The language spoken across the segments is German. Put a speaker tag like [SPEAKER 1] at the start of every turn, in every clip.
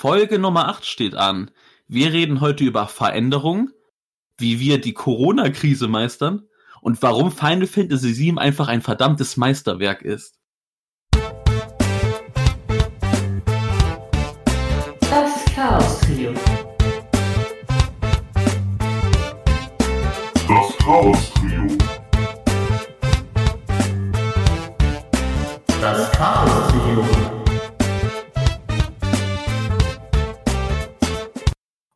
[SPEAKER 1] Folge Nummer 8 steht an. Wir reden heute über Veränderung, wie wir die Corona-Krise meistern und warum Final Fantasy VII einfach ein verdammtes Meisterwerk ist.
[SPEAKER 2] Das Chaos Trio.
[SPEAKER 3] Das Chaos Trio.
[SPEAKER 2] Das Chaos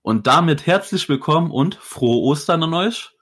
[SPEAKER 1] Und damit herzlich willkommen und frohe Ostern an euch.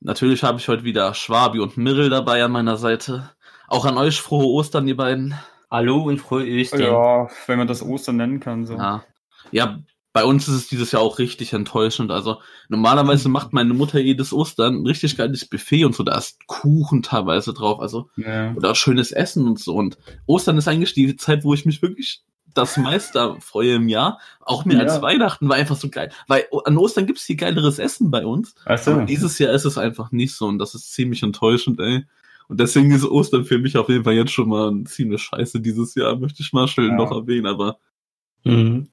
[SPEAKER 1] Natürlich habe ich heute wieder Schwabi und Mirrell dabei an meiner Seite. Auch an euch frohe Ostern, ihr beiden.
[SPEAKER 4] Hallo und frohe Ostern.
[SPEAKER 5] Ja, wenn man das Ostern nennen kann. So.
[SPEAKER 1] Ja. ja, bei uns ist es dieses Jahr auch richtig enttäuschend. Also normalerweise macht meine Mutter jedes Ostern ein richtig geiles Buffet und so. Da ist Kuchen teilweise drauf. Also
[SPEAKER 5] Ja.
[SPEAKER 1] oder schönes Essen und so. Und Ostern ist eigentlich die Zeit, wo ich mich wirklich das meiste freue im Jahr. Auch mehr als
[SPEAKER 5] Ja.
[SPEAKER 1] Weihnachten war einfach so geil. Weil an Ostern gibt's hier geileres Essen bei uns.
[SPEAKER 5] Achso.
[SPEAKER 1] Aber dieses Jahr ist es einfach nicht so und das ist ziemlich enttäuschend, ey. Und deswegen ist Ostern für mich auf jeden Fall jetzt schon mal ziemlich scheiße dieses Jahr, möchte ich mal schön
[SPEAKER 5] Ja.
[SPEAKER 1] noch erwähnen, aber
[SPEAKER 4] Mhm.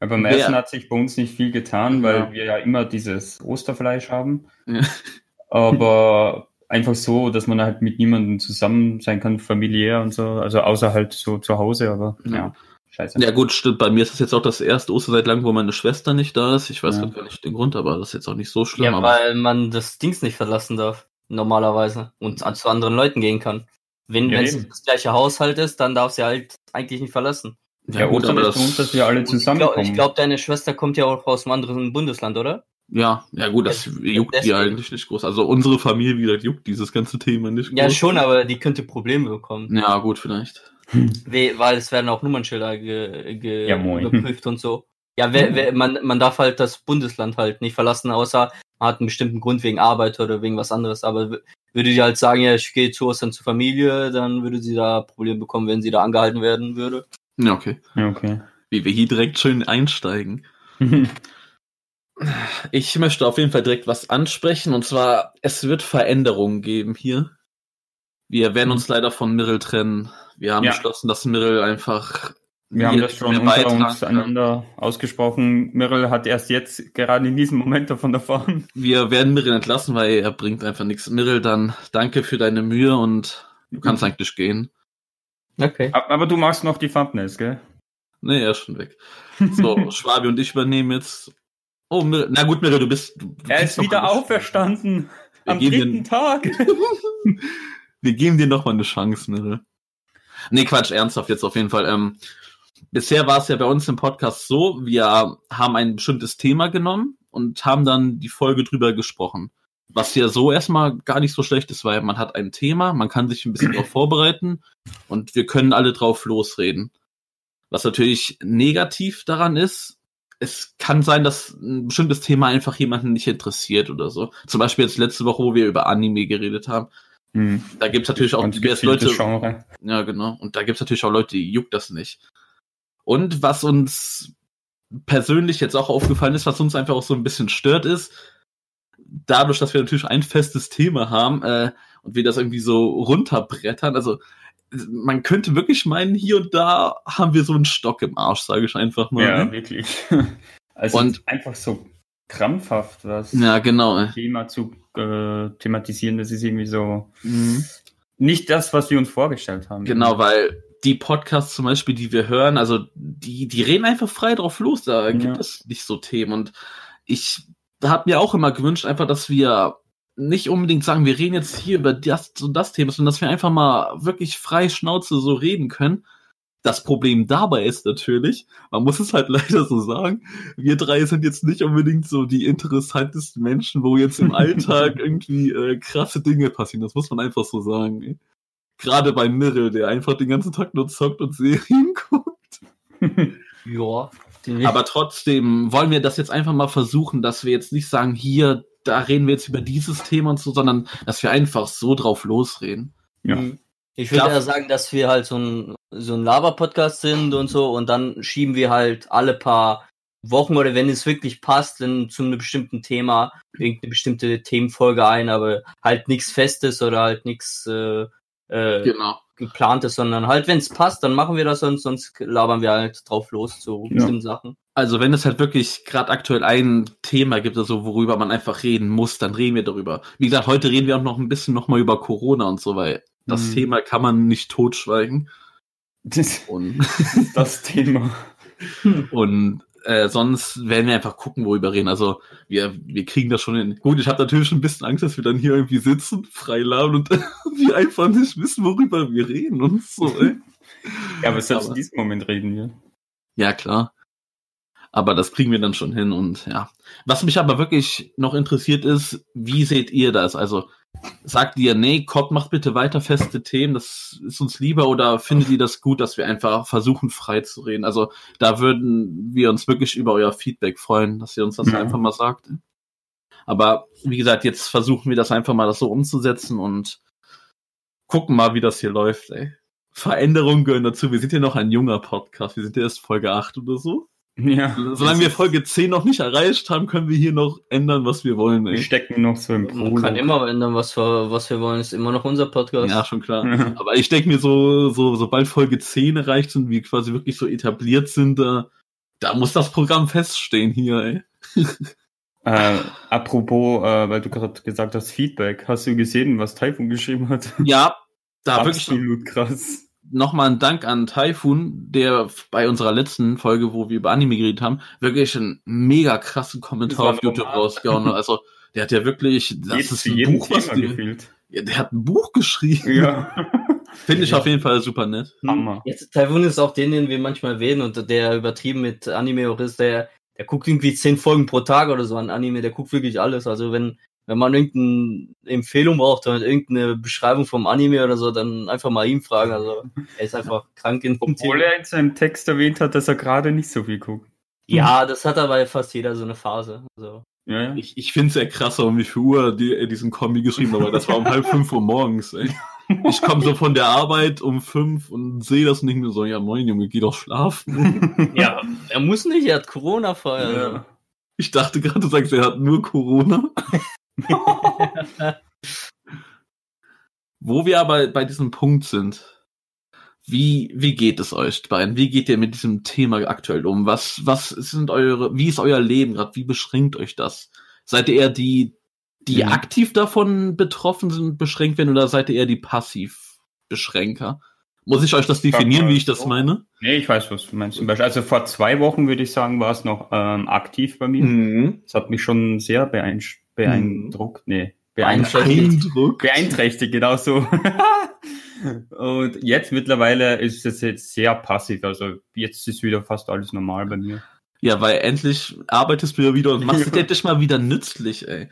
[SPEAKER 5] Aber beim Essen
[SPEAKER 1] Wer-
[SPEAKER 5] hat sich bei uns nicht viel getan, weil
[SPEAKER 1] Ja.
[SPEAKER 5] wir ja immer dieses Osterfleisch haben.
[SPEAKER 1] Ja.
[SPEAKER 5] Aber einfach so, dass man halt mit niemandem zusammen sein kann, familiär und so. Also außer halt so zu Hause, aber
[SPEAKER 1] Ja.
[SPEAKER 5] ja, scheiße.
[SPEAKER 1] ja gut, stimmt, bei mir ist das jetzt auch das erste Ostern seit langem, wo meine Schwester nicht da ist. Ich weiß
[SPEAKER 5] Ja.
[SPEAKER 1] gar nicht den Grund, aber das ist jetzt auch nicht so schlimm.
[SPEAKER 4] Ja,
[SPEAKER 1] aber
[SPEAKER 4] weil man das Dings nicht verlassen darf, normalerweise, und zu anderen Leuten gehen kann. Wenn
[SPEAKER 5] Ja,
[SPEAKER 4] es das gleiche Haushalt ist, dann darf sie halt eigentlich nicht verlassen.
[SPEAKER 5] Ja,
[SPEAKER 1] gut,
[SPEAKER 5] Ostern
[SPEAKER 1] aber
[SPEAKER 5] ist für uns, dass wir alle
[SPEAKER 4] Und Ich glaube,
[SPEAKER 5] zusammenkommen.
[SPEAKER 4] glaub, deine Schwester kommt ja auch aus einem anderen Bundesland, oder?
[SPEAKER 1] Ja, ja gut, das
[SPEAKER 4] Des-
[SPEAKER 1] juckt die eigentlich nicht groß. Also unsere Familie, wie gesagt, juckt dieses ganze Thema nicht groß.
[SPEAKER 4] Ja, schon, aber die könnte Probleme bekommen.
[SPEAKER 1] Ja, gut, vielleicht.
[SPEAKER 4] We- Weil es werden auch Nummernschilder ge ge
[SPEAKER 5] Ja,
[SPEAKER 4] überprüft und so. Ja, wer, wer, man, man darf halt das Bundesland halt nicht verlassen, außer man hat einen bestimmten Grund wegen Arbeit oder wegen was anderes. Aber würde die halt sagen, ja, ich gehe zu Ostern zur Familie, dann würde sie da Probleme bekommen, wenn sie da angehalten werden würde.
[SPEAKER 1] Ja, okay.
[SPEAKER 5] Ja, okay.
[SPEAKER 1] Wie wir hier direkt schön einsteigen. Ich möchte auf jeden Fall direkt was ansprechen und zwar, es wird Veränderungen geben hier. Wir werden uns leider von Mirrell trennen. Wir haben
[SPEAKER 5] Ja.
[SPEAKER 1] beschlossen, dass Mirrell einfach.
[SPEAKER 5] Wir haben das schon unter uns einander ausgesprochen. Mirrell hat erst jetzt gerade in diesem Moment davon erfahren.
[SPEAKER 1] Wir werden Mirrell entlassen, weil er bringt einfach nichts. Mirrell, dann danke für deine Mühe und du kannst
[SPEAKER 5] Mhm.
[SPEAKER 1] eigentlich gehen.
[SPEAKER 4] Okay.
[SPEAKER 5] Aber du machst noch die Thumbnails, gell?
[SPEAKER 1] Nee, er ist schon weg. So, Schwabi und ich übernehmen jetzt. Oh, Mirrell. Na gut, Mirrell, du bist. Du,
[SPEAKER 5] Er ist wieder auferstanden.
[SPEAKER 1] Wir
[SPEAKER 5] Am
[SPEAKER 1] geben
[SPEAKER 5] dritten
[SPEAKER 1] den-
[SPEAKER 5] Tag.
[SPEAKER 1] Wir geben dir noch mal eine Chance, Mirrell. Nee, Quatsch, ernsthaft jetzt auf jeden Fall. Ähm, bisher war es ja bei uns im Podcast so, wir haben ein bestimmtes Thema genommen und haben dann die Folge drüber gesprochen. Was ja so erstmal gar nicht so schlecht ist, weil man hat ein Thema, man kann sich ein bisschen darauf vorbereiten und wir können alle drauf losreden. Was natürlich negativ daran ist, es kann sein, dass ein bestimmtes Thema einfach jemanden nicht interessiert oder so. Zum Beispiel jetzt letzte Woche, wo wir über Anime geredet haben.
[SPEAKER 5] Hm.
[SPEAKER 1] Da gibt's natürlich auch diverse Leute.
[SPEAKER 5] Genre.
[SPEAKER 1] Ja, genau. Und da gibt's natürlich auch Leute, die juckt das nicht. Und was uns persönlich jetzt auch aufgefallen ist, was uns einfach auch so ein bisschen stört, ist, dadurch, dass wir natürlich ein festes Thema haben äh, und wir das irgendwie so runterbrettern, also man könnte wirklich meinen, hier und da haben wir so einen Stock im Arsch, sage ich einfach mal.
[SPEAKER 5] Ja,
[SPEAKER 1] ne?
[SPEAKER 5] wirklich. Also
[SPEAKER 1] Und-
[SPEAKER 5] einfach so krampfhaft, was
[SPEAKER 1] ja genau.
[SPEAKER 5] Thema zu äh, thematisieren, das ist irgendwie so
[SPEAKER 1] Mhm.
[SPEAKER 5] nicht das, was wir uns vorgestellt haben.
[SPEAKER 1] Genau, weil die Podcasts zum Beispiel, die wir hören, also die, die reden einfach frei drauf los. Da gibt
[SPEAKER 5] Ja.
[SPEAKER 1] es nicht so Themen. Und ich habe mir auch immer gewünscht, einfach, dass wir nicht unbedingt sagen, wir reden jetzt hier über das und das Thema, sondern dass wir einfach mal wirklich frei Schnauze so reden können. Das Problem dabei ist natürlich, man muss es halt leider so sagen, wir drei sind jetzt nicht unbedingt so die interessantesten Menschen, wo jetzt im Alltag irgendwie äh, krasse Dinge passieren. Das muss man einfach so sagen. Ey. Gerade bei Mirrell, der einfach den ganzen Tag nur zockt und Serien guckt.
[SPEAKER 4] Ja.
[SPEAKER 1] Aber trotzdem wollen wir das jetzt einfach mal versuchen, dass wir jetzt nicht sagen, hier, da reden wir jetzt über dieses Thema und so, sondern dass wir einfach so drauf losreden.
[SPEAKER 5] Ja.
[SPEAKER 4] Mhm. Ich würde ja sagen, dass wir halt so ein, so ein Laber-Podcast sind und so und dann schieben wir halt alle paar Wochen oder wenn es wirklich passt, dann zu einem bestimmten Thema irgendeine bestimmte Themenfolge ein, aber halt nichts Festes oder halt nichts äh, äh,
[SPEAKER 1] Genau.
[SPEAKER 4] geplant ist, sondern halt, wenn es passt, dann machen wir das, sonst, sonst labern wir halt drauf los zu
[SPEAKER 5] Ja.
[SPEAKER 4] bestimmten Sachen.
[SPEAKER 1] Also wenn es halt wirklich gerade aktuell ein Thema gibt, also worüber man einfach reden muss, dann reden wir darüber. Wie gesagt, heute reden wir auch noch ein bisschen nochmal über Corona und so, weil das
[SPEAKER 5] Mhm.
[SPEAKER 1] Thema kann man nicht totschweigen.
[SPEAKER 5] Das
[SPEAKER 1] Und,
[SPEAKER 5] ist das Thema.
[SPEAKER 1] und äh, sonst werden wir einfach gucken, worüber reden. Also wir, wir kriegen das schon hin. Gut, ich habe natürlich ein bisschen Angst, dass wir dann hier irgendwie sitzen, frei labern und wir einfach nicht wissen, worüber wir reden und so, ey.
[SPEAKER 5] Ja, aber selbst
[SPEAKER 1] Aber-
[SPEAKER 5] in diesem Moment reden wir.
[SPEAKER 1] Ja, klar. Aber das kriegen wir dann schon hin und ja. Was mich aber wirklich noch interessiert ist, wie seht ihr das? Also sagt ihr, nee, Cop macht bitte weiter feste Themen, das ist uns lieber oder findet ihr das gut, dass wir einfach versuchen, frei zu reden? Also da würden wir uns wirklich über euer Feedback freuen, dass ihr uns das
[SPEAKER 5] Ja.
[SPEAKER 1] einfach mal sagt. Aber wie gesagt, jetzt versuchen wir das einfach mal das so umzusetzen und gucken mal, wie das hier läuft, ey. Veränderungen gehören dazu. Wir sind ja noch ein junger Podcast. Wir sind ja erst Folge 8 oder so.
[SPEAKER 5] Ja.
[SPEAKER 1] Solange wir Folge 10 noch nicht erreicht haben, können wir hier noch ändern, was wir wollen.
[SPEAKER 5] Wir
[SPEAKER 1] Ey.
[SPEAKER 5] stecken noch so im
[SPEAKER 4] Man kann immer ändern, was wir, was wir wollen, ist immer noch unser Podcast.
[SPEAKER 1] Ja, schon klar.
[SPEAKER 5] Ja.
[SPEAKER 1] Aber ich denke mir so, so, sobald Folge 10 erreicht und wir quasi wirklich so etabliert sind, da, da muss das Programm feststehen hier, ey.
[SPEAKER 5] Äh, apropos, äh, weil du gerade gesagt hast, Feedback. Hast du gesehen, was Typhoon geschrieben hat?
[SPEAKER 1] Ja, da wirklich
[SPEAKER 5] Absolut krass.
[SPEAKER 1] Nochmal ein Dank an Typhoon, der bei unserer letzten Folge, wo wir über Anime geredet haben, wirklich einen mega krassen Kommentar auf YouTube
[SPEAKER 5] normal.
[SPEAKER 1] rausgehauen. hat. Also, der hat ja wirklich, das
[SPEAKER 5] Jetzt
[SPEAKER 1] ist ein Buch, was
[SPEAKER 5] Thema
[SPEAKER 1] der,
[SPEAKER 5] gefühlt.
[SPEAKER 1] ja, der hat ein Buch geschrieben.
[SPEAKER 5] Ja.
[SPEAKER 1] Finde ich
[SPEAKER 4] Ja.
[SPEAKER 1] auf jeden Fall super nett.
[SPEAKER 5] Hammer.
[SPEAKER 4] Jetzt, Typhoon ist auch den, den wir manchmal erwähnen und der übertrieben mit Anime auch ist, der, der guckt irgendwie zehn Folgen pro Tag oder so an Anime, der guckt wirklich alles. Also wenn, wenn man irgendeine Empfehlung braucht oder irgendeine Beschreibung vom Anime oder so, dann einfach mal ihm fragen. Also er ist einfach krank in dem
[SPEAKER 5] Obwohl er in seinem Text erwähnt hat, dass er gerade nicht so viel guckt.
[SPEAKER 4] Ja, das hat aber fast jeder so eine Phase. Also,
[SPEAKER 5] Ja, ja.
[SPEAKER 1] Ich, ich finde es ja krasser, um wie viel Uhr die, er diesen Kombi geschrieben hat, aber das war um halb fünf Uhr morgens, ey. Ich komme so von der Arbeit um fünf und sehe das nicht mehr so, ja moin Junge, geh doch schlafen.
[SPEAKER 4] ja, er muss nicht, er hat Corona vorher.
[SPEAKER 5] Ja.
[SPEAKER 1] Ich dachte gerade, du sagst, er hat nur Corona. Wo wir aber bei diesem Punkt sind, wie, wie geht es euch beiden? Wie geht ihr mit diesem Thema aktuell um? Was, was sind eure, wie ist euer Leben gerade? Wie beschränkt euch das? Seid ihr eher die, die
[SPEAKER 5] Mhm.
[SPEAKER 1] aktiv davon betroffen sind beschränkt werden oder seid ihr eher die Passiv-Beschränker? Muss ich euch das definieren, wie ich das meine?
[SPEAKER 5] Nee, ich weiß, was du meinst. Zum Beispiel, also vor zwei Wochen würde ich sagen, war es noch ähm, aktiv bei mir.
[SPEAKER 1] Mhm.
[SPEAKER 5] Das hat mich schon sehr beeinsch- beeindruckt. Nee, beeinträchtigt.
[SPEAKER 4] Beeinträchtigt.
[SPEAKER 1] Eindruck.
[SPEAKER 5] Beeinträchtigt, genau so. Und jetzt mittlerweile ist es jetzt sehr passiv. Also jetzt ist wieder fast alles normal bei mir.
[SPEAKER 1] Ja, weil endlich arbeitest du ja wieder und machst es endlich mal wieder nützlich, ey.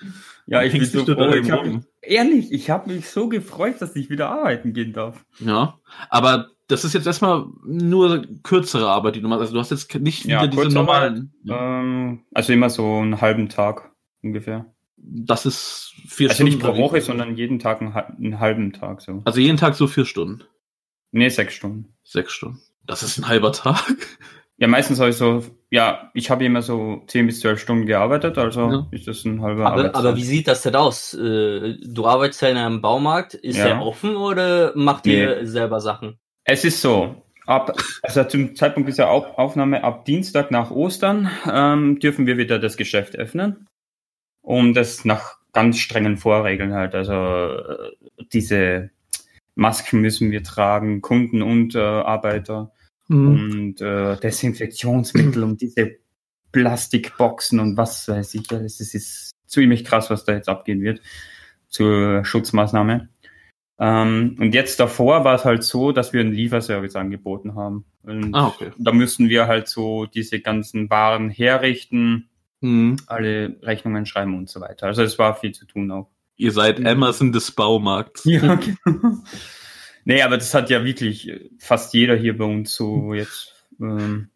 [SPEAKER 5] Ja, ich bin so froh. Ich hab, ehrlich, ich habe mich so gefreut, dass ich wieder arbeiten gehen darf.
[SPEAKER 1] Ja, aber das ist jetzt erstmal nur kürzere Arbeit, die du machst. Also du hast jetzt nicht
[SPEAKER 5] Ja,
[SPEAKER 1] wieder diese normalen.
[SPEAKER 5] Ähm, also immer so einen halben Tag ungefähr.
[SPEAKER 1] Das ist vier
[SPEAKER 5] Also
[SPEAKER 1] Stunden.
[SPEAKER 5] nicht pro? Woche, sondern jeden Tag einen, einen halben Tag so.
[SPEAKER 1] Also jeden Tag so vier Stunden.
[SPEAKER 5] Nee, sechs Stunden.
[SPEAKER 1] Sechs Stunden. Das ist ein halber Tag.
[SPEAKER 5] Ja, meistens habe ich so, ja, ich habe immer so 10 bis 12 Stunden gearbeitet, also
[SPEAKER 1] Ja.
[SPEAKER 5] ist das ein halber
[SPEAKER 4] Aber,
[SPEAKER 5] Arbeitstag.
[SPEAKER 4] aber wie sieht das denn aus? Äh, Du arbeitest ja in einem Baumarkt. Ist
[SPEAKER 5] Ja.
[SPEAKER 4] der offen oder macht ihr selber Sachen?
[SPEAKER 5] Es ist so, ab, also zum Zeitpunkt dieser Auf Aufnahme, ab Dienstag nach Ostern ähm, dürfen wir wieder das Geschäft öffnen. Und das nach ganz strengen Vorregeln halt. Also äh, diese Masken müssen wir tragen, Kunden und äh, Arbeiter. und äh, Desinfektionsmittel und diese Plastikboxen und was weiß ich alles. Es ist ziemlich krass, was da jetzt abgehen wird zur Schutzmaßnahme. Ähm, und jetzt davor war es halt so, dass wir einen Lieferservice angeboten haben. Und
[SPEAKER 1] Ah, okay.
[SPEAKER 5] da müssten wir halt so diese ganzen Waren herrichten,
[SPEAKER 1] Mhm.
[SPEAKER 5] alle Rechnungen schreiben und so weiter. Also es war viel zu tun auch.
[SPEAKER 1] Ihr seid Amazon des Baumarkts.
[SPEAKER 5] Ja, genau. Nee, aber das hat ja wirklich fast jeder hier bei uns so jetzt ähm,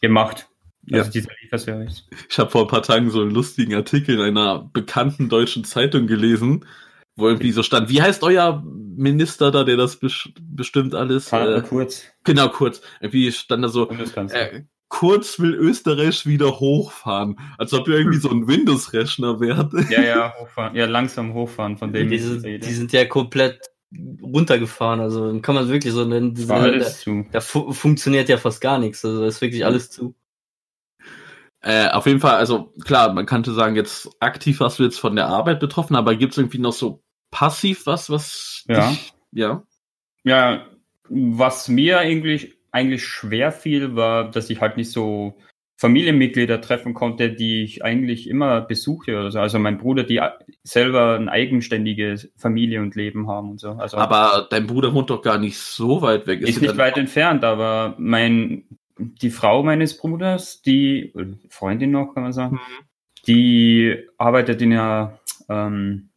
[SPEAKER 5] gemacht.
[SPEAKER 1] Ja.
[SPEAKER 5] Also dieser Lieferservice.
[SPEAKER 1] ich habe vor ein paar Tagen so einen lustigen Artikel in einer bekannten deutschen Zeitung gelesen, wo irgendwie so stand, wie heißt euer Minister da, der das bes bestimmt alles?
[SPEAKER 5] Äh,
[SPEAKER 1] Äh,
[SPEAKER 5] kurz.
[SPEAKER 1] genau, kurz. Irgendwie stand da so, äh, Kurz will Österreich wieder hochfahren. Als ob ihr irgendwie so ein Windows-Rechner wärt.
[SPEAKER 5] Ja, ja, hochfahren. Ja, langsam hochfahren von dem.
[SPEAKER 4] Die, sind- die sind ja komplett runtergefahren. Also kann man wirklich so nennen.
[SPEAKER 5] War alles zu.
[SPEAKER 4] Da fu funktioniert ja fast gar nichts. Also da ist wirklich alles zu.
[SPEAKER 1] Äh, auf jeden Fall, also klar, man könnte sagen, jetzt aktiv warst du jetzt von der Arbeit betroffen, aber gibt es irgendwie noch so passiv was, was
[SPEAKER 5] Ja.
[SPEAKER 1] dich, ja.
[SPEAKER 5] Ja, was mir eigentlich, eigentlich schwer fiel, war, dass ich halt nicht so Familienmitglieder treffen konnte, die ich eigentlich immer besuche oder so. Also mein Bruder, die selber eine eigenständige Familie und Leben haben und so. Also
[SPEAKER 1] Aber dein Bruder wohnt doch gar nicht so weit weg.
[SPEAKER 5] ist
[SPEAKER 1] sie
[SPEAKER 5] nicht weit entfernt, aber mein, die Frau meines Bruders, die, Freundin noch, kann man sagen,
[SPEAKER 1] Mhm.
[SPEAKER 5] die arbeitet in einer ähm,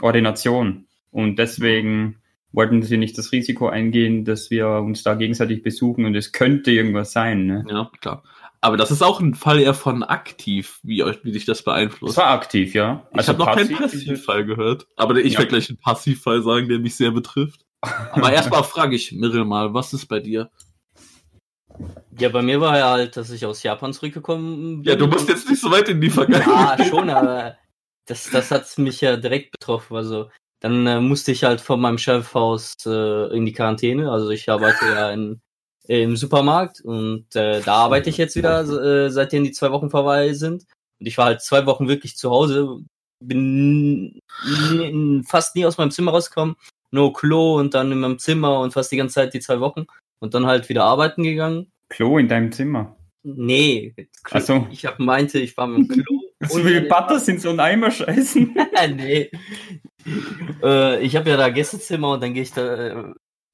[SPEAKER 5] Ordination und deswegen wollten sie nicht das Risiko eingehen, dass wir uns da gegenseitig besuchen und es könnte irgendwas sein. Ne?
[SPEAKER 1] Ja, klar. Aber das ist auch ein Fall eher von aktiv, wie euch, wie dich das
[SPEAKER 5] Das
[SPEAKER 1] beeinflusst.
[SPEAKER 5] war aktiv, ja.
[SPEAKER 1] ich habe noch keinen
[SPEAKER 5] passiv-
[SPEAKER 1] Passivfall gehört. Aber ich
[SPEAKER 5] Ja.
[SPEAKER 1] werde gleich einen Passivfall sagen, der mich sehr betrifft. Aber erstmal frage ich Mirrell mal, was ist bei dir?
[SPEAKER 4] Ja, bei mir war ja halt, dass ich aus Japan zurückgekommen bin.
[SPEAKER 1] Ja, du musst jetzt nicht so weit in die Vergangenheit.
[SPEAKER 4] Ja, schon, aber das, das hat mich ja direkt betroffen. Also dann äh, musste ich halt von meinem Chef aus äh, in die Quarantäne. Also ich arbeite ja in, im Supermarkt und äh, da arbeite ich jetzt wieder, äh, seitdem die zwei Wochen vorbei sind. Und ich war halt zwei Wochen wirklich zu Hause, bin nie, fast nie aus meinem Zimmer rausgekommen, nur Klo und dann in meinem Zimmer und fast die ganze Zeit die zwei Wochen und dann halt wieder arbeiten gegangen.
[SPEAKER 5] Klo in deinem Zimmer.
[SPEAKER 4] Nee,
[SPEAKER 5] Ach so.
[SPEAKER 4] ich hab meinte, ich war mit dem Klo.
[SPEAKER 5] So wie Butters in so einen Eimer scheißen.
[SPEAKER 4] nee. Äh, ich habe ja da Gästezimmer und dann gehe ich da äh,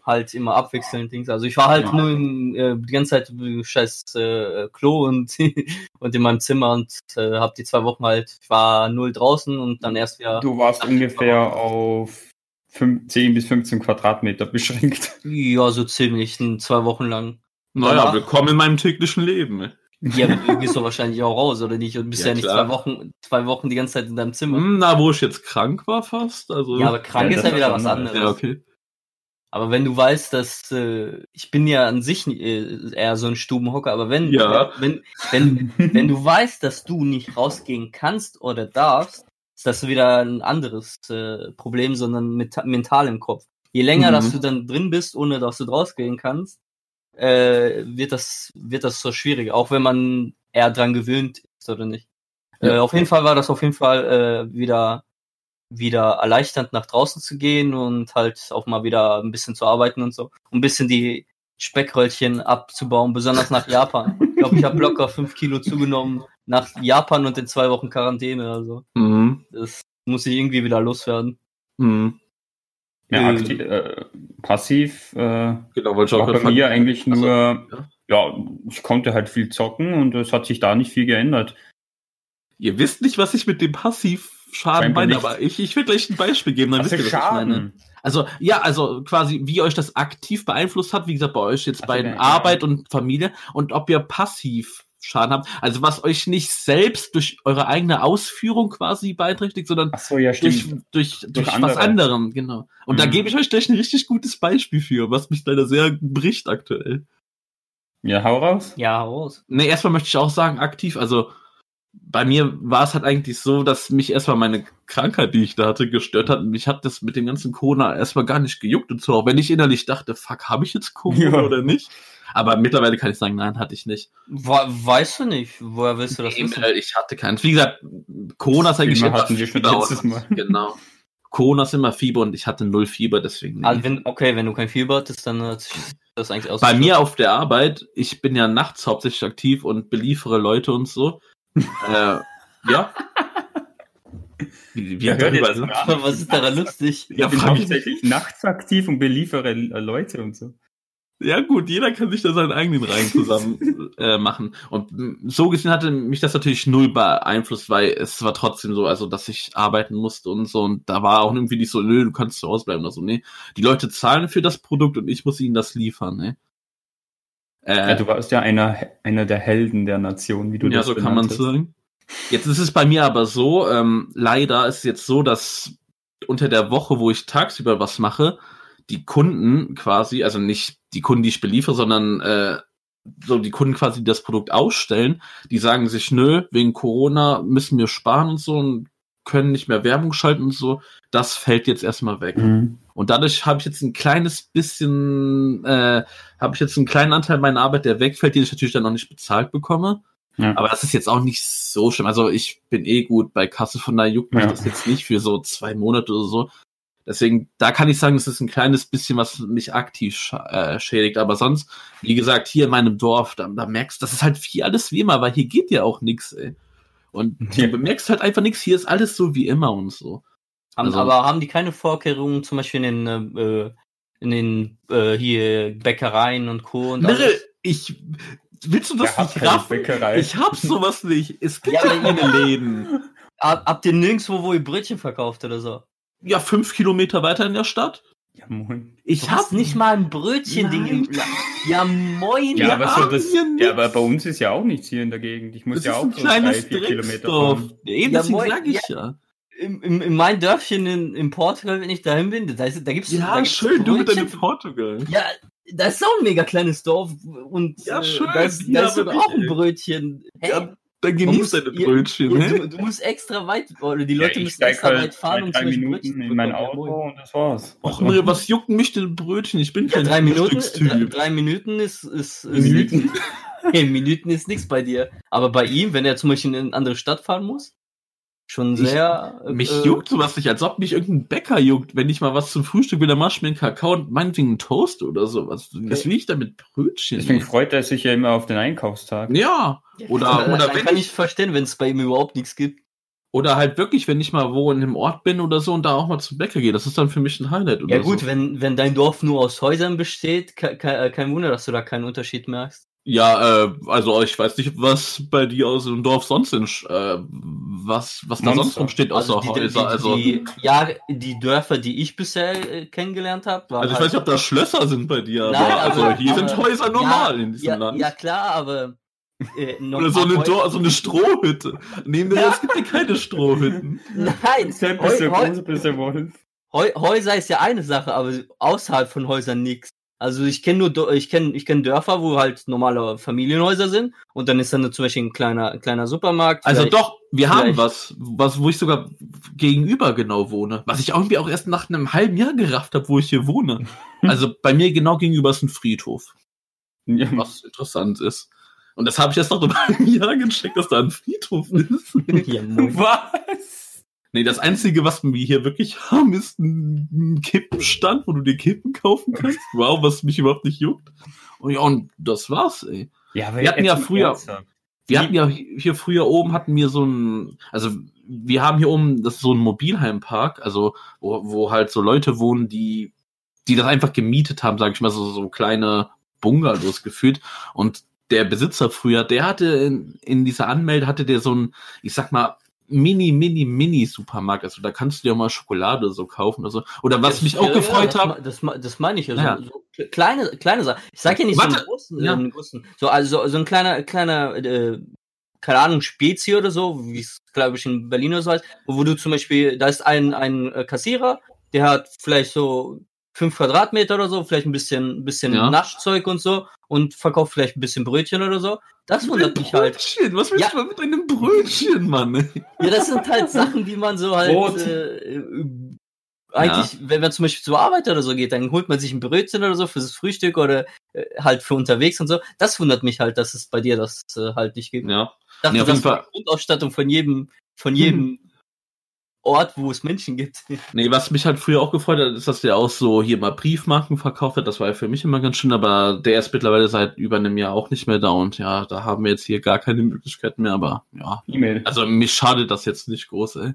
[SPEAKER 4] halt immer abwechselnd Dings. Also ich war halt
[SPEAKER 5] Ja.
[SPEAKER 4] nur in, äh, die ganze Zeit scheiß äh, Klo und, und in meinem Zimmer und äh, habe die zwei Wochen halt, ich war null draußen und dann erst wieder,
[SPEAKER 5] Du warst ungefähr auf fünf- 10 bis 15 Quadratmeter beschränkt.
[SPEAKER 4] ja, so ziemlich zwei Wochen lang.
[SPEAKER 1] Naja, willkommen in meinem täglichen Leben.
[SPEAKER 4] Ja, aber du gehst doch wahrscheinlich auch raus, oder nicht? Und bist
[SPEAKER 1] Ja,
[SPEAKER 4] ja, nicht
[SPEAKER 1] klar.
[SPEAKER 4] zwei Wochen, zwei Wochen die ganze Zeit in deinem Zimmer.
[SPEAKER 1] Hm, Na, wo ich jetzt krank war fast. Also,
[SPEAKER 4] Ja, aber krank
[SPEAKER 5] Ja,
[SPEAKER 4] ist ja wieder
[SPEAKER 5] ist
[SPEAKER 4] was
[SPEAKER 5] anderes.
[SPEAKER 1] ja, okay.
[SPEAKER 4] Aber wenn du weißt, dass äh, ich bin ja an sich äh, eher so ein Stubenhocker, aber wenn,
[SPEAKER 1] Ja.
[SPEAKER 4] wenn, wenn, wenn du weißt, dass du nicht rausgehen kannst oder darfst, ist das wieder ein anderes äh, Problem, sondern mit, mental im Kopf. Je länger,
[SPEAKER 1] Mhm.
[SPEAKER 4] dass du dann drin bist, ohne dass du rausgehen kannst, äh, wird das wird das so schwierig, auch wenn man eher dran gewöhnt ist oder nicht.
[SPEAKER 1] Ja.
[SPEAKER 4] Äh, auf jeden Fall war das auf jeden Fall äh, wieder wieder erleichternd nach draußen zu gehen und halt auch mal wieder ein bisschen zu arbeiten und so. Um ein bisschen die Speckröllchen abzubauen, besonders nach Japan. Ich glaube, ich habe locker fünf Kilo zugenommen nach Japan und in zwei Wochen Quarantäne. Also
[SPEAKER 1] Mhm.
[SPEAKER 4] das muss ich irgendwie wieder loswerden.
[SPEAKER 1] Mhm.
[SPEAKER 5] Ja, aktiv, äh, passiv äh,
[SPEAKER 1] Genau, wollte ich auch
[SPEAKER 5] bei mir eigentlich
[SPEAKER 1] Also,
[SPEAKER 5] nur,
[SPEAKER 1] ja.
[SPEAKER 5] ja, ich konnte halt viel zocken und es hat sich da nicht viel geändert.
[SPEAKER 1] Ihr wisst nicht, was ich mit dem Passivschaden meine, aber ich, ich will gleich ein Beispiel geben, dann
[SPEAKER 5] Also
[SPEAKER 1] wisst ihr, was ich meine. Also, ja, also quasi, wie euch das aktiv beeinflusst hat, wie gesagt, bei euch jetzt
[SPEAKER 5] Also,
[SPEAKER 1] bei
[SPEAKER 5] ja, ja.
[SPEAKER 1] Arbeit und Familie und ob ihr passiv Schaden habt. Also was euch nicht selbst durch eure eigene Ausführung quasi beeinträchtigt, sondern
[SPEAKER 5] Ach so, ja,
[SPEAKER 1] durch,
[SPEAKER 5] stimmt.
[SPEAKER 1] durch, durch, was
[SPEAKER 5] andere.
[SPEAKER 1] anderem, genau. Und da
[SPEAKER 5] Mhm.
[SPEAKER 1] gebe ich euch gleich ein richtig gutes Beispiel für, was mich leider sehr bricht aktuell.
[SPEAKER 5] Ja, hau raus.
[SPEAKER 4] Ja, raus.
[SPEAKER 1] Ne, erstmal möchte ich auch sagen, aktiv, also bei mir war es halt eigentlich so, dass mich erstmal meine Krankheit, die ich da hatte, gestört hat. Mich hat das mit dem ganzen Corona erstmal gar nicht gejuckt und so, auch wenn ich innerlich dachte, fuck, habe ich jetzt Corona
[SPEAKER 5] Ja.
[SPEAKER 1] oder nicht? Aber mittlerweile kann ich sagen, nein, hatte ich nicht.
[SPEAKER 4] We weißt du nicht? Woher willst du das
[SPEAKER 1] Nee,
[SPEAKER 4] wissen?
[SPEAKER 1] ich hatte keins. Wie gesagt, Corona ist eigentlich
[SPEAKER 5] Immer hatten wir schon letztes Mal.
[SPEAKER 1] Genau. Corona ist immer Fieber und ich hatte null Fieber, deswegen. Nee.
[SPEAKER 4] Also wenn, okay, wenn du kein Fieber hattest, dann hat sich das eigentlich aus.
[SPEAKER 1] Bei mir auf der Arbeit, ich bin ja nachts hauptsächlich aktiv und beliefere Leute und so. äh, ja. Wie, wie
[SPEAKER 5] Ja,
[SPEAKER 1] darüber-
[SPEAKER 5] jetzt mal.
[SPEAKER 4] Was ist daran lustig?
[SPEAKER 1] Ja,
[SPEAKER 5] ich bin hauptsächlich nachts aktiv und beliefere Leute und so.
[SPEAKER 1] Ja gut, jeder kann sich da seinen eigenen Reihen zusammen äh, machen. Und so gesehen hatte mich das natürlich null beeinflusst, weil es war trotzdem so, also dass ich arbeiten musste und so. Und da war auch irgendwie nicht so, nö, du kannst zu Hause bleiben oder so. Nee, die Leute zahlen für das Produkt und ich muss ihnen das liefern. Ne? Äh,
[SPEAKER 5] Ja, du warst ja einer, einer der Helden der Nation, wie du
[SPEAKER 1] ja,
[SPEAKER 5] das
[SPEAKER 1] so kann man sagen. Jetzt ist es bei mir aber so, ähm, leider ist es jetzt so, dass unter der Woche, wo ich tagsüber was mache, die Kunden quasi, also nicht die Kunden, die ich beliefere, sondern äh, so die Kunden quasi die das Produkt ausstellen, die sagen sich, nö, wegen Corona müssen wir sparen und so und können nicht mehr Werbung schalten und so. Das fällt jetzt erstmal weg.
[SPEAKER 5] Mhm.
[SPEAKER 1] Und dadurch habe ich jetzt ein kleines bisschen, äh, habe ich jetzt einen kleinen Anteil meiner Arbeit, der wegfällt, den ich natürlich dann noch nicht bezahlt bekomme.
[SPEAKER 5] Ja.
[SPEAKER 1] Aber das ist jetzt auch nicht so schlimm. Also ich bin eh gut bei Kasse, von daher juckt mich
[SPEAKER 5] Ja.
[SPEAKER 1] das jetzt nicht für so zwei Monate oder so. Deswegen, da kann ich sagen, es ist ein kleines bisschen, was mich aktiv scha äh, schädigt. Aber sonst, wie gesagt, hier in meinem Dorf, da, da merkst du, das ist halt wie alles wie immer, weil hier geht ja auch nichts, ey. Und
[SPEAKER 5] Ja.
[SPEAKER 1] du bemerkst halt einfach nichts, hier ist alles so wie immer und so. Also-
[SPEAKER 4] aber haben die keine Vorkehrungen, zum Beispiel in den, äh, in den äh, hier Bäckereien und Co. und alles?
[SPEAKER 1] ich, willst du das
[SPEAKER 5] hat
[SPEAKER 1] nicht raffen?
[SPEAKER 5] Bäckerei.
[SPEAKER 1] Ich hab sowas nicht. Es gibt
[SPEAKER 4] Ja,
[SPEAKER 1] ja, keine Läden.
[SPEAKER 4] Hab, habt ihr nirgendwo, wo ihr Brötchen verkauft oder so?
[SPEAKER 1] Ja, fünf Kilometer weiter in der Stadt.
[SPEAKER 5] Ja, moin.
[SPEAKER 1] Ich
[SPEAKER 4] Du
[SPEAKER 1] hab
[SPEAKER 4] hast nicht mal ein Brötchen-Ding im
[SPEAKER 1] Nein.
[SPEAKER 4] Ja, moin.
[SPEAKER 5] Ja, aber so das, ja, aber bei uns ist ja auch nichts hier in der Gegend. Ich muss
[SPEAKER 1] Das
[SPEAKER 5] ja auch so drei,
[SPEAKER 1] kleines
[SPEAKER 5] vier Kilometer fahren.
[SPEAKER 1] Eben,
[SPEAKER 4] Ja,
[SPEAKER 1] deswegen
[SPEAKER 4] moin,
[SPEAKER 1] sag ich ja.
[SPEAKER 4] Im, im, in meinem Dörfchen in, in Portugal, wenn ich dahin bin, da, ist, da gibt's da
[SPEAKER 1] Ja,
[SPEAKER 4] gibt's
[SPEAKER 1] schön, du mit
[SPEAKER 4] Brötchen
[SPEAKER 1] deinem Portugal.
[SPEAKER 4] Ja, das ist auch ein mega kleines Dorf und
[SPEAKER 1] Ja,
[SPEAKER 4] äh,
[SPEAKER 1] schön,
[SPEAKER 4] da ist,
[SPEAKER 1] ja,
[SPEAKER 4] da ist auch ein. Brötchen. Hä?
[SPEAKER 1] Ja, Dann genieß deine Brötchen,
[SPEAKER 4] Ja, du, du musst extra weit, oder die
[SPEAKER 5] Ja,
[SPEAKER 4] Leute
[SPEAKER 5] ich
[SPEAKER 4] müssen extra
[SPEAKER 5] halt
[SPEAKER 4] weit fahren,
[SPEAKER 5] zwei,
[SPEAKER 4] um Beispiel
[SPEAKER 5] Minuten
[SPEAKER 4] Brötchen zu
[SPEAKER 5] in mein.
[SPEAKER 4] Ja,
[SPEAKER 5] Auto und das war's.
[SPEAKER 1] Och, Mirre, was jucken mich denn Brötchen? Ich bin
[SPEAKER 4] Ja,
[SPEAKER 1] kein
[SPEAKER 4] drei Minuten, drei, Minuten ist, ist, ist
[SPEAKER 5] Minuten.
[SPEAKER 4] nix. Minuten ist nichts bei dir. Aber bei ihm, wenn er zum Beispiel in eine andere Stadt fahren muss, schon
[SPEAKER 1] Ich-
[SPEAKER 4] sehr. äh,
[SPEAKER 1] Mich
[SPEAKER 4] äh,
[SPEAKER 1] juckt sowas nicht, als ob mich irgendein Bäcker juckt, wenn ich mal was zum Frühstück will, dann mach ich mir einen Kakao und meinetwegen einen Toast oder sowas. Was will ich da mit Brötchen?
[SPEAKER 5] Deswegen
[SPEAKER 1] ey?
[SPEAKER 5] freut er sich ja immer auf den Einkaufstag.
[SPEAKER 1] Ja, oder,
[SPEAKER 4] äh,
[SPEAKER 1] oder
[SPEAKER 4] dann
[SPEAKER 1] wenn
[SPEAKER 4] kann
[SPEAKER 1] ich,
[SPEAKER 4] ich verstehen, wenn es bei ihm überhaupt nichts gibt.
[SPEAKER 1] oder halt wirklich, wenn ich mal wo in einem Ort bin oder so und da auch mal zum Bäcker gehe, das ist dann für mich ein Highlight oder
[SPEAKER 4] Ja gut,
[SPEAKER 1] so.
[SPEAKER 4] wenn, wenn dein Dorf nur aus Häusern besteht, ke ke kein Wunder, dass du da keinen Unterschied merkst.
[SPEAKER 1] Ja, äh, also ich weiß nicht, was bei dir aus dem Dorf sonst sind, äh, was, was da
[SPEAKER 5] Monster.
[SPEAKER 1] sonst rumsteht außer
[SPEAKER 4] die,
[SPEAKER 1] Häuser.
[SPEAKER 4] die,
[SPEAKER 1] also,
[SPEAKER 4] die, ja, die Dörfer, die ich bisher äh, kennengelernt habe, waren
[SPEAKER 1] also ich
[SPEAKER 4] halt,
[SPEAKER 1] weiß nicht, ob da Schlösser sind bei dir, aber
[SPEAKER 4] Nein,
[SPEAKER 1] also
[SPEAKER 4] aber-
[SPEAKER 1] hier sind
[SPEAKER 4] aber-
[SPEAKER 1] Häuser normal in diesem
[SPEAKER 4] ja,
[SPEAKER 1] Land.
[SPEAKER 4] ja klar, aber äh,
[SPEAKER 1] Oder so eine, Dor so eine Strohhütte. Nee, nee,
[SPEAKER 4] Ja.
[SPEAKER 1] es gibt ja keine Strohhütten.
[SPEAKER 4] Nein, Heu-
[SPEAKER 5] bis der große, bis der Wolf.
[SPEAKER 4] Häuser ist ja eine Sache, aber außerhalb von Häusern nix. Also ich kenne nur ich kenne ich kenne Dörfer, wo halt normale Familienhäuser sind und dann ist dann zum Beispiel ein kleiner ein kleiner Supermarkt.
[SPEAKER 1] Also doch, wir haben was, was, wo ich sogar gegenüber genau wohne. Was ich irgendwie auch erst nach einem halben Jahr gerafft habe, wo ich hier wohne. Also bei mir genau gegenüber ist ein Friedhof,
[SPEAKER 5] Ja,
[SPEAKER 1] was interessant ist. Und das habe ich erst nach einem halben Jahr gecheckt, dass da ein Friedhof ist.
[SPEAKER 4] ja.
[SPEAKER 5] Was?
[SPEAKER 1] Nee, das Einzige, was wir hier wirklich haben, ist ein, Kippenstand, wo du dir Kippen kaufen kannst. Wow, was mich überhaupt nicht juckt. Und ja, und das war's, ey.
[SPEAKER 5] Ja,
[SPEAKER 1] Wir hatten ja früher-
[SPEAKER 5] ernsthaft.
[SPEAKER 1] Wir hatten ja hier früher oben hatten wir so ein, also wir haben hier oben das ist so ein Mobilheimpark, also wo, wo halt so Leute wohnen, die, die das einfach gemietet haben, sage ich mal, so, so kleine Bungalows gefühlt. Und der Besitzer früher, der hatte in, in dieser Anmelde hatte der so ein, ich sag mal, mini, mini, mini Supermarkt. Also da kannst du dir auch mal Schokolade so kaufen oder so. Oder was mich auch
[SPEAKER 4] Ja,
[SPEAKER 1] gefreut
[SPEAKER 4] ja,
[SPEAKER 1] hat.
[SPEAKER 4] das, das, me- das meine ich. Also,
[SPEAKER 1] Ja.
[SPEAKER 4] so kle- kleine, kleine Sachen. Ich sag ja nicht so
[SPEAKER 1] Warte.
[SPEAKER 4] einen großen,
[SPEAKER 1] Ja.
[SPEAKER 4] einen großen. So, also so ein kleiner, kleiner, äh, keine Ahnung, Spezi oder so, wie es, glaube ich, in Berlin oder so heißt, wo, wo du zum Beispiel, da ist ein, ein äh, Kassierer, der hat vielleicht so fünf Quadratmeter oder so, vielleicht ein bisschen, ein bisschen
[SPEAKER 1] Ja.
[SPEAKER 4] Naschzeug und so und verkauft vielleicht ein bisschen Brötchen oder so. Das wundert mich halt.
[SPEAKER 1] Brötchen, was willst
[SPEAKER 4] Ja.
[SPEAKER 1] du mit einem Brötchen, Mann?
[SPEAKER 4] Ja, das sind halt Sachen, die man so halt äh, eigentlich, wenn man zum Beispiel zur Arbeit oder so geht, dann holt man sich ein Brötchen oder so fürs Frühstück oder äh, halt für unterwegs und so. Das wundert mich halt, dass es bei dir das äh, halt nicht gibt.
[SPEAKER 1] Ja.
[SPEAKER 4] Ich dachte,
[SPEAKER 1] Nee, auf
[SPEAKER 4] das
[SPEAKER 1] jeden Fall.
[SPEAKER 4] Grundausstattung von jedem, von jedem Ort, wo es Menschen gibt.
[SPEAKER 1] Nee, was mich halt früher auch gefreut hat, ist, dass der auch so hier mal Briefmarken verkauft hat. Das war ja für mich immer ganz schön, aber der ist mittlerweile seit über einem Jahr auch nicht mehr da und ja, da haben wir jetzt hier gar keine Möglichkeiten mehr, aber ja.
[SPEAKER 5] E-Mail.
[SPEAKER 1] Also mich schadet das jetzt nicht groß, ey.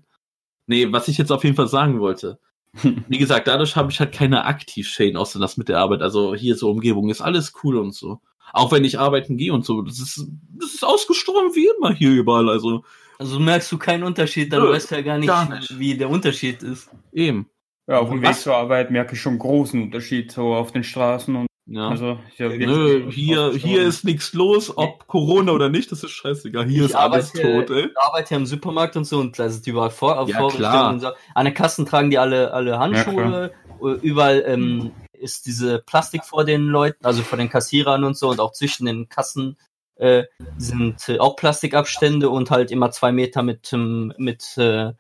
[SPEAKER 1] Nee, was ich jetzt auf jeden Fall sagen wollte. Wie gesagt, dadurch habe ich halt keine Aktiv-Chain, außer das mit der Arbeit. Also hier so Umgebung ist alles cool und so. Auch wenn ich arbeiten gehe und so. Das ist, das ist ausgestorben wie immer hier überall. Also
[SPEAKER 4] Also merkst du keinen Unterschied, dann
[SPEAKER 1] Nö,
[SPEAKER 4] weißt du ja gar nicht,
[SPEAKER 1] gar nicht.
[SPEAKER 4] wie der Unterschied ist.
[SPEAKER 1] eben.
[SPEAKER 5] Ja, auf dem Weg zur Arbeit merke ich schon großen Unterschied so auf den Straßen und
[SPEAKER 1] Ja.
[SPEAKER 5] also ja,
[SPEAKER 1] Nö, hier, hier ist nichts los, ob Corona oder nicht, das ist scheißegal. Hier
[SPEAKER 4] Ich
[SPEAKER 1] ist alles
[SPEAKER 4] arbeite-
[SPEAKER 1] tot, ey.
[SPEAKER 4] Ich arbeite ja im Supermarkt und so und da sind überall vor,
[SPEAKER 1] Ja,
[SPEAKER 4] Vorbestellungen
[SPEAKER 1] klar.
[SPEAKER 4] und so. An den Kassen tragen die alle, alle Handschuhe. Überall ähm, ist diese Plastik vor den Leuten, also vor den Kassierern und so und auch zwischen den Kassen äh, sind äh, auch Plastikabstände und halt immer zwei Meter mit, ähm, mit äh,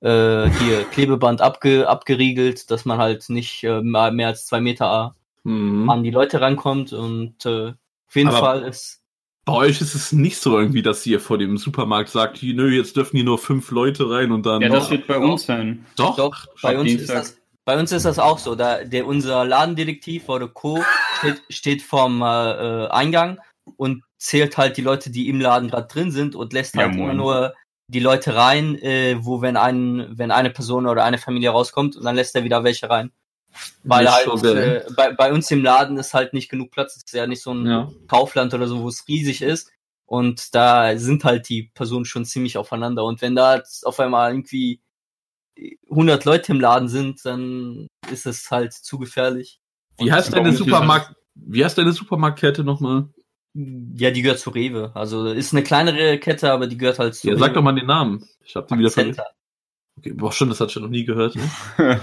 [SPEAKER 4] äh, hier Klebeband abge, abgeriegelt, dass man halt nicht äh, mal mehr als zwei Meter
[SPEAKER 1] Mhm.
[SPEAKER 4] an die Leute rankommt und äh, auf jeden
[SPEAKER 1] Aber-
[SPEAKER 4] Fall ist
[SPEAKER 1] Bei euch ist es nicht so irgendwie, dass ihr vor dem Supermarkt sagt, nö, jetzt dürfen hier nur fünf Leute rein und dann.
[SPEAKER 5] Ja, das
[SPEAKER 1] doch,
[SPEAKER 5] wird bei uns sein.
[SPEAKER 1] doch.
[SPEAKER 4] Doch, bei uns, ist das, bei uns ist das auch so. Da, der, unser Ladendetektiv oder Co. steht, steht vorm äh, Eingang und zählt halt die Leute, die im Laden gerade drin sind und lässt
[SPEAKER 5] Ja,
[SPEAKER 4] halt immer
[SPEAKER 5] moin.
[SPEAKER 4] nur die Leute rein, äh, wo wenn ein, wenn eine Person oder eine Familie rauskommt und dann lässt er wieder welche rein. Weil halt
[SPEAKER 1] geil.
[SPEAKER 4] äh, bei, bei uns im Laden ist halt nicht genug Platz. Es ist ja nicht so ein
[SPEAKER 1] Ja.
[SPEAKER 4] Kaufland oder so, wo es riesig ist. Und da sind halt die Personen schon ziemlich aufeinander. Und wenn da jetzt auf einmal irgendwie 100 Leute im Laden sind, dann ist es halt zu gefährlich.
[SPEAKER 1] Wie heißt deine Supermarkt? Wie heißt deine Supermarktkette nochmal?
[SPEAKER 4] Ja, die gehört zu Rewe. Also ist eine kleinere Kette, aber die gehört halt zu
[SPEAKER 1] Ja, sag doch mal den Namen. Ich hab die wieder vergessen.
[SPEAKER 4] Center.
[SPEAKER 1] Okay, boah, stimmt, das hat schon noch nie gehört. Ne?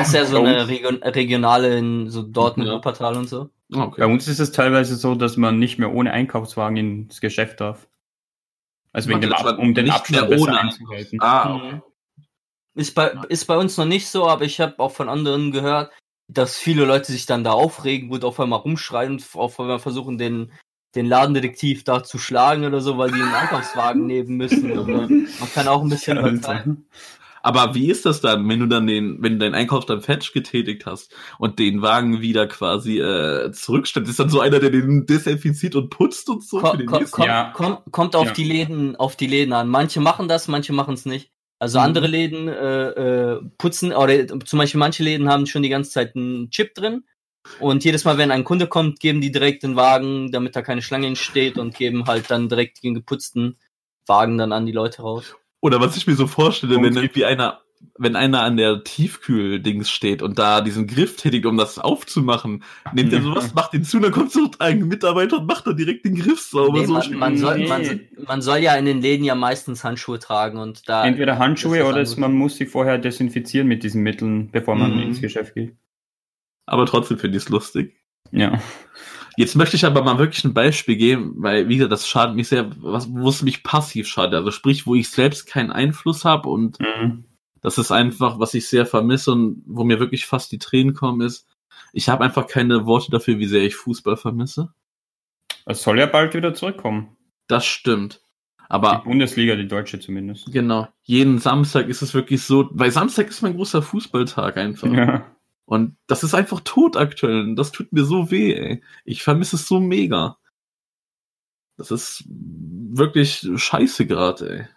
[SPEAKER 4] Ist ja so eine Region, regionale in so Dortmund,
[SPEAKER 1] Ja.
[SPEAKER 4] Wuppertal und so.
[SPEAKER 1] Ah, Okay.
[SPEAKER 5] Bei uns ist es teilweise so, dass man nicht mehr ohne Einkaufswagen ins Geschäft darf. Also wegen dem Ab um den
[SPEAKER 1] nicht
[SPEAKER 5] Abstand
[SPEAKER 1] mehr
[SPEAKER 5] besser
[SPEAKER 1] ohne
[SPEAKER 5] einzuhalten.
[SPEAKER 1] Ah, okay.
[SPEAKER 4] Mhm. Ist bei, ist bei uns noch nicht so, aber ich habe auch von anderen gehört, dass viele Leute sich dann da aufregen und auf einmal rumschreien und auf einmal versuchen, den, den Ladendetektiv da zu schlagen oder so, weil die einen Einkaufswagen nehmen müssen. Oder man kann auch ein bisschen übertreiben.
[SPEAKER 1] Aber wie ist das dann, wenn du dann den, wenn du deinen Einkauf dann fetch getätigt hast und den Wagen wieder quasi äh, zurückstellst, ist dann so einer, der den desinfiziert und putzt und so für
[SPEAKER 4] Ko
[SPEAKER 1] den
[SPEAKER 4] ko
[SPEAKER 1] nächsten?
[SPEAKER 4] kom
[SPEAKER 5] Ja.
[SPEAKER 4] kom kommt auf
[SPEAKER 5] Ja.
[SPEAKER 4] die Läden, auf die Läden an. Manche machen das, manche machen es nicht. Also
[SPEAKER 1] Mhm.
[SPEAKER 4] andere Läden äh, äh, putzen, oder zum Beispiel manche Läden haben schon die ganze Zeit einen Chip drin. Und jedes Mal, wenn ein Kunde kommt, geben die direkt den Wagen, damit da keine Schlange entsteht und geben halt dann direkt den geputzten Wagen dann an die Leute raus.
[SPEAKER 1] Oder was ich mir so vorstelle,
[SPEAKER 5] Und-
[SPEAKER 1] wenn irgendwie einer, wenn einer an der Tiefkühl-Dings steht und da diesen Griff tätigt, um das aufzumachen, nimmt er sowas, macht den zu, dann kommt so ein Mitarbeiter und macht dann direkt den Griff sauber.
[SPEAKER 4] Nee,
[SPEAKER 1] so
[SPEAKER 4] man, soll,
[SPEAKER 5] Nee.
[SPEAKER 4] man, man soll ja in den Läden ja meistens Handschuhe tragen und da.
[SPEAKER 5] Entweder Handschuhe
[SPEAKER 4] ist
[SPEAKER 5] oder es, man muss sie vorher desinfizieren mit diesen Mitteln, bevor man
[SPEAKER 1] Mhm.
[SPEAKER 5] ins Geschäft geht.
[SPEAKER 1] Aber trotzdem finde ich es lustig.
[SPEAKER 5] Ja.
[SPEAKER 1] Jetzt möchte ich aber mal wirklich ein Beispiel geben, weil, wie gesagt, das schadet mich sehr, was, wo es mich passiv schadet. Also sprich, wo ich selbst keinen Einfluss habe und
[SPEAKER 5] Mhm.
[SPEAKER 1] Das ist einfach, was ich sehr vermisse und wo mir wirklich fast die Tränen kommen, ist, ich habe einfach keine Worte dafür, wie sehr ich Fußball vermisse.
[SPEAKER 5] Es soll ja bald wieder zurückkommen.
[SPEAKER 1] Das stimmt.
[SPEAKER 5] Die
[SPEAKER 1] Aber
[SPEAKER 5] Bundesliga, die deutsche zumindest.
[SPEAKER 1] genau, jeden Samstag ist es wirklich so, weil Samstag ist mein großer Fußballtag einfach.
[SPEAKER 5] Ja.
[SPEAKER 1] Und das ist einfach tot aktuell. Und das tut mir so weh, ey. Ich vermisse es so mega. Das ist wirklich scheiße gerade, ey.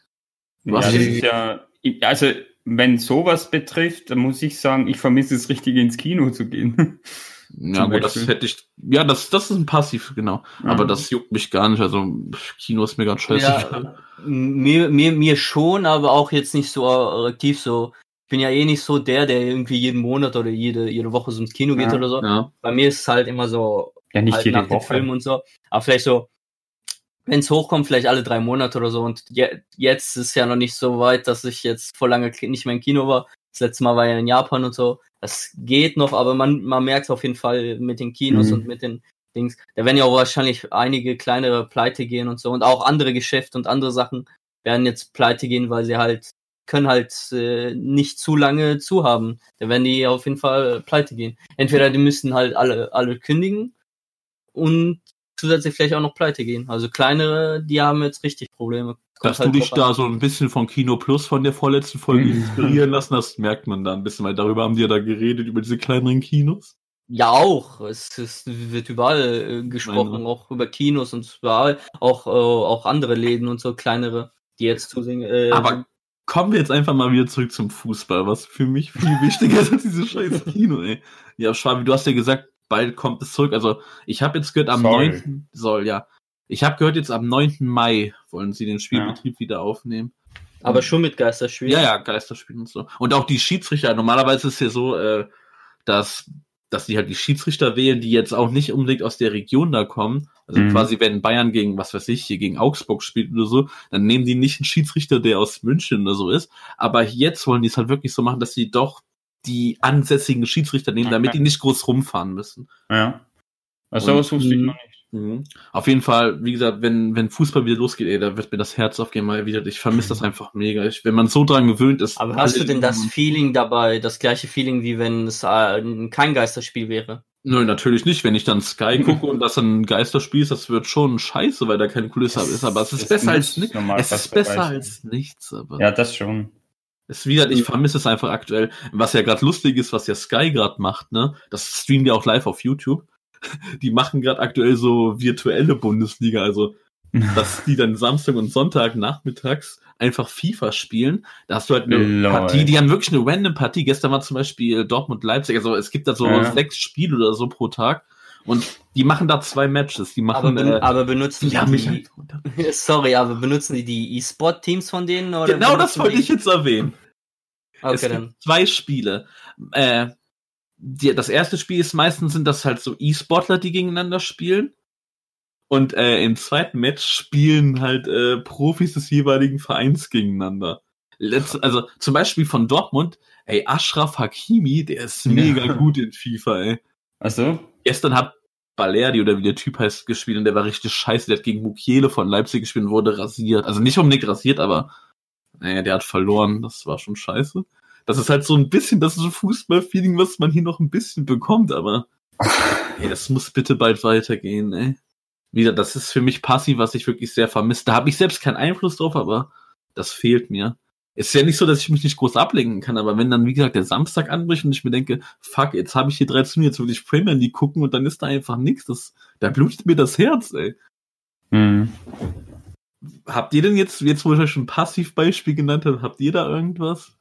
[SPEAKER 5] ja,
[SPEAKER 1] Was?
[SPEAKER 5] das ist ja, also wenn sowas betrifft, dann muss ich sagen, ich vermisse es richtig ins Kino zu gehen.
[SPEAKER 1] Ja, gut, das hätte ich. Ja, das, das ist ein Passiv, genau. Aber
[SPEAKER 5] Mhm.
[SPEAKER 1] das juckt mich gar nicht. Also, Kino ist mir ganz scheiße.
[SPEAKER 4] Ja, mir, mir, mir schon, aber auch jetzt nicht so aktiv so. Ich bin ja eh nicht so der, der irgendwie jeden Monat oder jede, jede Woche so ins Kino geht
[SPEAKER 5] Ja,
[SPEAKER 4] oder so.
[SPEAKER 1] ja.
[SPEAKER 4] Bei mir ist es halt immer so,
[SPEAKER 5] Ja, nicht
[SPEAKER 4] halt
[SPEAKER 5] jede
[SPEAKER 4] nach dem
[SPEAKER 5] Woche.
[SPEAKER 4] Film und so. Aber vielleicht so, wenn es hochkommt, vielleicht alle drei Monate oder so. Und je, jetzt ist ja noch nicht so weit, dass ich jetzt vor lange nicht mehr im Kino war. Das letzte Mal war ja in Japan und so. Das geht noch, aber man, man merkt auf jeden Fall mit den Kinos
[SPEAKER 5] Mhm.
[SPEAKER 4] und mit den Dings. Da werden ja auch wahrscheinlich einige kleinere pleite gehen und so. Und auch andere Geschäfte und andere Sachen werden jetzt pleite gehen, weil sie halt können halt äh, nicht zu lange zu haben. Da werden die auf jeden Fall pleite gehen. Entweder die müssen halt alle, alle kündigen und zusätzlich vielleicht auch noch pleite gehen. Also kleinere, die haben jetzt richtig Probleme. Kommt
[SPEAKER 1] Dass du
[SPEAKER 4] halt
[SPEAKER 1] dich
[SPEAKER 4] drauf an.
[SPEAKER 1] da so ein bisschen von Kino Plus von der vorletzten Folge
[SPEAKER 5] Mhm.
[SPEAKER 1] inspirieren lassen hast, merkt man da ein bisschen, weil darüber haben die ja da geredet, über diese kleineren Kinos.
[SPEAKER 4] Ja, auch. Es, es wird überall äh, gesprochen,
[SPEAKER 1] Meine.
[SPEAKER 4] auch über Kinos und überall, auch, äh, auch andere Läden und so kleinere, die jetzt zusehen. Äh,
[SPEAKER 1] Aber kommen wir jetzt einfach mal wieder zurück zum Fußball, was für mich viel wichtiger ist als dieses scheiß Kino, ey. Ja, Schwabi, du hast ja gesagt, bald kommt es zurück. Also, ich habe jetzt gehört, am
[SPEAKER 5] Soll.
[SPEAKER 1] 9. soll, ja. Ich habe gehört, jetzt am 9. Mai wollen sie den Spielbetrieb wieder aufnehmen.
[SPEAKER 4] aber schon mit Geisterspielen.
[SPEAKER 1] Ja, ja, Geisterspiel und so. Und auch die Schiedsrichter. Normalerweise ist es ja so, äh, dass, dass die halt die Schiedsrichter wählen, die jetzt auch nicht unbedingt aus der Region da kommen. Also
[SPEAKER 5] Mhm.
[SPEAKER 1] quasi, wenn Bayern gegen, was weiß ich, hier gegen Augsburg spielt oder so, dann nehmen die nicht einen Schiedsrichter, der aus München oder so ist. Aber jetzt wollen die es halt wirklich so machen, dass sie doch die ansässigen Schiedsrichter nehmen, damit
[SPEAKER 5] Okay.
[SPEAKER 1] die nicht groß rumfahren müssen.
[SPEAKER 5] Ja. Also das wusste ich noch nicht.
[SPEAKER 1] Mhm. Auf jeden Fall, wie gesagt, wenn, wenn Fußball wieder losgeht, ey, da wird mir das Herz aufgehen mal wieder. Ich vermisse das einfach mega. Ich, wenn man so dran gewöhnt ist.
[SPEAKER 4] Aber hast du denn das Feeling dabei, das gleiche Feeling, wie wenn es äh, kein Geisterspiel wäre?
[SPEAKER 1] Nö, natürlich nicht. Wenn ich dann Sky gucke und das ein Geisterspiel ist, das wird schon scheiße, weil da keine Kulisse
[SPEAKER 5] Es-
[SPEAKER 1] ist. Aber es ist
[SPEAKER 5] es
[SPEAKER 1] besser als nichts. Es ist besser als nichts, aber.
[SPEAKER 5] Ja, das schon.
[SPEAKER 1] Es wieder, ich vermisse es einfach aktuell. Was ja gerade lustig ist, was ja Sky gerade macht, ne? Das streamen ja auch live auf YouTube. Die machen gerade aktuell so virtuelle Bundesliga, also dass die dann Samstag und Sonntag nachmittags einfach FIFA spielen. Da hast du halt eine
[SPEAKER 5] Lol.
[SPEAKER 1] Partie, die haben wirklich eine random Partie. Gestern war zum Beispiel Dortmund Leipzig, also es gibt da so
[SPEAKER 5] Ja.
[SPEAKER 1] sechs Spiele oder so pro Tag und die machen da zwei Matches. Die
[SPEAKER 4] Aber,
[SPEAKER 1] machen
[SPEAKER 4] ben,
[SPEAKER 1] äh,
[SPEAKER 4] aber benutzen
[SPEAKER 1] die mich
[SPEAKER 4] die,
[SPEAKER 1] halt
[SPEAKER 4] sorry, aber benutzen die die E-Sport-Teams von denen? Oder
[SPEAKER 1] Genau das wollte
[SPEAKER 4] die-
[SPEAKER 1] ich jetzt erwähnen.
[SPEAKER 4] Okay,
[SPEAKER 1] es
[SPEAKER 4] dann.
[SPEAKER 1] gibt zwei Spiele. Äh, die, das erste Spiel ist meistens sind das halt so E-Sportler, die gegeneinander spielen. Und äh, im zweiten Match spielen halt äh, Profis des jeweiligen Vereins gegeneinander. Letz, also zum Beispiel von Dortmund, ey, Ashraf Hakimi, der ist mega
[SPEAKER 5] Ja.
[SPEAKER 1] gut in FIFA, ey.
[SPEAKER 5] Also,
[SPEAKER 1] Gestern hat Balerdi oder wie der Typ heißt gespielt und der war richtig scheiße. Der hat gegen Mukiele von Leipzig gespielt und wurde rasiert. Also nicht unbedingt rasiert, aber naja, der hat verloren. Das war schon scheiße. Das ist halt so ein bisschen das ist so Fußball-Feeling, was man hier noch ein bisschen bekommt, aber ey, das muss bitte bald weitergehen, ey. Wieder, das ist für mich passiv, was ich wirklich sehr vermisse. Da habe ich selbst keinen Einfluss drauf, aber das fehlt mir. Ist ja nicht so, dass ich mich nicht groß ablenken kann, aber wenn dann, wie gesagt, der Samstag anbricht und ich mir denke, fuck, jetzt habe ich hier 13 Minuten, jetzt will ich Premier League gucken und dann ist da einfach nichts, das, da blutet mir das Herz, ey.
[SPEAKER 5] hm.
[SPEAKER 1] Habt ihr denn jetzt, jetzt wo ich euch schon ein Passivbeispiel genannt habe, habt ihr da irgendwas?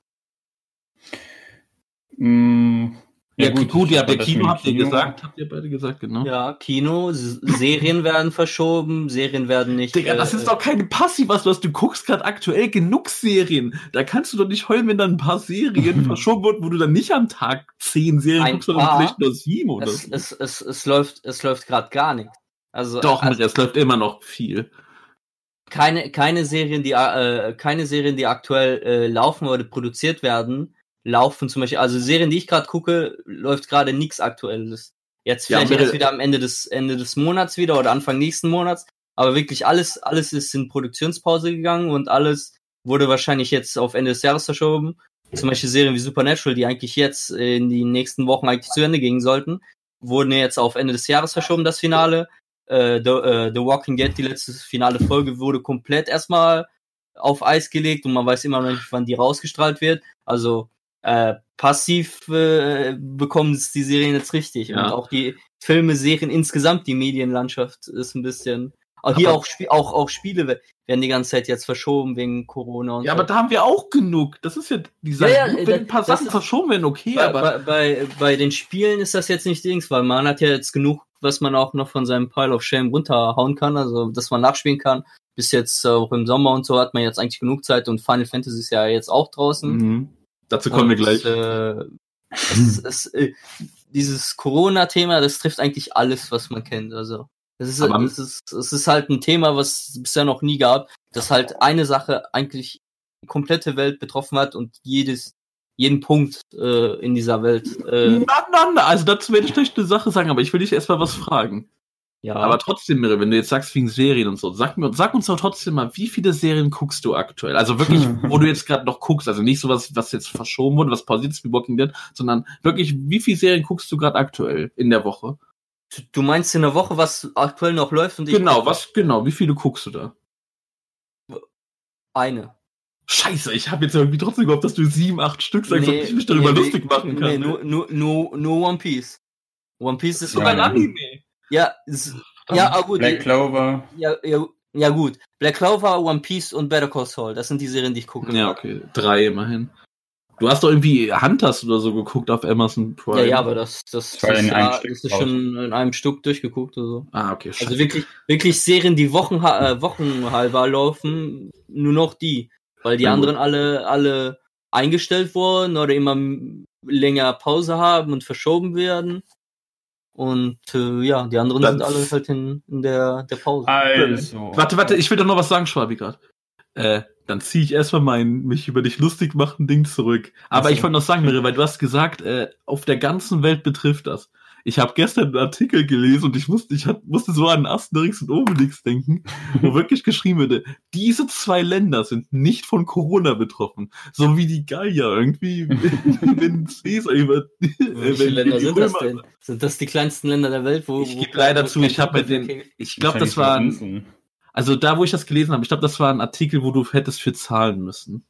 [SPEAKER 5] Hm.
[SPEAKER 1] Ja, gut, ihr habt ja
[SPEAKER 5] das
[SPEAKER 1] Kino, habt ihr gesagt, habt ihr beide gesagt, genau.
[SPEAKER 4] Ja, Kino, Serien werden verschoben, Serien werden nicht.
[SPEAKER 1] Digga, das
[SPEAKER 4] äh,
[SPEAKER 1] ist doch keine Passiv, was du hast. Du guckst gerade aktuell genug Serien. Da kannst du doch nicht heulen, wenn dann ein paar Serien verschoben wird, wo du dann nicht am Tag zehn Serien
[SPEAKER 4] Ein
[SPEAKER 1] guckst, sondern
[SPEAKER 4] paar.
[SPEAKER 1] vielleicht nur sieben oder
[SPEAKER 4] es,
[SPEAKER 1] so.
[SPEAKER 4] es, es, es läuft, es läuft gerade gar nichts. Also,
[SPEAKER 1] Doch,
[SPEAKER 4] also
[SPEAKER 1] es läuft immer noch viel.
[SPEAKER 4] keine, keine Serien, die, äh, keine Serien, die aktuell äh, laufen oder produziert werden, laufen zum Beispiel, also Serien, die ich gerade gucke, läuft gerade nichts Aktuelles. Jetzt
[SPEAKER 1] Ja,
[SPEAKER 4] vielleicht
[SPEAKER 1] bitte.
[SPEAKER 4] erst wieder am Ende des, Ende des Monats wieder oder Anfang nächsten Monats. Aber wirklich alles, alles ist in Produktionspause gegangen und alles wurde wahrscheinlich jetzt auf Ende des Jahres verschoben. Zum Beispiel Serien wie Supernatural, die eigentlich jetzt in die nächsten Wochen eigentlich zu Ende gehen sollten, wurden jetzt auf Ende des Jahres verschoben, das Finale. Äh, The, äh, The Walking Dead, die letzte finale Folge, wurde komplett erstmal auf Eis gelegt und man weiß immer noch nicht, wann die rausgestrahlt wird. Also äh, passiv äh, bekommen es die Serien jetzt richtig.
[SPEAKER 1] Ja.
[SPEAKER 4] Und auch die Filme, Serien, insgesamt die Medienlandschaft ist ein bisschen. Auch hier
[SPEAKER 1] Aber-
[SPEAKER 4] auch, Spie- auch, auch Spiele we- werden die ganze Zeit jetzt verschoben wegen Corona und
[SPEAKER 1] Ja,
[SPEAKER 4] so.
[SPEAKER 1] aber da haben wir auch genug. Das ist ja dieser,
[SPEAKER 4] Ja, ja,
[SPEAKER 1] wenn ein paar Sachen verschoben werden, okay,
[SPEAKER 4] bei,
[SPEAKER 1] aber
[SPEAKER 4] bei, bei, bei den Spielen ist das jetzt nicht Dings, weil man hat ja jetzt genug, was man auch noch von seinem Pile of Shame runterhauen kann, also dass man nachspielen kann. Bis jetzt äh, auch im Sommer und so hat man jetzt eigentlich genug Zeit und Final Fantasy ist ja jetzt auch draußen.
[SPEAKER 1] mhm. Dazu kommen wir
[SPEAKER 4] Und,
[SPEAKER 1] gleich.
[SPEAKER 4] Äh, es, es, äh, dieses Corona-Thema, das trifft eigentlich alles, was man kennt. Also es ist, es ist, es ist halt ein Thema, was es bisher noch nie gab, das halt eine Sache eigentlich die komplette Welt betroffen hat und jedes, jeden Punkt äh, in dieser Welt. Äh,
[SPEAKER 1] na, na, na, also dazu werde ich gleich eine Sache sagen, aber ich will dich erstmal was fragen.
[SPEAKER 4] Ja,
[SPEAKER 1] Aber trotzdem, Mirre, wenn du jetzt sagst wegen Serien und so, sag, mir, sag uns doch trotzdem mal, wie viele Serien guckst du aktuell? Also wirklich, wo du jetzt gerade noch guckst, also nicht sowas, was jetzt verschoben wurde, was pausiert ist wie Walking Dead, sondern wirklich, wie viele Serien guckst du gerade aktuell in der Woche?
[SPEAKER 4] du- du meinst in der Woche, was aktuell noch läuft und ich
[SPEAKER 1] Genau, was genau, wie viele guckst du da?
[SPEAKER 4] eine.
[SPEAKER 1] Scheiße, ich habe jetzt irgendwie trotzdem gehofft, dass du sieben, acht Stück sagst,
[SPEAKER 4] Nee,
[SPEAKER 1] und ich mich darüber
[SPEAKER 4] nee,
[SPEAKER 1] lustig machen kann.
[SPEAKER 4] Nee, nur, nur, nur, nur One Piece. One Piece ist
[SPEAKER 1] so ein. Anime.
[SPEAKER 4] Ja, ist, ja, ah, gut.
[SPEAKER 5] Black Clover.
[SPEAKER 4] Ja, ja, ja, gut. Black Clover, One Piece und Better Call Saul. Das sind die Serien, die ich gucke.
[SPEAKER 1] Ja, okay, drei immerhin. Du hast doch irgendwie Hunters oder so geguckt auf Amazon Prime.
[SPEAKER 4] Ja, ja, aber das, das,
[SPEAKER 5] Das
[SPEAKER 4] ist, ja, das ist schon in einem Stück durchgeguckt oder so.
[SPEAKER 1] Ah, okay, scheiße.
[SPEAKER 4] Also wirklich, wirklich Serien, die Wochen, äh, wochenhalber laufen, nur noch die. Weil die
[SPEAKER 1] gut.
[SPEAKER 4] anderen alle, alle eingestellt wurden oder immer länger Pause haben und verschoben werden. Und äh, ja, die anderen
[SPEAKER 1] Dann-
[SPEAKER 4] sind alle halt in, in der, der Pause.
[SPEAKER 5] Also.
[SPEAKER 1] Warte, warte, ich will doch noch was sagen, Schwabi grad. Äh, dann ziehe ich erstmal mein mich über dich lustig machen Ding zurück. Aber
[SPEAKER 5] Ach so.
[SPEAKER 1] ich wollte noch sagen, Mirre, weil du hast gesagt, äh, auf der ganzen Welt betrifft das. Ich habe gestern einen Artikel gelesen und ich musste, ich hat, musste so an Asterix und Obelix denken, wo wirklich geschrieben wurde, diese zwei Länder sind nicht von Corona betroffen. So wie die Gallier irgendwie, wenn Caesar über
[SPEAKER 4] Welche
[SPEAKER 1] wenn
[SPEAKER 4] Länder sind das denn? Sind das die kleinsten Länder der Welt? Wo,
[SPEAKER 1] Ich
[SPEAKER 4] wo-
[SPEAKER 1] gebe leider
[SPEAKER 4] wo
[SPEAKER 1] zu, ich habe mit den, ich glaube, das war, ein, also da, wo ich das gelesen habe, ich glaube, das war ein Artikel, wo du hättest für zahlen müssen.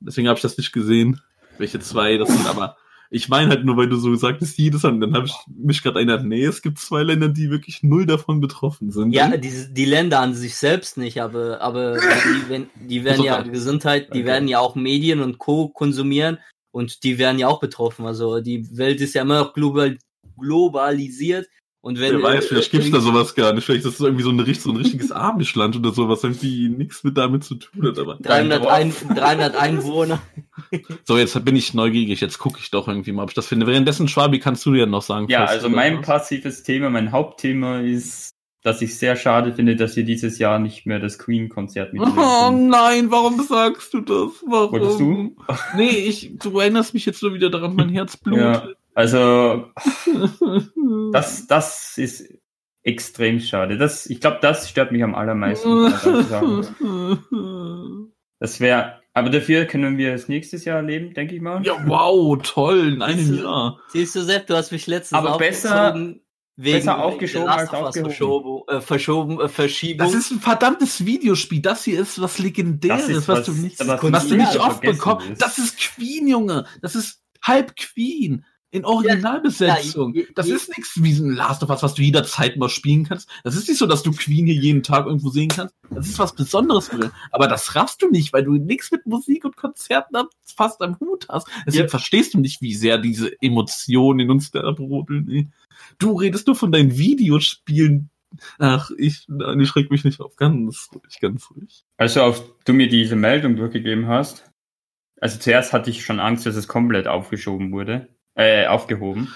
[SPEAKER 1] Deswegen habe ich das nicht gesehen, welche zwei das sind, aber ich meine halt nur, weil du so gesagt hast, jedes Land, dann habe ich mich gerade erinnert, nee, es gibt zwei Länder, die wirklich null davon betroffen sind.
[SPEAKER 4] Ja, die, die Länder an sich selbst nicht, aber, aber die, wenn, die werden ja
[SPEAKER 1] Gesundheit.
[SPEAKER 4] Gesundheit, die
[SPEAKER 5] Okay.
[SPEAKER 4] werden ja auch Medien und Co. konsumieren und die werden ja auch betroffen. Also die Welt ist ja immer noch global, globalisiert und wenn
[SPEAKER 1] Wer weiß, vielleicht gibt's da sowas gar nicht. Vielleicht ist es irgendwie so, eine, so ein richtiges Amischland oder so, was irgendwie nichts mit damit zu tun hat. Aber
[SPEAKER 4] 300, ein, 300 Einwohner.
[SPEAKER 1] so, jetzt bin ich neugierig. Jetzt gucke ich doch irgendwie mal, ob ich das finde. Währenddessen, Schwabi, kannst du dir noch sagen?
[SPEAKER 5] Ja, also mein
[SPEAKER 1] was-
[SPEAKER 5] passives Thema, mein Hauptthema ist, dass ich sehr schade finde, dass wir dieses Jahr nicht mehr das Queen-Konzert mit
[SPEAKER 1] Oh nein, warum sagst du das? Warum?
[SPEAKER 5] Wolltest du?
[SPEAKER 1] Nee, ich, du erinnerst mich jetzt nur wieder daran, mein Herz
[SPEAKER 5] Ja,
[SPEAKER 1] blutet.
[SPEAKER 5] Also das, das ist extrem schade. Das, ich glaube, das stört mich am allermeisten. Das wäre, aber dafür können wir es nächstes Jahr erleben, denke ich mal.
[SPEAKER 1] ja, wow, toll, in einem
[SPEAKER 4] Siehst du?
[SPEAKER 1] Jahr.
[SPEAKER 4] Siehst du, Sepp, du hast mich letztens
[SPEAKER 5] Aber besser-
[SPEAKER 4] wegen,
[SPEAKER 5] besser aufgeschoben als aufgehoben.
[SPEAKER 4] Verschoben, äh, verschoben, äh, Verschiebung.
[SPEAKER 1] Das ist ein verdammtes Videospiel. Das hier ist was Legendäres,
[SPEAKER 5] ist
[SPEAKER 1] was,
[SPEAKER 5] was-
[SPEAKER 1] du nicht,
[SPEAKER 5] was
[SPEAKER 1] was,
[SPEAKER 5] du
[SPEAKER 1] nicht oft bekommst. Das ist Queen, Junge. Das ist halb Queen. In Originalbesetzung.
[SPEAKER 4] Ja, je-
[SPEAKER 1] das ist nichts wie ein Last of Us, was du jederzeit mal spielen kannst. Das ist nicht so, dass du Queen hier jeden Tag irgendwo sehen kannst. Das ist was Besonderes. Aber das raffst du nicht, weil du nichts mit Musik und Konzerten fast am Hut hast. Deswegen
[SPEAKER 4] Ja.
[SPEAKER 1] verstehst du nicht, wie sehr diese Emotionen in uns da brodeln. ey. Du redest nur von deinen Videospielen. Ach, ich, nein, ich schreck mich nicht auf. Ganz ruhig, ganz ruhig.
[SPEAKER 5] Also, auf du mir diese Meldung durchgegeben hast. Also zuerst hatte ich schon Angst, dass es komplett aufgeschoben wurde. Äh, aufgehoben.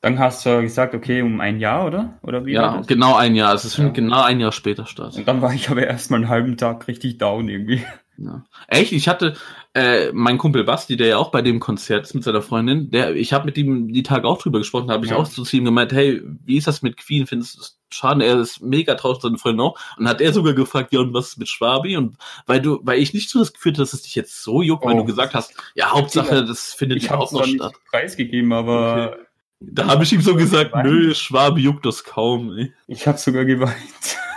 [SPEAKER 5] Dann hast du gesagt, okay, um ein Jahr, oder? Oder wie
[SPEAKER 1] Ja, genau ein Jahr. Also es findet
[SPEAKER 5] Ja.
[SPEAKER 1] genau ein Jahr später statt.
[SPEAKER 5] Und dann war ich aber erstmal einen halben Tag richtig down irgendwie.
[SPEAKER 1] Ja. Echt? Ich hatte äh, mein Kumpel Basti, der ja auch bei dem Konzert ist mit seiner Freundin, der, ich habe mit ihm die Tage auch drüber gesprochen, habe ich
[SPEAKER 5] Ja.
[SPEAKER 1] auch zu ihm gemeint, hey, wie ist das mit Queen? Findest du es schade? Er ist mega traurig, seine Freundin auch. Und hat er sogar gefragt, ja, und was ist mit Schwabi? Und weil du, weil ich nicht so das Gefühl hatte, dass es dich jetzt so juckt, weil
[SPEAKER 5] Oh.
[SPEAKER 1] du gesagt hast, ja, Hauptsache, das findet
[SPEAKER 5] Ich es
[SPEAKER 1] noch statt.
[SPEAKER 5] preisgegeben, aber
[SPEAKER 1] Da habe ich ihm so gesagt, nö, Schwabi juckt das kaum, ey.
[SPEAKER 5] ich habe sogar geweint.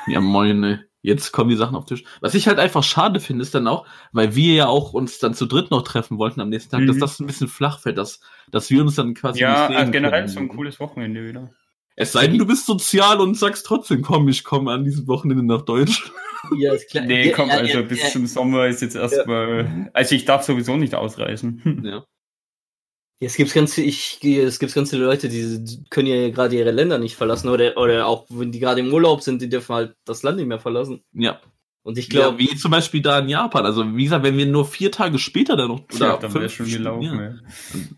[SPEAKER 1] Ja, moin, ey. Jetzt kommen die Sachen auf den Tisch. Was ich halt einfach schade finde, ist dann auch, weil wir ja auch uns dann zu dritt noch treffen wollten am nächsten Tag,
[SPEAKER 5] Mhm.
[SPEAKER 1] dass das ein bisschen flach fällt, dass, dass wir uns dann quasi
[SPEAKER 5] Ja,
[SPEAKER 1] nicht sehen
[SPEAKER 5] also generell
[SPEAKER 1] können.
[SPEAKER 5] so ein cooles Wochenende wieder.
[SPEAKER 1] Es sei denn, du bist sozial und sagst trotzdem, komm, ich komme an diesem Wochenende nach Deutschland.
[SPEAKER 4] ja, ist klar.
[SPEAKER 5] Nee,
[SPEAKER 4] Ja,
[SPEAKER 5] komm,
[SPEAKER 4] ja,
[SPEAKER 5] also
[SPEAKER 4] ja,
[SPEAKER 5] bis
[SPEAKER 4] ja.
[SPEAKER 5] zum Sommer ist jetzt erstmal. Also ich darf sowieso nicht ausreisen.
[SPEAKER 1] Ja.
[SPEAKER 4] Es gibt ganz, ich, es gibt ganz viele Leute, die können ja gerade ihre Länder nicht verlassen oder, oder auch wenn die gerade im Urlaub sind, die dürfen halt das Land nicht mehr verlassen.
[SPEAKER 1] Ja.
[SPEAKER 4] Und ich
[SPEAKER 1] ja.
[SPEAKER 4] glaube,
[SPEAKER 1] Wie zum Beispiel da in Japan. Also, wie gesagt, wenn wir nur vier Tage später dann noch,
[SPEAKER 5] Ja,
[SPEAKER 1] oder
[SPEAKER 5] dann wäre
[SPEAKER 1] fünf
[SPEAKER 5] schon gelaufen.
[SPEAKER 1] ja.
[SPEAKER 5] Ja.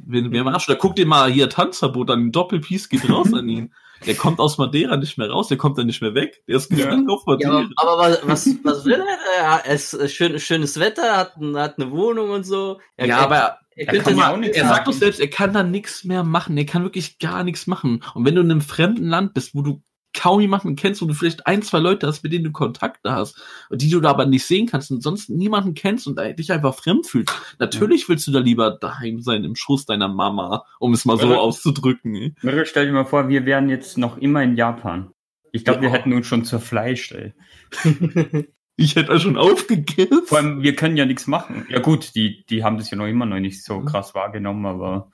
[SPEAKER 1] Wir, wir am Arsch. Da guck dir mal hier Tanzverbot an. Doppelpiece geht raus an ihn. Der kommt aus Madeira nicht mehr raus, der kommt dann nicht mehr weg. Der ist
[SPEAKER 5] Ja.
[SPEAKER 1] gefangen auf
[SPEAKER 4] ja,
[SPEAKER 1] Madeira.
[SPEAKER 4] aber, aber was, was, was will er? Er es ist schön, schönes Wetter, hat, hat eine Wohnung und so. Er,
[SPEAKER 1] Ja,
[SPEAKER 4] er,
[SPEAKER 1] aber
[SPEAKER 4] er
[SPEAKER 5] er
[SPEAKER 1] mal, er sagt doch selbst, er kann da nichts mehr machen. Er kann wirklich gar nichts machen. Und wenn du in einem fremden Land bist, wo du kaum jemanden kennst, wo du vielleicht ein, zwei Leute hast, mit denen du Kontakte hast, und die du da aber nicht sehen kannst und sonst niemanden kennst und dich einfach fremd fühlst, natürlich willst du da lieber daheim sein, im Schoß deiner Mama, um es mal so
[SPEAKER 5] Ja.
[SPEAKER 1] auszudrücken. ey.
[SPEAKER 5] Mirre, stell dir mal vor, wir wären jetzt noch immer in Japan. Ich glaube, wir
[SPEAKER 1] Ja.
[SPEAKER 5] hätten uns schon zur Fleisch, ey.
[SPEAKER 1] Ich hätte schon aufgegessen.
[SPEAKER 5] Vor allem, wir können ja nichts machen. Ja gut, die, die haben das ja noch immer noch nicht so
[SPEAKER 1] Mhm.
[SPEAKER 5] krass wahrgenommen, aber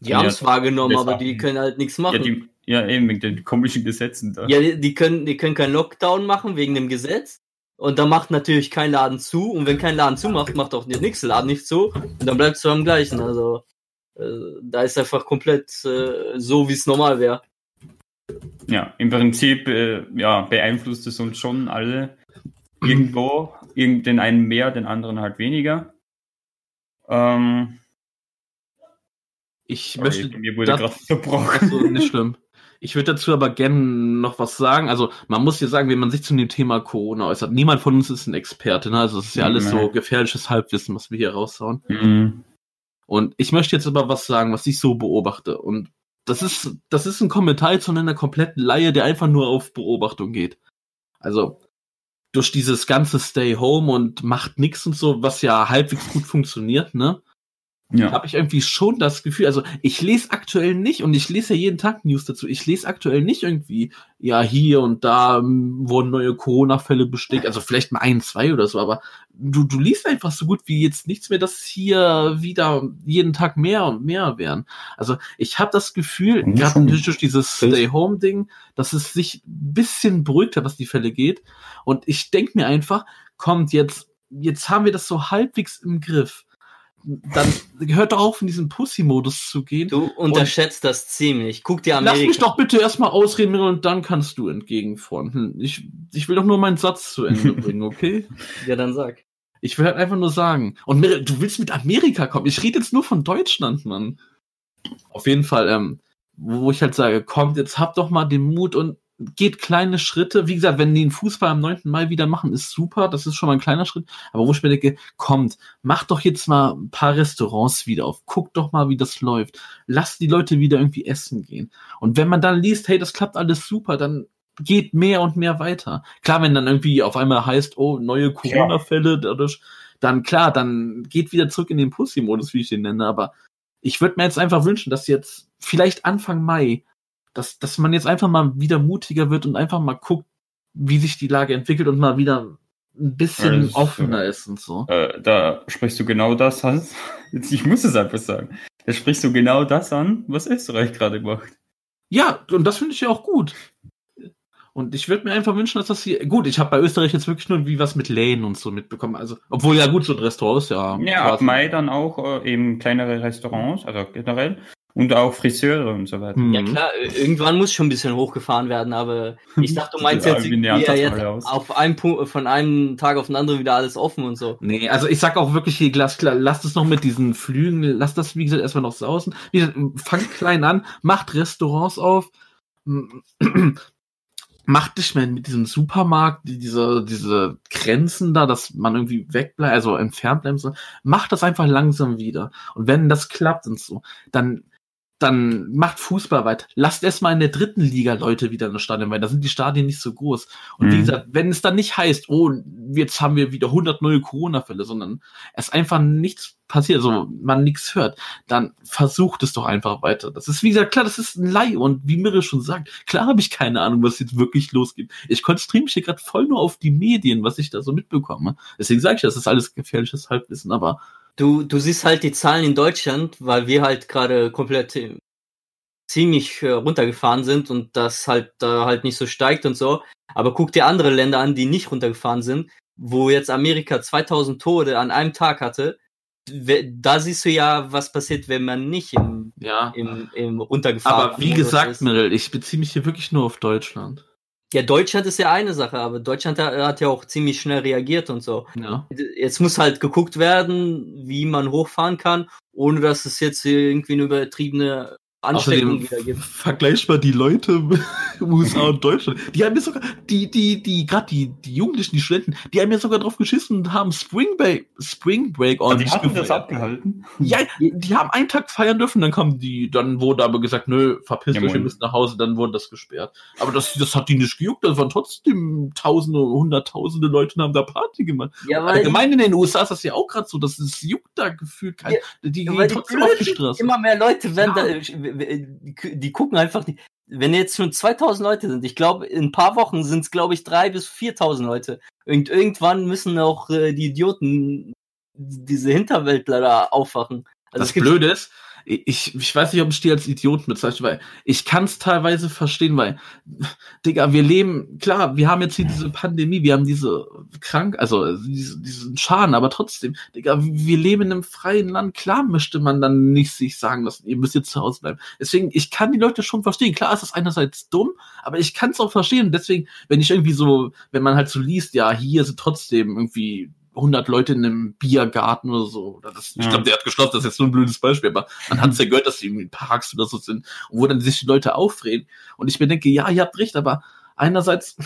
[SPEAKER 4] die haben es
[SPEAKER 5] Ja,
[SPEAKER 4] wahrgenommen, aber die können halt nichts
[SPEAKER 5] ja,
[SPEAKER 4] machen.
[SPEAKER 5] die, ja eben wegen den komischen Gesetzen da.
[SPEAKER 4] Ja, die, die können, die können keinen Lockdown machen wegen dem Gesetz. Und dann macht natürlich kein Laden zu. Und wenn kein Laden zumacht, macht auch der nächste Laden nicht zu. Und dann bleibst du am gleichen. Also äh, da ist einfach komplett äh, so, wie es normal wäre.
[SPEAKER 5] Ja, im Prinzip äh, ja, beeinflusst es uns schon alle irgendwo. Irgend, den einen mehr, den anderen halt weniger. Ähm,
[SPEAKER 1] Ich
[SPEAKER 5] sorry,
[SPEAKER 1] möchte
[SPEAKER 5] mir wurde gerade verbrochen.
[SPEAKER 1] so, nicht schlimm. Ich würde dazu aber gerne noch was sagen. Also, man muss hier sagen, wenn man sich zu dem Thema Corona äußert, niemand von uns ist ein Experte. Ne? Also, es ist ja alles so gefährliches Halbwissen, was wir hier raushauen.
[SPEAKER 5] Mhm.
[SPEAKER 1] Und ich möchte jetzt aber was sagen, was ich so beobachte. Und das ist, das ist ein Kommentar zu einer kompletten Laie, der einfach nur auf Beobachtung geht. Also, durch dieses ganze Stay Home und macht nix und so, was ja halbwegs gut funktioniert, ne?
[SPEAKER 5] Ja.
[SPEAKER 1] habe ich irgendwie schon das Gefühl, also ich lese aktuell nicht und ich lese ja jeden Tag News dazu. Ich lese aktuell nicht irgendwie, ja, hier und da wurden neue Corona-Fälle bestätigt, also vielleicht mal ein, zwei oder so, aber du, du liest einfach so gut wie jetzt nichts mehr, dass hier wieder jeden Tag mehr und mehr werden. Also ich habe das Gefühl, gerade durch dieses Stay-Home-Ding, dass es sich ein bisschen beruhigt hat, was die Fälle geht. Und ich denke mir einfach, kommt jetzt, jetzt haben wir das so halbwegs im Griff dann hört doch auf, in diesen Pussy-Modus zu gehen.
[SPEAKER 4] Du unterschätzt das ziemlich. Guck dir
[SPEAKER 1] Lass
[SPEAKER 4] Amerika.
[SPEAKER 1] mich doch bitte erstmal ausreden und dann kannst du entgegenfronten. Ich, ich will doch nur meinen Satz zu Ende bringen, okay?
[SPEAKER 4] Ja, dann sag.
[SPEAKER 1] Ich will halt einfach nur sagen. Und du willst mit Amerika kommen. Ich rede jetzt nur von Deutschland, Mann. Auf jeden Fall, ähm, wo ich halt sage, kommt, jetzt habt doch mal den Mut und geht kleine Schritte. Wie gesagt, wenn die den Fußball am 9. Mai wieder machen, ist super. Das ist schon mal ein kleiner Schritt. Aber wo ich mir denke, kommt, macht doch jetzt mal ein paar Restaurants wieder auf. Guckt doch mal, wie das läuft. Lasst die Leute wieder irgendwie essen gehen. Und wenn man dann liest, hey, das klappt alles super, dann geht mehr und mehr weiter. Klar, wenn dann irgendwie auf einmal heißt, oh, neue Corona-Fälle dadurch, dann klar, dann geht wieder zurück in den Pussy-Modus, wie ich den nenne. Aber ich würde mir jetzt einfach wünschen, dass jetzt vielleicht Anfang Mai, dass, dass man jetzt einfach mal wieder mutiger wird und einfach mal guckt, wie sich die Lage entwickelt und mal wieder ein bisschen
[SPEAKER 5] ist,
[SPEAKER 1] offener
[SPEAKER 5] äh,
[SPEAKER 1] ist und so.
[SPEAKER 5] Äh, da sprichst du genau das an. Ich muss es einfach sagen. Da sprichst du genau das an, was Österreich gerade macht.
[SPEAKER 1] Ja, und das finde ich ja auch gut. Und ich würde mir einfach wünschen, dass das hier. Gut, ich habe bei Österreich jetzt wirklich nur wie was mit Läden und so mitbekommen. Also, obwohl ja gut, so ein Restaurant ist ja.
[SPEAKER 5] Ja, ab
[SPEAKER 1] quasi-
[SPEAKER 5] Mai dann auch äh, eben kleinere Restaurants, also generell. Und auch Friseure und so weiter.
[SPEAKER 1] Hm.
[SPEAKER 4] Ja klar, äh, irgendwann muss schon ein bisschen hochgefahren werden, aber ich dachte, du meinst
[SPEAKER 5] Ja,
[SPEAKER 4] jetzt
[SPEAKER 5] wie
[SPEAKER 4] jetzt auf einen Punkt, von einem Tag auf den anderen wieder alles offen und so.
[SPEAKER 1] Nee, also ich sag auch wirklich hier glasklar, lasst es noch mit diesen Flügen, lasst das, wie gesagt, erstmal noch sausen. Wie gesagt, fangt klein an, macht Restaurants auf, macht nicht mehr mit diesem Supermarkt, die, diese, diese Grenzen da, dass man irgendwie wegbleibt, also entfernt bleiben soll. Macht das einfach langsam wieder. Und wenn das klappt und so, dann dann macht Fußball weiter. Lasst erstmal in der dritten Liga Leute wieder in das Stadion, weil da sind die Stadien nicht so groß. Und wie
[SPEAKER 5] Mhm.
[SPEAKER 1] gesagt, wenn es dann nicht heißt, oh, jetzt haben wir wieder 100 neue Corona-Fälle, sondern es einfach nichts passiert, also man nichts hört, dann versucht es doch einfach weiter. Das ist, wie gesagt, klar, das ist ein Leih und wie Mirre schon sagt, klar habe ich keine Ahnung, was jetzt wirklich losgeht. Ich konzentriere mich hier gerade voll nur auf die Medien, was ich da so mitbekomme. Deswegen sage ich, das ist alles gefährliches Halbwissen, aber
[SPEAKER 4] Du, du siehst halt die Zahlen in Deutschland, weil wir halt gerade komplett äh, ziemlich äh, runtergefahren sind und das halt da halt nicht so steigt und so. Aber guck dir andere Länder an, die nicht runtergefahren sind, wo jetzt Amerika 2000 Tode an einem Tag hatte. Da siehst du ja, was passiert, wenn man nicht im,
[SPEAKER 1] ja.
[SPEAKER 4] im, im runtergefahren
[SPEAKER 1] Aber wie gesagt, Mirel, ich beziehe mich hier wirklich nur auf Deutschland.
[SPEAKER 4] Ja, Deutschland ist ja eine Sache, aber Deutschland hat, ja auch ziemlich schnell reagiert und so.
[SPEAKER 1] Ja.
[SPEAKER 4] Jetzt muss halt geguckt werden, wie man hochfahren kann, ohne dass es jetzt irgendwie eine übertriebene Ansteckung wieder gibt.
[SPEAKER 1] vergleich mal die Leute im USA und Deutschland. Die haben ja sogar, die, die, die, gerade die, die Jugendlichen, die Studenten, die haben ja sogar drauf geschissen und haben Spring Break, Spring Break
[SPEAKER 5] Und die
[SPEAKER 1] ordentlich
[SPEAKER 5] hatten das
[SPEAKER 1] gefeiert.
[SPEAKER 5] abgehalten.
[SPEAKER 1] Ja, die haben einen Tag feiern dürfen, dann kamen die, dann wurde aber gesagt, nö, verpisst
[SPEAKER 5] Ja,
[SPEAKER 1] euch, ihr müsst nach Hause, dann wurde das gesperrt. Aber das, das hat die nicht gejuckt, das waren trotzdem Tausende, Hunderttausende Leute und haben da Party gemacht.
[SPEAKER 4] Ja,
[SPEAKER 1] Allgemein in den USA ist das ja auch gerade so, dass es juckt da gefühlt kein, die
[SPEAKER 4] Ja,
[SPEAKER 1] gehen
[SPEAKER 4] weil die
[SPEAKER 1] trotzdem auf die Straße.
[SPEAKER 4] Immer mehr Leute werden
[SPEAKER 1] Ja.
[SPEAKER 4] da, die, die gucken einfach, nicht. wenn jetzt schon 2000 Leute sind, ich glaube, in ein paar Wochen sind es, glaube ich, 3.000 bis 4000 Leute. Und irgendwann müssen auch äh, die Idioten, diese Hinterwäldler da aufwachen. Also
[SPEAKER 1] das Blöde ist, ich, ich weiß nicht, ob ich die als Idioten bezeichne, weil ich kann es teilweise verstehen, weil, Digga, wir leben, klar, wir haben jetzt hier diese Pandemie, wir haben diese krank, also diese, diesen Schaden, aber trotzdem, Digga, wir leben in einem freien Land, klar möchte man dann nicht sich sagen lassen, ihr müsst jetzt zu Hause bleiben. Deswegen, ich kann die Leute schon verstehen. Klar ist das einerseits dumm, aber ich kann es auch verstehen. Deswegen, wenn ich irgendwie so, wenn man halt so liest, ja, hier sind trotzdem irgendwie 100 Leute in einem Biergarten oder so. Oder das, Ich
[SPEAKER 5] Ja.
[SPEAKER 1] glaube, der hat geschlossen, das ist jetzt nur ein blödes Beispiel, aber man hat es ja gehört, dass die irgendwie in Parks oder so sind, und wo dann sich die Leute aufreden. Und ich mir denke, ja, ihr habt recht, aber einerseits,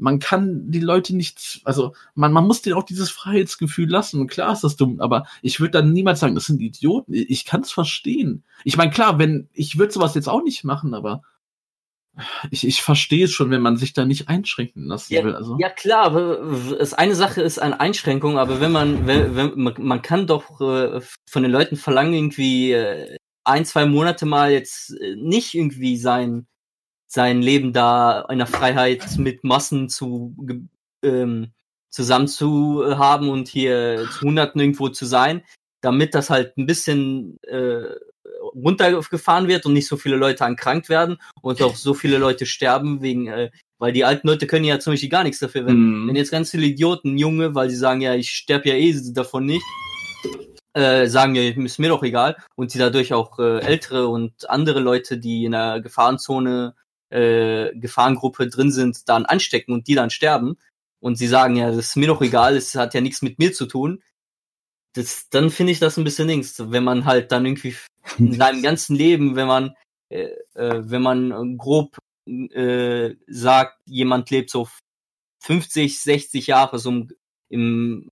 [SPEAKER 1] man kann die Leute nicht, also man, man muss denen auch dieses Freiheitsgefühl lassen. Klar ist das dumm, aber ich würde dann niemals sagen, das sind Idioten. Ich kann es verstehen. Ich meine, klar, wenn, ich würde sowas jetzt auch nicht machen, aber ich, ich verstehe es schon, wenn man sich da nicht einschränken lassen
[SPEAKER 4] Ja,
[SPEAKER 1] will. Also.
[SPEAKER 4] ja klar, aber es eine Sache ist eine Einschränkung, aber wenn man, wenn, wenn man, kann doch äh, von den Leuten verlangen, irgendwie äh, ein, zwei Monate mal jetzt äh, nicht irgendwie sein sein Leben da in der Freiheit mit Massen zu ähm, zusammen zu haben und hier zu Hunderten irgendwo zu sein, damit das halt ein bisschen äh, runtergefahren wird und nicht so viele Leute erkrankt werden und auch so viele Leute sterben wegen, äh, weil die alten Leute können ja zum Beispiel gar nichts dafür. Wenn,
[SPEAKER 1] Mhm.
[SPEAKER 4] wenn jetzt ganz viele Idioten, Junge, weil sie sagen, ja, ich sterbe ja eh davon nicht, äh, sagen ja, ist mir doch egal und sie dadurch auch äh, ältere und andere Leute, die in der Gefahrenzone, äh, Gefahrengruppe drin sind, dann anstecken und die dann sterben und sie sagen, ja, das ist mir doch egal, es hat ja nichts mit mir zu tun, das, dann finde ich das ein bisschen links, wenn man halt dann irgendwie in seinem ganzen Leben, wenn man, äh, äh, wenn man grob äh, sagt, jemand lebt so 50, 60 Jahre, so im, im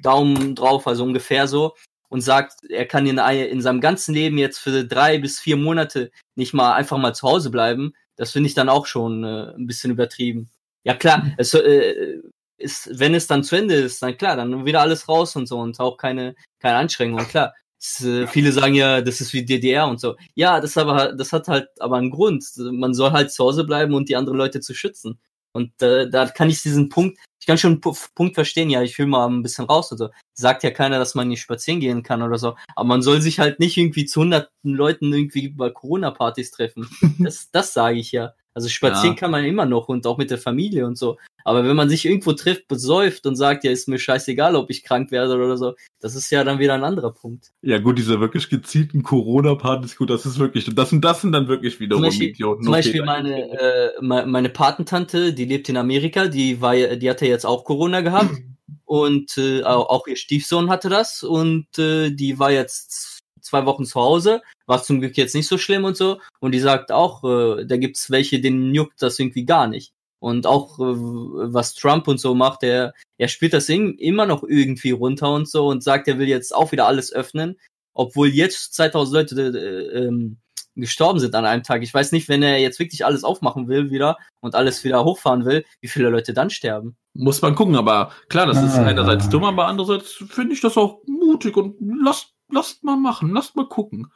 [SPEAKER 4] Daumen drauf, also ungefähr so, und sagt, er kann in, in seinem ganzen Leben jetzt für drei bis vier Monate nicht mal einfach mal zu Hause bleiben, das finde ich dann auch schon äh, ein bisschen übertrieben. Ja klar, es, äh, ist, wenn es dann zu Ende ist, dann klar, dann wieder alles raus und so und auch keine, keine Anstrengungen, klar. Es, äh, viele sagen ja, das ist wie DDR und so. Ja, das aber, das hat halt aber einen Grund. Man soll halt zu Hause bleiben und die anderen Leute zu schützen. Und äh, da kann ich diesen Punkt, ich kann schon einen Pu- Punkt verstehen, ja, ich will mal ein bisschen raus oder so. Sagt ja keiner, dass man nicht spazieren gehen kann oder so. Aber man soll sich halt nicht irgendwie zu hunderten Leuten irgendwie bei Corona-Partys treffen. Das, das sage ich ja. Also spazieren
[SPEAKER 1] Ja.
[SPEAKER 4] kann man immer noch und auch mit der Familie und so. Aber wenn man sich irgendwo trifft, besäuft und sagt, ja, ist mir scheißegal, ob ich krank werde oder so, das ist ja dann wieder ein anderer Punkt.
[SPEAKER 1] Ja, gut, diese wirklich gezielten Corona-Partys, gut, das ist wirklich, das sind, das sind dann wirklich wiederum
[SPEAKER 4] Zum Beispiel-
[SPEAKER 1] Idioten.
[SPEAKER 4] Zum Beispiel meine, äh, me- meine Patentante, die lebt in Amerika, die war, ja- die hatte jetzt auch Corona gehabt und äh, au- auch ihr Stiefsohn hatte das und äh, die war jetzt zwei Wochen zu Hause, war zum Glück jetzt nicht so schlimm und so und die sagt auch, äh, da gibt's welche, denen juckt das irgendwie gar nicht. Und auch äh, was Trump und so macht, er, er spielt das in, immer noch irgendwie runter und so und sagt, er will jetzt auch wieder alles öffnen, obwohl jetzt 2000 Leute äh, ähm, gestorben sind an einem Tag. Ich weiß nicht, wenn er jetzt wirklich alles aufmachen will wieder und alles wieder hochfahren will, wie viele Leute dann sterben.
[SPEAKER 1] Muss man gucken, aber klar, das ist
[SPEAKER 5] Ah.
[SPEAKER 1] einerseits dumm, aber andererseits finde ich das auch mutig und lasst, lasst mal machen, lasst mal gucken.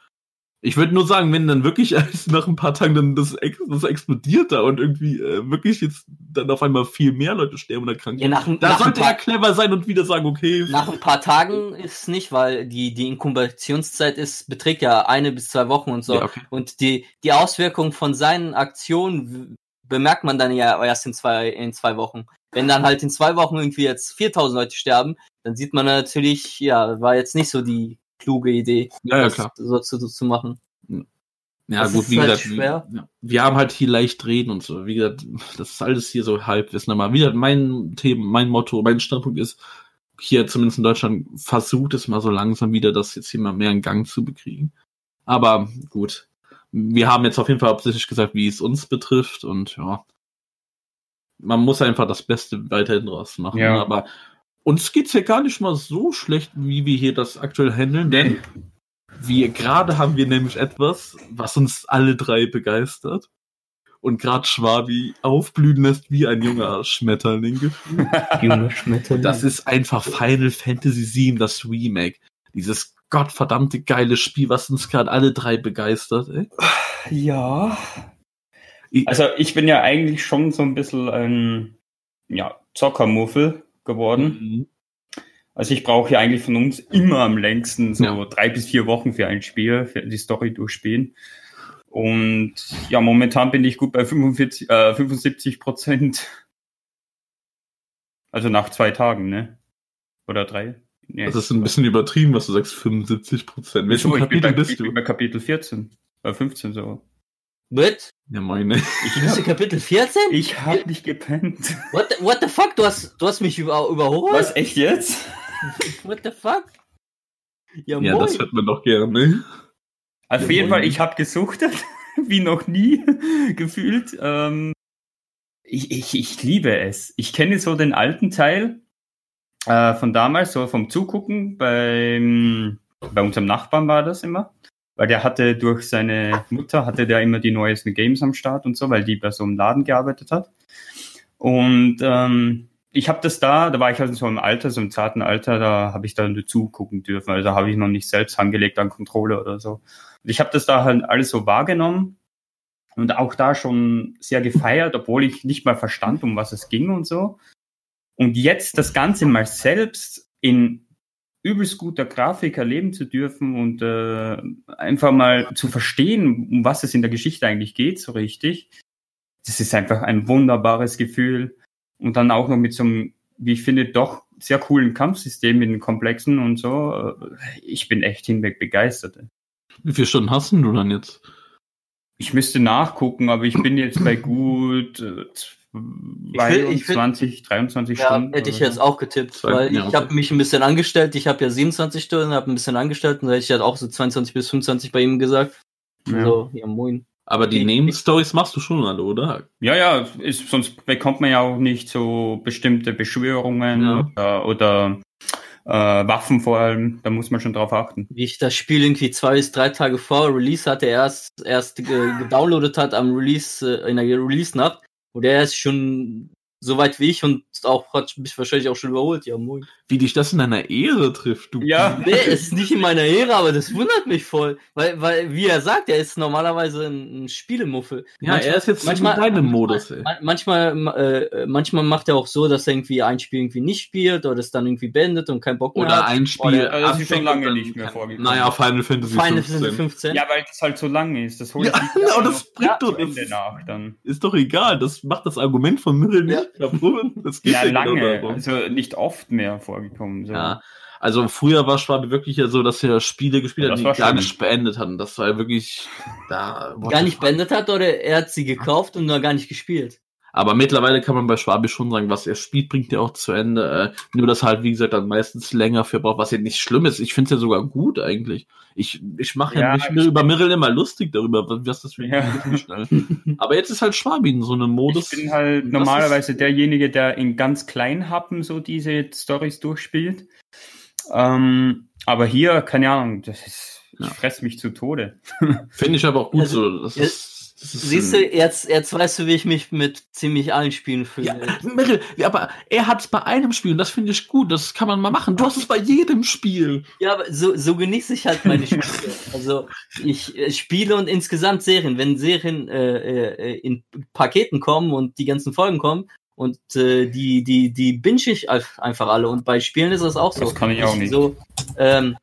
[SPEAKER 1] Ich würde nur sagen, wenn dann wirklich nach ein paar Tagen dann das, das explodiert da und irgendwie äh, wirklich jetzt dann auf einmal viel mehr Leute sterben oder krank
[SPEAKER 4] Ja, nach,
[SPEAKER 1] Da
[SPEAKER 4] nach,
[SPEAKER 1] sollte er clever sein und wieder sagen, okay,
[SPEAKER 4] nach ein paar Tagen ist nicht, weil die, die Inkubationszeit ist, beträgt ja eine bis zwei Wochen und so.
[SPEAKER 1] Ja, okay.
[SPEAKER 4] Und die, die Auswirkungen von seinen Aktionen bemerkt man dann ja erst in zwei, in zwei Wochen. Wenn dann halt in zwei Wochen irgendwie jetzt 4000 Leute sterben, dann sieht man natürlich, ja, war jetzt nicht so die kluge Idee,
[SPEAKER 1] ja, ja,
[SPEAKER 4] das
[SPEAKER 1] klar.
[SPEAKER 4] so zu, zu machen.
[SPEAKER 1] Ja,
[SPEAKER 4] Das
[SPEAKER 1] gut, wie
[SPEAKER 4] halt
[SPEAKER 1] gesagt,
[SPEAKER 4] schwer.
[SPEAKER 1] wir, ja, wir haben halt hier leicht reden und so. Wie gesagt, das ist alles hier so Halbwissen. Aber wieder mein Thema, mein Motto, mein Standpunkt ist, hier zumindest in Deutschland versucht es mal so langsam wieder, das jetzt hier mal mehr in Gang zu bekriegen. Aber gut, wir haben jetzt auf jeden Fall hauptsächlich gesagt, wie es uns betrifft und ja, man muss einfach das Beste weiterhin draus machen.
[SPEAKER 5] Ja.
[SPEAKER 1] Aber uns geht's ja gar nicht mal so schlecht, wie wir hier das aktuell handeln, denn wir gerade haben wir nämlich etwas, was uns alle drei begeistert und gerade Schwabi aufblühen lässt wie ein junger Schmetterling gefühlt.
[SPEAKER 4] Junge Schmetterling.
[SPEAKER 1] Das ist einfach Final Fantasy VII, das Remake. Dieses gottverdammte geile Spiel, was uns gerade alle drei begeistert. Ey.
[SPEAKER 5] Ja.
[SPEAKER 1] Ich-
[SPEAKER 5] Also ich bin ja eigentlich schon so ein bisschen ein ja, Zockermuffel geworden.
[SPEAKER 1] Mhm.
[SPEAKER 5] Also ich brauche ja eigentlich von uns immer am längsten so
[SPEAKER 1] Ja.
[SPEAKER 5] drei bis vier Wochen für ein Spiel, für die Story durchspielen. Und ja, momentan bin ich gut bei 45, äh, 75 Prozent. Also nach zwei Tagen, ne? Oder drei? Nee.
[SPEAKER 1] Das ist ein bisschen übertrieben, was du sagst, 75 Prozent. Welchem
[SPEAKER 5] So,
[SPEAKER 1] Kapitel
[SPEAKER 5] bei,
[SPEAKER 1] bist
[SPEAKER 5] ich bin
[SPEAKER 1] du?
[SPEAKER 5] bei Kapitel 14. Bei 15 so.
[SPEAKER 4] What?
[SPEAKER 1] Ja, meine.
[SPEAKER 5] Ich
[SPEAKER 4] du Kapitel 14?
[SPEAKER 5] Ich hab nicht gepennt.
[SPEAKER 4] What the, what the fuck? Du hast, du hast mich über, überholt?
[SPEAKER 5] Was, echt jetzt?
[SPEAKER 4] What the fuck? Ja,
[SPEAKER 1] Ja, das hört man doch gerne.
[SPEAKER 5] Auf
[SPEAKER 1] Ja,
[SPEAKER 5] jeden Fall, ich habe gesuchtet, wie noch nie gefühlt. Ähm, ich, ich, ich liebe es. Ich kenne so den alten Teil äh, von damals, so vom Zugucken. Beim, bei unserem Nachbarn war das immer. Weil der hatte durch seine Mutter, hatte der immer die neuesten Games am Start und so, weil die bei so einem Laden gearbeitet hat. Und ähm, ich habe das da, da war ich also so im Alter, so im zarten Alter, da habe ich dann dazu gucken dürfen. Also da habe ich noch nicht selbst angelegt an Controller oder so. Und ich habe das da halt alles so wahrgenommen und auch da schon sehr gefeiert, obwohl ich nicht mal verstand, um was es ging und so. Und jetzt das Ganze mal selbst in übelst guter Grafik erleben zu dürfen und äh, einfach mal zu verstehen, um was es in der Geschichte eigentlich geht, so richtig. Das ist einfach ein wunderbares Gefühl. Und dann auch noch mit so einem, wie ich finde, doch sehr coolen Kampfsystem in den Komplexen und so. Äh, Ich bin echt hinweg begeistert.
[SPEAKER 1] Wie viele Stunden hast du dann jetzt?
[SPEAKER 5] Ich müsste nachgucken, aber ich bin jetzt bei gut äh,
[SPEAKER 4] will- ich will-
[SPEAKER 5] 22, 23
[SPEAKER 4] Ja,
[SPEAKER 5] Stunden.
[SPEAKER 4] hätte ich jetzt auch getippt,
[SPEAKER 1] Zwei-
[SPEAKER 4] weil
[SPEAKER 1] ja,
[SPEAKER 4] ich
[SPEAKER 1] okay.
[SPEAKER 4] habe mich ein bisschen angestellt. Ich habe ja 27 Stunden, habe ein bisschen angestellt und da hätte ich halt auch so 22 bis 25 bei ihm gesagt.
[SPEAKER 5] Ja.
[SPEAKER 4] So, ja, moin.
[SPEAKER 1] Aber die Nebenstories machst du schon alle, oder?
[SPEAKER 5] Ja, ja, ist, sonst bekommt man ja auch nicht so bestimmte Beschwörungen
[SPEAKER 1] Ja.
[SPEAKER 5] oder, oder äh, Waffen vor allem. Da muss man schon drauf achten.
[SPEAKER 4] Wie ich das Spiel irgendwie zwei bis drei Tage vor Release hatte, erst, erst ge gedownloadet hat am Release, äh, in der Release-Nacht. Und er ist schon so weit wie ich und auch hat mich wahrscheinlich auch schon überholt. Ja, moin.
[SPEAKER 1] Wie dich das in deiner Ehre trifft, du.
[SPEAKER 5] Ja.
[SPEAKER 4] Nee, es ist nicht in meiner Ehre, aber das wundert mich voll. Weil, weil wie er sagt, er ist normalerweise ein, ein Spielemuffel.
[SPEAKER 1] Ja, er ist jetzt
[SPEAKER 4] manchmal,
[SPEAKER 1] in deinem Modus, ey.
[SPEAKER 4] Man- Manchmal, äh, manchmal macht er auch so, dass er irgendwie ein Spiel irgendwie nicht spielt oder es dann irgendwie beendet und keinen Bock mehr
[SPEAKER 1] Oder
[SPEAKER 4] hat.
[SPEAKER 1] ein Spiel.
[SPEAKER 5] Oder- also das ist schon lange nicht mehr vorgekommen.
[SPEAKER 1] Naja, Final Fantasy
[SPEAKER 4] Final
[SPEAKER 1] 15.
[SPEAKER 4] Fantasy 15.
[SPEAKER 5] Ja, weil das halt so lang ist. Das ich
[SPEAKER 1] Ja,
[SPEAKER 5] einfach
[SPEAKER 1] das bringt doch. Ist doch egal, das macht das Argument von Mittel nicht Das geht
[SPEAKER 5] Ja,
[SPEAKER 1] genau
[SPEAKER 5] lange.
[SPEAKER 1] darum.
[SPEAKER 5] Also nicht oft mehr vorgekommen. So.
[SPEAKER 1] Ja, also früher war Schwabe wirklich ja so, dass er Spiele gespielt
[SPEAKER 5] Ja,
[SPEAKER 1] hat, die gar nicht beendet hatten. Das war ja wirklich da.
[SPEAKER 4] gar nicht beendet hat oder er hat sie gekauft und noch gar nicht gespielt.
[SPEAKER 1] Aber mittlerweile kann man bei Schwabe schon sagen, was er spielt, bringt er auch zu Ende. Äh, nur das halt, wie gesagt, dann meistens länger für braucht, was ja nicht schlimm ist. Ich finde es ja sogar gut eigentlich. Ich, ich mache ja,
[SPEAKER 5] Ja,
[SPEAKER 1] mich
[SPEAKER 5] ich-
[SPEAKER 1] mir über Mirrell immer lustig darüber, was das für
[SPEAKER 5] Ja.
[SPEAKER 1] schnell. Aber jetzt ist halt Schwabe in so einem Modus.
[SPEAKER 5] Ich bin halt normalerweise derjenige, der in ganz kleinen Happen so diese Stories durchspielt. Ähm, aber hier, keine Ahnung, das ist, ich
[SPEAKER 1] Ja.
[SPEAKER 5] fress mich zu Tode.
[SPEAKER 1] Finde ich aber auch gut
[SPEAKER 4] Also,
[SPEAKER 1] so. Das
[SPEAKER 4] ja,
[SPEAKER 1] ist, das ist
[SPEAKER 4] Siehst du, jetzt, jetzt weißt du, wie ich mich mit ziemlich allen Spielen fühle.
[SPEAKER 1] Ja, ja, aber er hat es bei einem Spiel und das finde ich gut. Das kann man mal machen. Du hast es bei jedem Spiel.
[SPEAKER 4] Ja, aber so, so genieße ich halt meine Spiele. Also ich äh, spiele und insgesamt Serien. Wenn Serien äh, äh, in Paketen kommen und die ganzen Folgen kommen und äh, die, die, die binge ich einf- einfach alle. Und bei Spielen ist das auch so.
[SPEAKER 5] Das kann ich auch nicht.
[SPEAKER 4] So, ähm,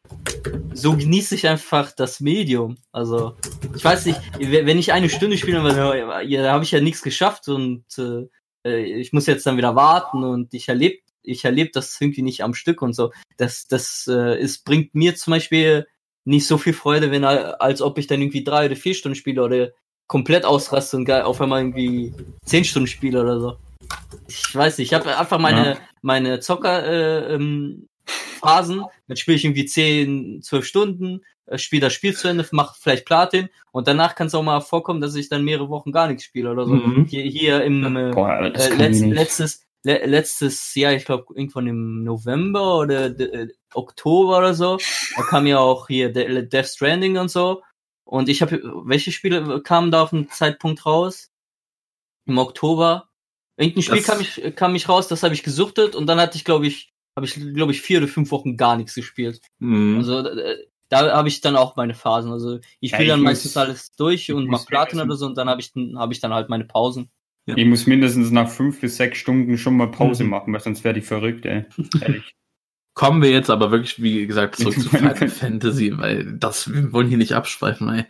[SPEAKER 4] so genieße ich einfach das Medium. Also, ich weiß nicht, wenn ich eine Stunde spiele, da habe ich ja nichts geschafft und äh, äh, ich muss jetzt dann wieder warten und ich erlebe ich erlebe das irgendwie nicht am Stück und so. Das, das äh, ist, bringt mir zum Beispiel nicht so viel Freude, wenn als ob ich dann irgendwie drei oder vier Stunden spiele oder komplett ausraste und auf einmal irgendwie zehn Stunden spiele oder so. Ich weiß nicht, ich habe einfach meine,
[SPEAKER 5] Ja.
[SPEAKER 4] meine Zocker äh, ähm, Phasen, dann spiele ich irgendwie 10, 12 Stunden, äh, spiele das Spiel zu Ende, mache vielleicht Platin und danach kann es auch mal vorkommen, dass ich dann mehrere Wochen gar nichts spiele oder so.
[SPEAKER 1] Mhm.
[SPEAKER 4] Hier, hier im äh,
[SPEAKER 5] Boah,
[SPEAKER 4] äh, letz, letztes, le letztes Jahr, ich glaube irgendwann im November oder äh, Oktober oder so, da kam ja auch hier De Death Stranding und so. Und ich habe, welche Spiele kamen da auf den Zeitpunkt raus? Im Oktober. Irgendein Spiel
[SPEAKER 1] Das-
[SPEAKER 4] kam ich, kam ich raus, das habe ich gesuchtet und dann hatte ich, glaube ich, habe ich, glaube ich, vier oder fünf Wochen gar nichts gespielt.
[SPEAKER 1] Mhm.
[SPEAKER 4] Also äh, da habe ich dann auch meine Phasen. Also ich
[SPEAKER 5] Ja,
[SPEAKER 4] spiele dann
[SPEAKER 5] ich
[SPEAKER 4] meistens
[SPEAKER 5] muss-
[SPEAKER 4] alles durch
[SPEAKER 5] ich
[SPEAKER 4] und
[SPEAKER 5] muss
[SPEAKER 4] mach Platin oder so und dann habe ich, habe ich dann halt meine Pausen.
[SPEAKER 5] Ich muss mindestens nach fünf bis sechs Stunden schon mal Pause
[SPEAKER 1] Mhm.
[SPEAKER 5] machen, weil sonst wäre die verrückt, ey. Ehrlich.
[SPEAKER 1] Kommen wir jetzt aber wirklich, wie gesagt, zurück zu Final Fantasy, weil das, wir wollen hier nicht abschweifen, weil,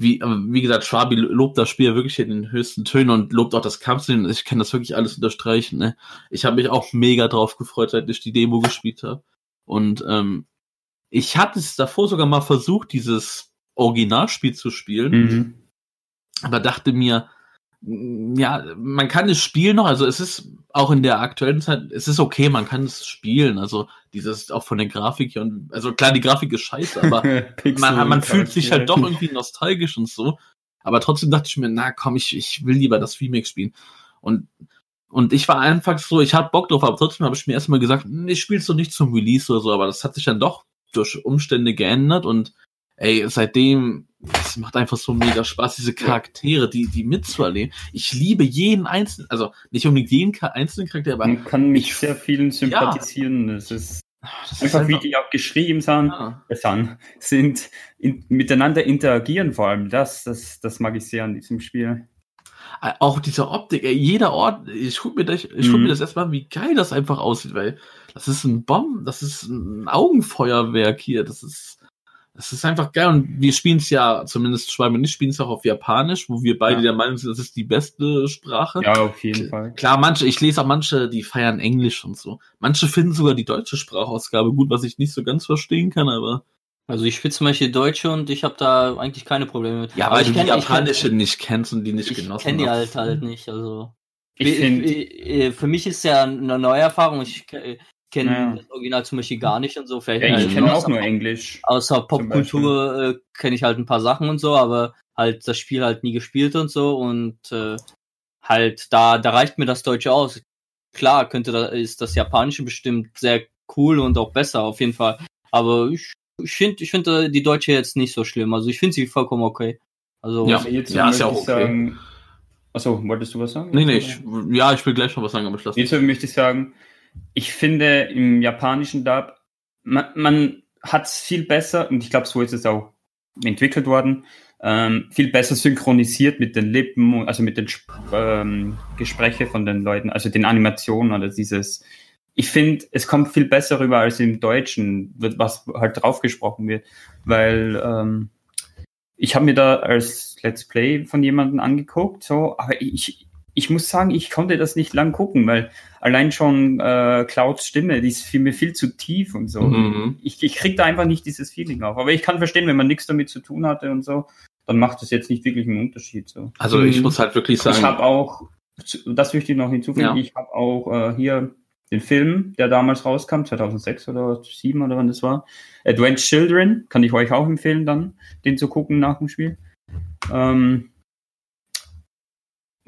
[SPEAKER 1] wie, wie gesagt, Schwabi lobt das Spiel wirklich in den höchsten Tönen und lobt auch das Kampfsystem. Ich kann das wirklich alles unterstreichen, ne. Ich habe mich auch mega drauf gefreut, seit ich die Demo gespielt habe. Und, ähm, ich hatte es davor sogar mal versucht, dieses Originalspiel zu spielen.
[SPEAKER 5] Mhm.
[SPEAKER 1] aber dachte mir, ja, man kann es spielen noch, also es ist auch in der aktuellen Zeit, es ist okay, man kann es spielen, also dieses auch von der Grafik hier und, also klar, die Grafik ist scheiße, aber man, man fühlt sich halt doch irgendwie nostalgisch und so, aber trotzdem dachte ich mir, na komm, ich, ich will lieber das Remake spielen. Und, und ich war einfach so, ich hatte Bock drauf, aber trotzdem habe ich mir erstmal gesagt, hm, ich spiele es doch nicht zum Release oder so, aber das hat sich dann doch durch Umstände geändert und ey, seitdem, es macht einfach so mega Spaß, diese Charaktere, die, die mitzuerleben. Ich liebe jeden einzelnen, also nicht unbedingt jeden einzelnen Charakter, aber
[SPEAKER 5] Man kann mit
[SPEAKER 1] ich-
[SPEAKER 5] sehr vielen sympathisieren. Es ist
[SPEAKER 1] das ist
[SPEAKER 5] einfach, wie die auch geschrieben sind,
[SPEAKER 1] ja.
[SPEAKER 5] sind, sind in, miteinander interagieren vor allem. Das, das, das mag ich sehr an diesem Spiel.
[SPEAKER 1] Äh, Auch diese Optik, ey, jeder Ort, ich guck mir das, ich guck
[SPEAKER 5] Mhm.
[SPEAKER 1] mir das erstmal an, wie geil das einfach aussieht, weil das ist ein Bomben, das ist ein Augenfeuerwerk hier, das ist, das ist einfach geil und wir spielen es ja, zumindest Schwalbe und ich spielen es auch auf Japanisch, wo wir beide
[SPEAKER 5] Ja.
[SPEAKER 1] der Meinung sind, das ist die beste Sprache.
[SPEAKER 5] Ja, auf jeden Fall.
[SPEAKER 1] Klar, manche, ich lese auch manche, die feiern Englisch und so. Manche finden sogar die deutsche Sprachausgabe gut, was ich nicht so ganz verstehen kann, aber.
[SPEAKER 4] Also ich spiele zum Beispiel Deutsche und ich habe da eigentlich keine Probleme mit.
[SPEAKER 1] Ja,
[SPEAKER 4] Aber
[SPEAKER 1] weil
[SPEAKER 4] ich
[SPEAKER 1] du die
[SPEAKER 4] ich kenn-
[SPEAKER 1] japanische nicht kennst und die nicht
[SPEAKER 4] Ich
[SPEAKER 1] genossen
[SPEAKER 4] kenne die
[SPEAKER 1] hast.
[SPEAKER 4] halt halt nicht. Also
[SPEAKER 5] Ich finde,
[SPEAKER 4] Äh, für mich ist ja eine neue Erfahrung. Ich kenne
[SPEAKER 5] Ja.
[SPEAKER 4] das Original zum Beispiel gar nicht und so. Vielleicht
[SPEAKER 5] ja, ich
[SPEAKER 4] halt
[SPEAKER 5] kenne auch nur Englisch.
[SPEAKER 4] Außer Popkultur äh, kenne ich halt ein paar Sachen und so, aber halt das Spiel halt nie gespielt und so und äh, halt da da reicht mir das Deutsche aus. Klar, könnte da ist das Japanische bestimmt sehr cool und auch besser auf jeden Fall, aber ich ich finde ich finde die Deutsche jetzt nicht so schlimm. Also ich finde sie vollkommen okay. Also
[SPEAKER 1] Ja.
[SPEAKER 5] Also jetzt
[SPEAKER 1] Ja, ist ja
[SPEAKER 5] möchte
[SPEAKER 1] auch
[SPEAKER 5] ich
[SPEAKER 1] okay.
[SPEAKER 5] sagen, achso, wolltest du was sagen?
[SPEAKER 1] Nee, nee, ich, ja, ich will gleich noch was sagen, aber ich lasse
[SPEAKER 5] Jetzt möchte ich sagen, ich finde im japanischen Dub, man, man hat es viel besser, und ich glaube, so ist es auch entwickelt worden, ähm, viel besser synchronisiert mit den Lippen, also mit den Sp- ähm, Gespräche von den Leuten, also den Animationen oder dieses. Ich finde, es kommt viel besser rüber als im Deutschen, was halt drauf gesprochen wird, weil ähm, ich habe mir da als Let's Play von jemandem angeguckt, so, aber ich, ich muss sagen, ich konnte das nicht lang gucken, weil allein schon äh, Clouds Stimme, die ist für mir viel zu tief und so.
[SPEAKER 1] Mhm.
[SPEAKER 5] Ich, ich krieg da einfach nicht dieses Feeling auf. Aber ich kann verstehen, wenn man nichts damit zu tun hatte und so, dann macht das jetzt nicht wirklich einen Unterschied. So.
[SPEAKER 1] Also ich
[SPEAKER 4] Mhm.
[SPEAKER 1] muss halt wirklich
[SPEAKER 5] Ich
[SPEAKER 1] sagen,
[SPEAKER 5] habe auch, das möchte ich noch hinzufügen,
[SPEAKER 1] Ja.
[SPEAKER 5] ich habe auch äh, hier den Film, der damals rauskam, 2006 oder 2007 oder wann das war, Advent Children, kann ich euch auch empfehlen dann, den zu gucken nach dem Spiel. Ähm,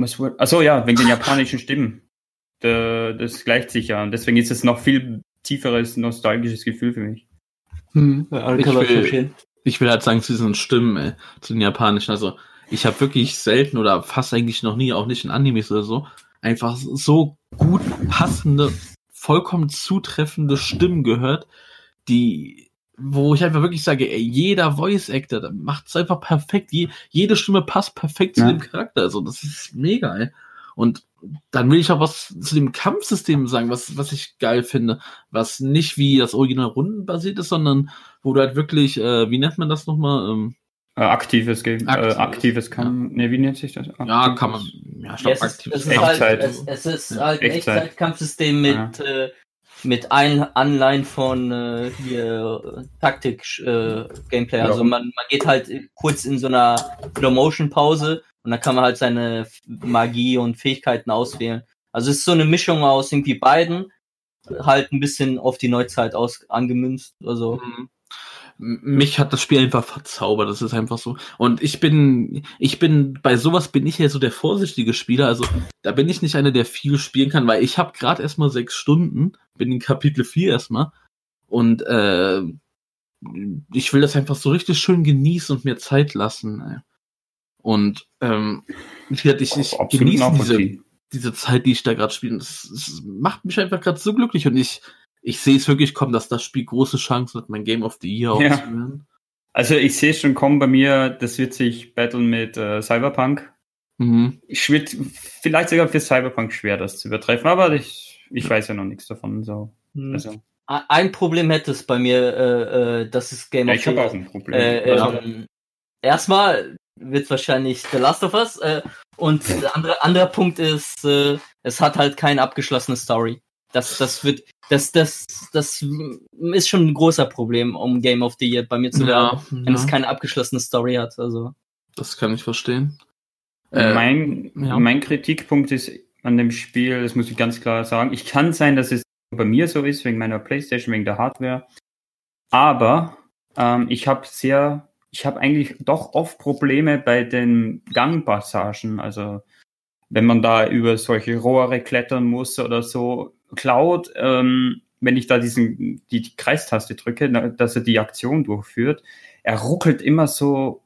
[SPEAKER 5] was wurde, achso ja, wegen den japanischen Stimmen. Da, das gleicht sich ja und deswegen ist es noch viel tieferes nostalgisches Gefühl für mich.
[SPEAKER 4] ja,
[SPEAKER 1] Ich will- ich will halt sagen zu diesen Stimmen, ey, zu den japanischen, also ich habe wirklich selten oder fast eigentlich noch nie, auch nicht in Animes oder so, einfach so gut passende, vollkommen zutreffende Stimmen gehört, die, wo ich einfach wirklich sage, ey, jeder Voice Actor macht es einfach perfekt, Je, jede Stimme passt perfekt zu
[SPEAKER 5] Ja.
[SPEAKER 1] dem Charakter, also das ist mega, ey. Und dann will ich auch was zu dem Kampfsystem sagen, was, was ich geil finde, was nicht wie das Original rundenbasiert ist, sondern wo du halt wirklich, äh, wie nennt man das nochmal? Ähm,
[SPEAKER 5] Äh, aktives Game,
[SPEAKER 1] Aktives,
[SPEAKER 5] äh, aktives kann, ne, wie nennt sich das?
[SPEAKER 1] ja,
[SPEAKER 5] Aktives-
[SPEAKER 1] kann man, ja, ich
[SPEAKER 4] Ja,
[SPEAKER 1] glaube,
[SPEAKER 4] es, ist,
[SPEAKER 1] aktiv.
[SPEAKER 4] es, ist halt, es, es ist
[SPEAKER 1] Ja,
[SPEAKER 4] halt ein
[SPEAKER 5] Echtzeit.
[SPEAKER 4] Echtzeitkampfsystem mit, äh, mit ein Anleihen von äh, hier äh, Taktik-Gameplay.
[SPEAKER 5] Ja.
[SPEAKER 4] also man, man geht halt kurz in so einer Slow-Motion-Pause und dann kann man halt seine Magie und Fähigkeiten auswählen. Also es ist so eine Mischung aus irgendwie beiden, halt ein bisschen auf die Neuzeit aus angemünzt. Also
[SPEAKER 1] Mhm. Mich hat das Spiel einfach verzaubert, das ist einfach so. Und ich bin, ich bin, bei sowas bin ich ja so der vorsichtige Spieler, also da bin ich nicht einer, der viel spielen kann, weil ich habe gerade erstmal sechs Stunden, bin in Kapitel 4 erstmal und äh, ich will das einfach so richtig schön genießen und mir Zeit lassen. Ey. Und ähm, wie gesagt, ich, ich genieße diese, diese Zeit, die ich da gerade spiele. Das, das macht mich einfach gerade so glücklich und ich, ich sehe es wirklich kommen, dass das Spiel große Chancen hat, mein Game of the Year
[SPEAKER 5] Ja.
[SPEAKER 1] zu werden.
[SPEAKER 5] Also ich sehe schon kommen bei mir, das wird sich battlen mit äh, Cyberpunk.
[SPEAKER 1] Mhm.
[SPEAKER 5] Ich wird vielleicht sogar für Cyberpunk schwer, das zu übertreffen, aber ich, ich weiß ja noch nichts davon. So.
[SPEAKER 4] hm.
[SPEAKER 5] Also,
[SPEAKER 4] ein Problem hätte es bei mir, äh, äh, das ist Game
[SPEAKER 5] ja,
[SPEAKER 4] of
[SPEAKER 5] ich habe auch ein Problem.
[SPEAKER 4] Äh,
[SPEAKER 5] also,
[SPEAKER 4] ähm, erstmal wird wahrscheinlich The Last of Us äh, und der andere, anderer Punkt ist, äh, es hat halt keine abgeschlossene Story. Das, das wird, das, das, das ist schon ein großer Problem, um Game of the Year bei mir zu werden,
[SPEAKER 1] Ja,
[SPEAKER 4] wenn es
[SPEAKER 1] ja,
[SPEAKER 4] keine abgeschlossene Story hat. Also
[SPEAKER 1] das kann ich verstehen. Äh,
[SPEAKER 5] mein,
[SPEAKER 1] ja.
[SPEAKER 5] mein Kritikpunkt ist an dem Spiel, das muss ich ganz klar sagen, ich kann sein, dass es bei mir so ist, wegen meiner Playstation, wegen der Hardware, aber ähm, ich habe sehr, ich habe eigentlich doch oft Probleme bei den Gangpassagen, also wenn man da über solche Rohre klettern muss oder so. Cloud, ähm, wenn ich da diesen, die, die Kreistaste drücke, dass er die Aktion durchführt, er ruckelt immer so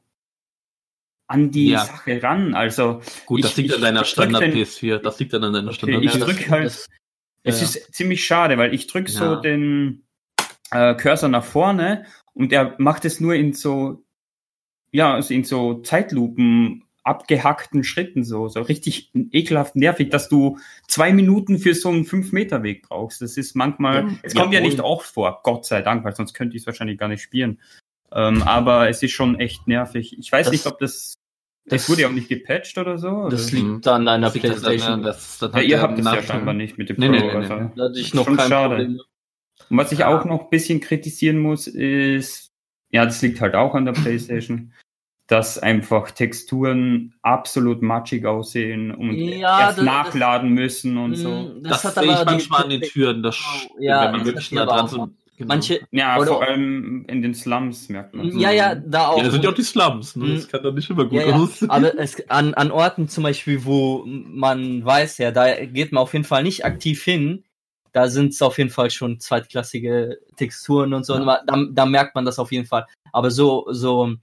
[SPEAKER 5] an die
[SPEAKER 1] Ja.
[SPEAKER 5] Sache ran. Also
[SPEAKER 1] Gut, das
[SPEAKER 5] Ich-
[SPEAKER 1] liegt
[SPEAKER 5] ich
[SPEAKER 1] an deiner Standard
[SPEAKER 5] den-
[SPEAKER 1] PS4. Das liegt dann an deiner
[SPEAKER 5] Okay,
[SPEAKER 1] Standard
[SPEAKER 5] ich
[SPEAKER 4] Ja, das-
[SPEAKER 5] drück halt-
[SPEAKER 4] das-
[SPEAKER 5] Es
[SPEAKER 4] Ja.
[SPEAKER 5] ist ziemlich schade, weil ich drücke so
[SPEAKER 1] Ja.
[SPEAKER 5] den äh, Cursor nach vorne und er macht es nur in so, ja, also in so Zeitlupen abgehackten Schritten so, so richtig ekelhaft nervig, dass du zwei Minuten für so einen 5-Meter-Weg brauchst. Das ist manchmal,
[SPEAKER 1] Ja,
[SPEAKER 5] es kommt ja nicht oft vor, Gott sei Dank, weil sonst könnte ich es wahrscheinlich gar nicht spielen. Ähm, aber es ist schon echt nervig. Ich weiß
[SPEAKER 4] Das-
[SPEAKER 5] nicht, ob das, das,
[SPEAKER 4] das-
[SPEAKER 5] wurde ja auch nicht gepatcht oder so.
[SPEAKER 4] Das
[SPEAKER 5] oder?
[SPEAKER 4] liegt an einer
[SPEAKER 1] Das dann-
[SPEAKER 4] Playstation.
[SPEAKER 1] das-
[SPEAKER 5] ja,
[SPEAKER 1] hat
[SPEAKER 5] ihr habt es ja scheinbar nicht mit dem
[SPEAKER 1] Nee,
[SPEAKER 5] Pro.
[SPEAKER 1] nee, nee, nee.
[SPEAKER 5] also.
[SPEAKER 4] Da hatte ich noch
[SPEAKER 5] Schon
[SPEAKER 4] kein
[SPEAKER 5] schade.
[SPEAKER 4] Problem.
[SPEAKER 5] Und was ich
[SPEAKER 1] Ja.
[SPEAKER 5] auch noch ein bisschen kritisieren muss, ist, ja, das liegt halt auch an der PlayStation, dass einfach Texturen absolut matschig aussehen und
[SPEAKER 4] Ja,
[SPEAKER 5] erst
[SPEAKER 4] das-
[SPEAKER 5] nachladen müssen und so.
[SPEAKER 4] Mm,
[SPEAKER 1] Das,
[SPEAKER 4] hat
[SPEAKER 1] sehe ich manchmal an den Türen, das,
[SPEAKER 4] Ja,
[SPEAKER 1] wenn man
[SPEAKER 4] das
[SPEAKER 1] wirklich nah dran sind. Genau.
[SPEAKER 4] Manche,
[SPEAKER 5] Ja,
[SPEAKER 4] Oder-
[SPEAKER 5] vor allem in den Slums merkt man
[SPEAKER 4] ja, ja, da auch.
[SPEAKER 1] Ja, das sind ja auch die Slums, ne? Das
[SPEAKER 4] Mhm.
[SPEAKER 1] kann doch nicht immer gut
[SPEAKER 4] Ja, ja.
[SPEAKER 1] aussehen.
[SPEAKER 4] Aber es, an, an Orten zum Beispiel, wo man weiß, ja, da geht man auf jeden Fall nicht aktiv hin, da sind es auf jeden Fall schon zweitklassige Texturen und so.
[SPEAKER 1] Ja.
[SPEAKER 4] Da, da merkt man das auf jeden Fall. Aber so, so,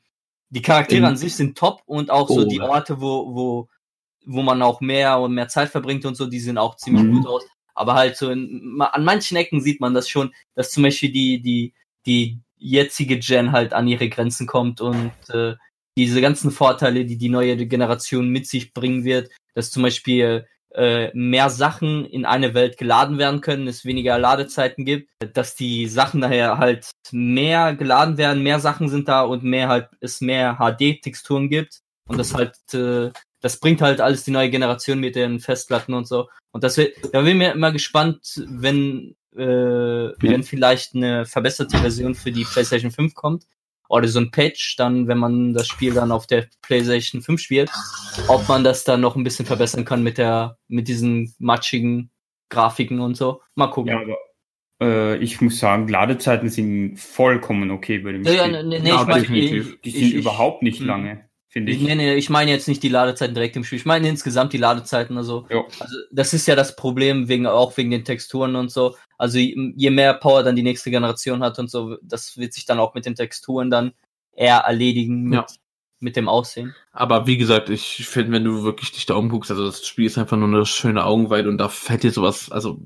[SPEAKER 4] die Charaktere an sich sind top und auch so
[SPEAKER 1] Oh,
[SPEAKER 4] die
[SPEAKER 1] ja.
[SPEAKER 4] Orte, wo, wo, wo man auch mehr und mehr Zeit verbringt und so, die sehen auch ziemlich
[SPEAKER 5] Mhm.
[SPEAKER 4] gut aus. Aber halt so in, an manchen Ecken sieht man das schon, dass zum Beispiel die, die, die jetzige Gen halt an ihre Grenzen kommt und äh, diese ganzen Vorteile, die die neue Generation mit sich bringen wird, dass zum Beispiel äh, mehr Sachen in eine Welt geladen werden können, es weniger Ladezeiten gibt, dass die Sachen daher halt mehr geladen werden, mehr Sachen sind da und mehr halt es mehr HD-Texturen gibt. Und das halt äh, das bringt halt alles die neue Generation mit den Festplatten und so. Und das wird, da bin ich mir immer gespannt, wenn äh, wenn vielleicht eine verbesserte Version für die PlayStation 5 kommt oder so ein Patch, dann, wenn man das Spiel dann auf der PlayStation 5 spielt, ob man das dann noch ein bisschen verbessern kann mit der, mit diesen matschigen Grafiken und so. Mal gucken.
[SPEAKER 5] Ja, aber äh, ich muss sagen, Ladezeiten sind vollkommen okay bei dem
[SPEAKER 4] Ja, ja,
[SPEAKER 5] Spiel.
[SPEAKER 4] nee, nee,
[SPEAKER 1] Ja,
[SPEAKER 4] ich meine,
[SPEAKER 1] definitiv.
[SPEAKER 5] Die
[SPEAKER 4] ich,
[SPEAKER 5] sind
[SPEAKER 4] ich,
[SPEAKER 5] überhaupt nicht
[SPEAKER 4] Mhm.
[SPEAKER 5] lange, finde
[SPEAKER 4] ich, nee, nee, ich meine jetzt nicht die Ladezeiten direkt im Spiel. Ich meine insgesamt die Ladezeiten. Also, also das ist ja das Problem wegen auch wegen den Texturen und so. Also je je mehr Power dann die nächste Generation hat und so, das wird sich dann auch mit den Texturen dann eher erledigen mit,
[SPEAKER 1] Ja.
[SPEAKER 4] mit dem Aussehen.
[SPEAKER 1] Aber wie gesagt, ich finde, wenn du wirklich dich da umguckst, also das Spiel ist einfach nur eine schöne Augenweide und da fällt dir sowas, also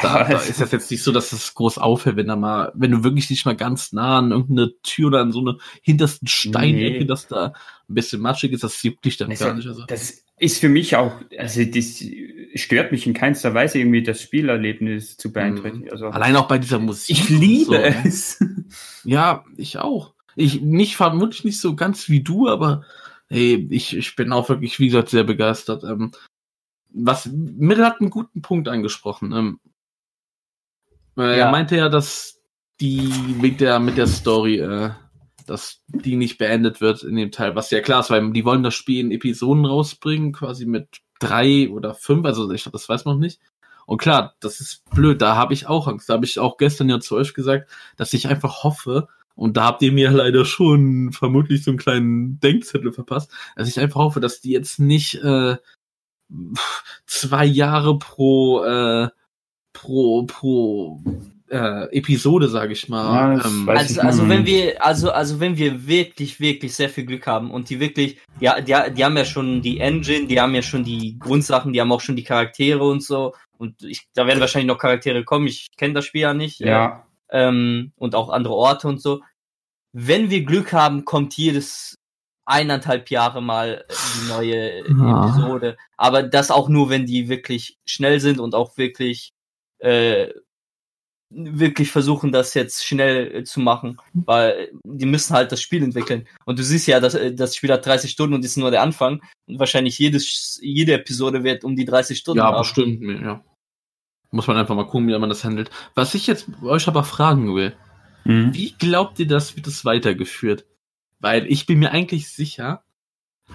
[SPEAKER 1] da, da
[SPEAKER 5] es-
[SPEAKER 1] ist das jetzt nicht so, dass es groß auffällt, wenn da mal, wenn du wirklich nicht mal ganz nah an irgendeine Tür oder an so eine hintersten Steinecke,
[SPEAKER 5] Nee.
[SPEAKER 1] dass da ein bisschen matschig ist, das juckt dich dann
[SPEAKER 5] Also,
[SPEAKER 1] gar nicht. Also.
[SPEAKER 5] Das ist für mich auch, also das stört mich in keinster Weise irgendwie das Spielerlebnis zu beeinträchtigen. Also
[SPEAKER 1] Allein auch bei dieser Musik.
[SPEAKER 5] ich liebe
[SPEAKER 1] so, ne?
[SPEAKER 5] es.
[SPEAKER 1] Ja, ich auch. Ich nicht vermutlich nicht so ganz wie du, aber hey, ich, ich bin auch wirklich, wie gesagt, sehr begeistert. Ähm, was Mittel hat einen guten Punkt angesprochen. Ähm, äh,
[SPEAKER 4] Ja.
[SPEAKER 1] Er meinte ja, dass die mit der mit der Story, äh, dass die nicht beendet wird in dem Teil, was ja klar ist, weil die wollen das Spiel in Episoden rausbringen, quasi mit drei oder fünf, also ich das weiß man noch nicht. Und klar, das ist blöd, da habe ich auch Angst. Da habe ich auch gestern ja zu euch gesagt, dass ich einfach hoffe, und da habt ihr mir leider schon vermutlich so einen kleinen Denkzettel verpasst, dass ich einfach hoffe, dass die jetzt nicht äh, zwei Jahre pro äh, pro pro äh, Episode, sage ich mal.
[SPEAKER 5] Ja,
[SPEAKER 1] ähm,
[SPEAKER 4] Also, also wenn wir, also, also wenn wir wirklich, wirklich sehr viel Glück haben und die wirklich, ja, die, die haben ja schon die Engine, die haben ja schon die Grundsachen, die haben auch schon die Charaktere und so. Und ich, da werden wahrscheinlich noch Charaktere kommen. Ich kenne das Spiel ja nicht.
[SPEAKER 5] Ja,
[SPEAKER 4] Ähm, und auch andere Orte und so. Wenn wir Glück haben, kommt jedes eineinhalb Jahre mal die neue
[SPEAKER 1] Ja.
[SPEAKER 4] Episode. Aber das auch nur, wenn die wirklich schnell sind und auch wirklich äh, wirklich versuchen, das jetzt schnell äh, zu machen, weil die müssen halt das Spiel entwickeln. Und du siehst ja, dass äh, das Spiel hat 30 Stunden und ist nur der Anfang. Und wahrscheinlich jedes, jede Episode wird um die 30 Stunden
[SPEAKER 1] ja,
[SPEAKER 4] haben.
[SPEAKER 1] bestimmt, ja. Muss man einfach mal gucken, wie man das handelt. Was ich jetzt euch aber fragen will,
[SPEAKER 5] Mhm.
[SPEAKER 1] Wie glaubt ihr, das wird es weitergeführt? Weil ich bin mir eigentlich sicher.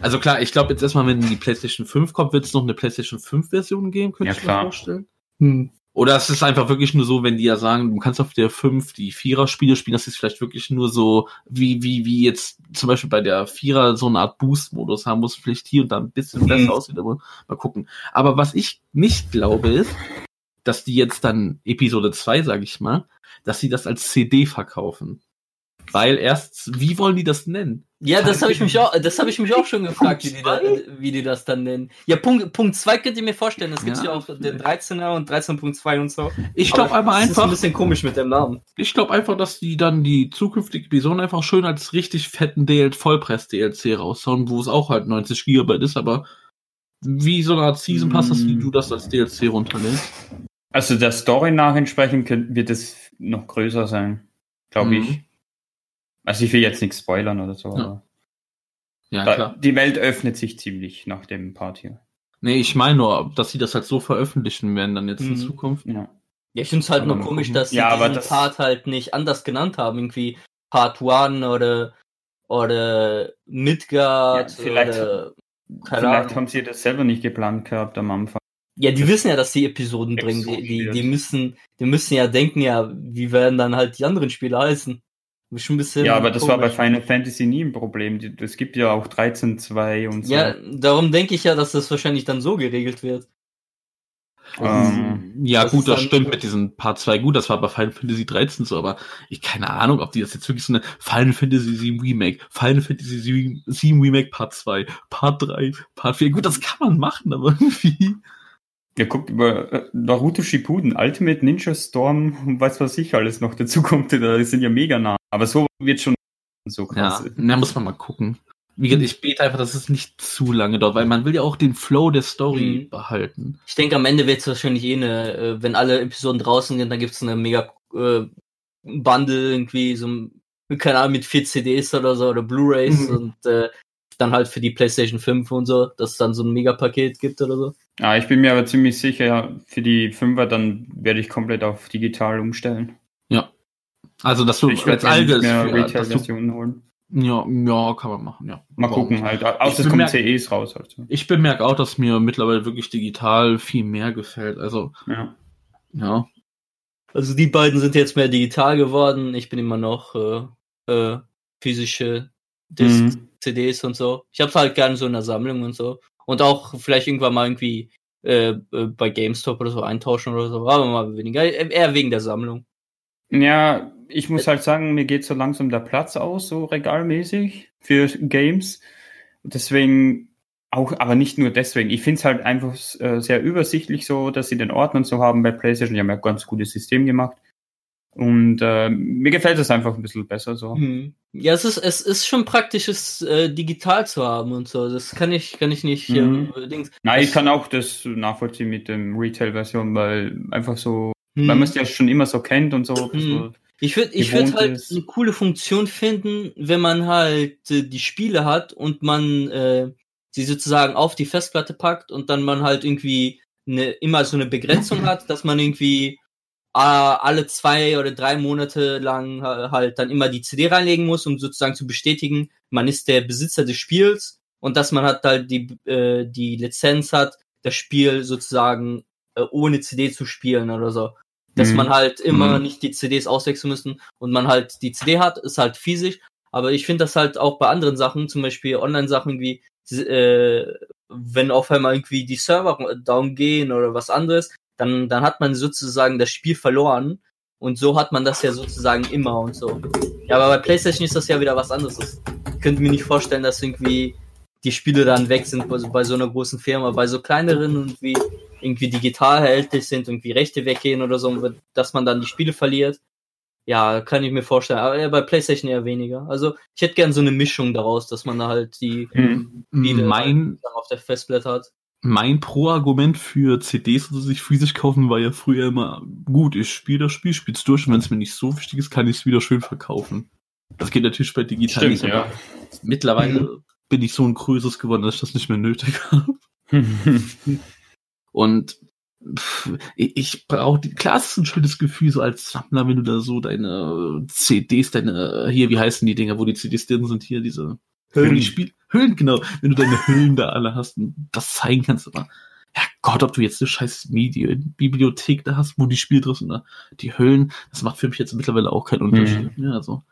[SPEAKER 1] Also klar, ich glaube jetzt erstmal, wenn die PlayStation 5 kommt, wird es noch eine PlayStation 5 Version geben, könnte
[SPEAKER 5] Ja,
[SPEAKER 1] ich
[SPEAKER 5] klar.
[SPEAKER 1] mir vorstellen.
[SPEAKER 4] Hm.
[SPEAKER 1] Oder es ist einfach wirklich nur so, wenn die ja sagen, du kannst auf der 5 die Vierer-Spiele spielen, das ist vielleicht wirklich nur so, wie, wie, wie jetzt zum Beispiel bei der Vierer so eine Art Boost-Modus haben, es vielleicht hier und da ein bisschen
[SPEAKER 4] Mhm.
[SPEAKER 1] besser aussieht, aber mal gucken. Aber was ich nicht glaube ist, dass die jetzt dann Episode 2, sag ich mal, dass sie das als CD verkaufen. Weil erst, wie wollen die das nennen?
[SPEAKER 4] Ja, das habe ich mich auch, das habe ich mich auch schon gefragt, wie die, da, wie die das dann nennen. Ja, Punkt, Punkt 2 könnt ihr mir vorstellen, das gibt's
[SPEAKER 1] Ja.
[SPEAKER 4] ja, auch den 13er und 13.2 und so.
[SPEAKER 1] Ich glaube aber
[SPEAKER 4] das ist ein
[SPEAKER 1] einfach,
[SPEAKER 4] bisschen komisch mit dem Namen.
[SPEAKER 1] ich glaube einfach, dass die dann die zukünftige Episoden einfach schön als richtig fetten DL Vollpress-DLC raushauen, wo es auch halt 90 Gigabyte ist, aber wie so eine Art Season Pass, dass
[SPEAKER 5] Mm.
[SPEAKER 1] du das als DLC runterlädst.
[SPEAKER 5] Also der Story nach entsprechend könnt- wird es noch größer sein, glaube
[SPEAKER 1] Mhm.
[SPEAKER 5] ich. Also ich will jetzt nichts spoilern oder so,
[SPEAKER 1] Ja.
[SPEAKER 5] aber
[SPEAKER 1] Ja,
[SPEAKER 5] da,
[SPEAKER 1] klar.
[SPEAKER 5] die Welt öffnet sich ziemlich nach dem Part hier.
[SPEAKER 1] Nee, ich meine nur, dass sie das halt so veröffentlichen werden dann jetzt in
[SPEAKER 4] Mhm.
[SPEAKER 1] Zukunft.
[SPEAKER 5] Ja.
[SPEAKER 4] Ja, ich finde es halt
[SPEAKER 1] Aber
[SPEAKER 4] nur komisch,
[SPEAKER 1] gucken.
[SPEAKER 4] dass sie
[SPEAKER 5] Ja, aber
[SPEAKER 4] diesen
[SPEAKER 5] das-
[SPEAKER 4] Part halt nicht anders genannt haben. Irgendwie Part 1 oder, oder Midgard
[SPEAKER 5] Ja, vielleicht-
[SPEAKER 4] oder keine
[SPEAKER 5] Vielleicht haben sie das selber nicht geplant gehabt am Anfang.
[SPEAKER 4] Ja, die wissen ja, dass die Episoden bringen. Die, die, die müssen, die müssen ja denken, ja, wie werden dann halt die anderen Spiele heißen? Schon ein bisschen.
[SPEAKER 5] Ja, aber das war bei. Final Fantasy nie ein Problem. Es gibt ja auch 13.2 und so.
[SPEAKER 4] Ja, darum denke ich ja, dass das wahrscheinlich dann so geregelt wird.
[SPEAKER 5] Ähm,
[SPEAKER 1] Ja,
[SPEAKER 4] Das
[SPEAKER 1] gut, das stimmt mit diesem Part 2. Gut, das war bei Final Fantasy 13 so, aber ich keine Ahnung, ob die das jetzt wirklich so eine Final Fantasy 7 Remake, Final Fantasy 7, 7 Remake Part 2, Part 3, Part 4. Gut, das kann man machen, aber irgendwie.
[SPEAKER 5] Ihr guckt über äh, Naruto Shippuden, Ultimate Ninja Storm und weiß was ich alles noch dazu kommt. Da sind ja mega nah. Aber so wird schon so krass.
[SPEAKER 1] Ja, da muss man mal gucken. Wie gesagt, ich bete einfach, dass es nicht zu lange dauert, weil man will ja auch den Flow der Story
[SPEAKER 4] Mhm.
[SPEAKER 1] behalten.
[SPEAKER 4] Ich denke, am Ende wird es wahrscheinlich eh eine, äh, wenn alle Episoden draußen sind, dann gibt es eine mega äh, Bundle irgendwie, so ein, keine Ahnung, mit vier CDs oder so oder Blu-Rays
[SPEAKER 5] Mhm.
[SPEAKER 4] und äh, dann halt für die PlayStation 5 und so, dass es dann so ein Megapaket gibt oder so.
[SPEAKER 5] Ah, ich bin mir aber ziemlich sicher, für die Fünfer dann werde ich komplett auf digital umstellen.
[SPEAKER 1] Also, dass du
[SPEAKER 5] Ich
[SPEAKER 1] als dass du,
[SPEAKER 5] Retail-Versionen holen.
[SPEAKER 1] ja, ja, kann man machen, ja.
[SPEAKER 5] Mal
[SPEAKER 1] Warum
[SPEAKER 5] gucken halt. Außer es
[SPEAKER 1] Ich
[SPEAKER 5] kommen CEs raus. Also.
[SPEAKER 1] Ich bemerke auch, dass mir mittlerweile wirklich digital viel mehr gefällt. Also,
[SPEAKER 5] Ja.
[SPEAKER 1] ja.
[SPEAKER 4] Also die beiden sind jetzt mehr digital geworden. Ich bin immer noch äh, äh, physische Discs,
[SPEAKER 5] Mhm.
[SPEAKER 4] CDs und so. Ich hab's halt gerne so in der Sammlung und so. Und auch vielleicht irgendwann mal irgendwie äh, äh, bei GameStop oder so eintauschen oder so. Aber mal weniger. Eher wegen der Sammlung.
[SPEAKER 5] Ja, ich muss halt sagen, mir geht so langsam der Platz aus, so regalmäßig für Games. Deswegen auch, aber nicht nur deswegen. Ich finde es halt einfach äh, sehr übersichtlich so, dass sie den Ordner so haben bei PlayStation. Die haben ja ein ganz gutes System gemacht. Und äh, mir gefällt es einfach ein bisschen besser so.
[SPEAKER 4] Hm. Ja, es ist, es ist schon praktisch, es äh, digital zu haben und so. Das kann ich, kann ich nicht.
[SPEAKER 5] Mhm.
[SPEAKER 4] Äh, Dings.
[SPEAKER 5] Nein, ich kann auch das nachvollziehen mit dem Retail-Version, weil einfach so,
[SPEAKER 4] Hm.
[SPEAKER 5] weil man es ja schon immer so kennt und so. bisschen-
[SPEAKER 4] Mhm. Ich würde ich würd halt
[SPEAKER 5] ist.
[SPEAKER 4] eine coole Funktion finden, wenn man halt äh, die Spiele hat und man äh, sie sozusagen auf die Festplatte packt und dann man halt irgendwie eine, immer so eine Begrenzung hat, dass man irgendwie alle zwei oder drei Monate lang äh, halt dann immer die CD reinlegen muss, um sozusagen zu bestätigen, man ist der Besitzer des Spiels und dass man halt halt die, äh, die Lizenz hat, das Spiel sozusagen äh, ohne CD zu spielen oder so dass
[SPEAKER 5] Mhm.
[SPEAKER 4] man halt immer
[SPEAKER 1] Mhm.
[SPEAKER 4] nicht die CDs auswechseln müssen und man halt die CD hat, ist halt physisch. Aber ich finde das halt auch bei anderen Sachen, zum Beispiel Online-Sachen wie, äh, wenn auf einmal irgendwie die Server down gehen oder was anderes, dann, dann hat man sozusagen das Spiel verloren. Und so hat man das ja sozusagen immer und so. Ja, aber bei PlayStation ist das ja wieder was anderes. Ich könnte mir nicht vorstellen, dass irgendwie die Spiele dann weg sind bei, so- bei so einer großen Firma. Bei so kleineren und wie irgendwie digital erhältlich sind, irgendwie Rechte weggehen oder so, dass man dann die Spiele verliert. Ja, kann ich mir vorstellen. Aber eher bei PlayStation eher weniger. Also ich hätte gern so eine Mischung daraus, dass man da halt die
[SPEAKER 5] Mhm.
[SPEAKER 4] Spiele
[SPEAKER 1] Mein,
[SPEAKER 4] dann auf der Festplatte hat.
[SPEAKER 1] Mein Pro-Argument für CDs, die sich physisch kaufen, war ja früher immer, gut, ich spiele das Spiel, spiel's durch und wenn es mir nicht so wichtig ist, kann ich es wieder schön verkaufen. Das geht natürlich bei digital
[SPEAKER 5] Stimmt,
[SPEAKER 1] nicht, aber
[SPEAKER 5] ja.
[SPEAKER 1] mittlerweile bin ich so ein Größeres geworden, dass ich das nicht mehr nötig habe. Und pff, ich, brauche, klar, es ist ein schönes Gefühl, so als Sammler, wenn du da so deine CDs, deine, hier, wie heißen die Dinger, wo die CDs drin sind, hier, diese Hüllen, die Spiel, Hüllen, genau, wenn du deine Hüllen da alle hast und das zeigen kannst, aber Ja Gott, ob du jetzt eine scheiß Medi Bibliothek da hast, wo die Spiele drin sind, die Hüllen, das macht für mich jetzt mittlerweile auch keinen Unterschied. Ja, also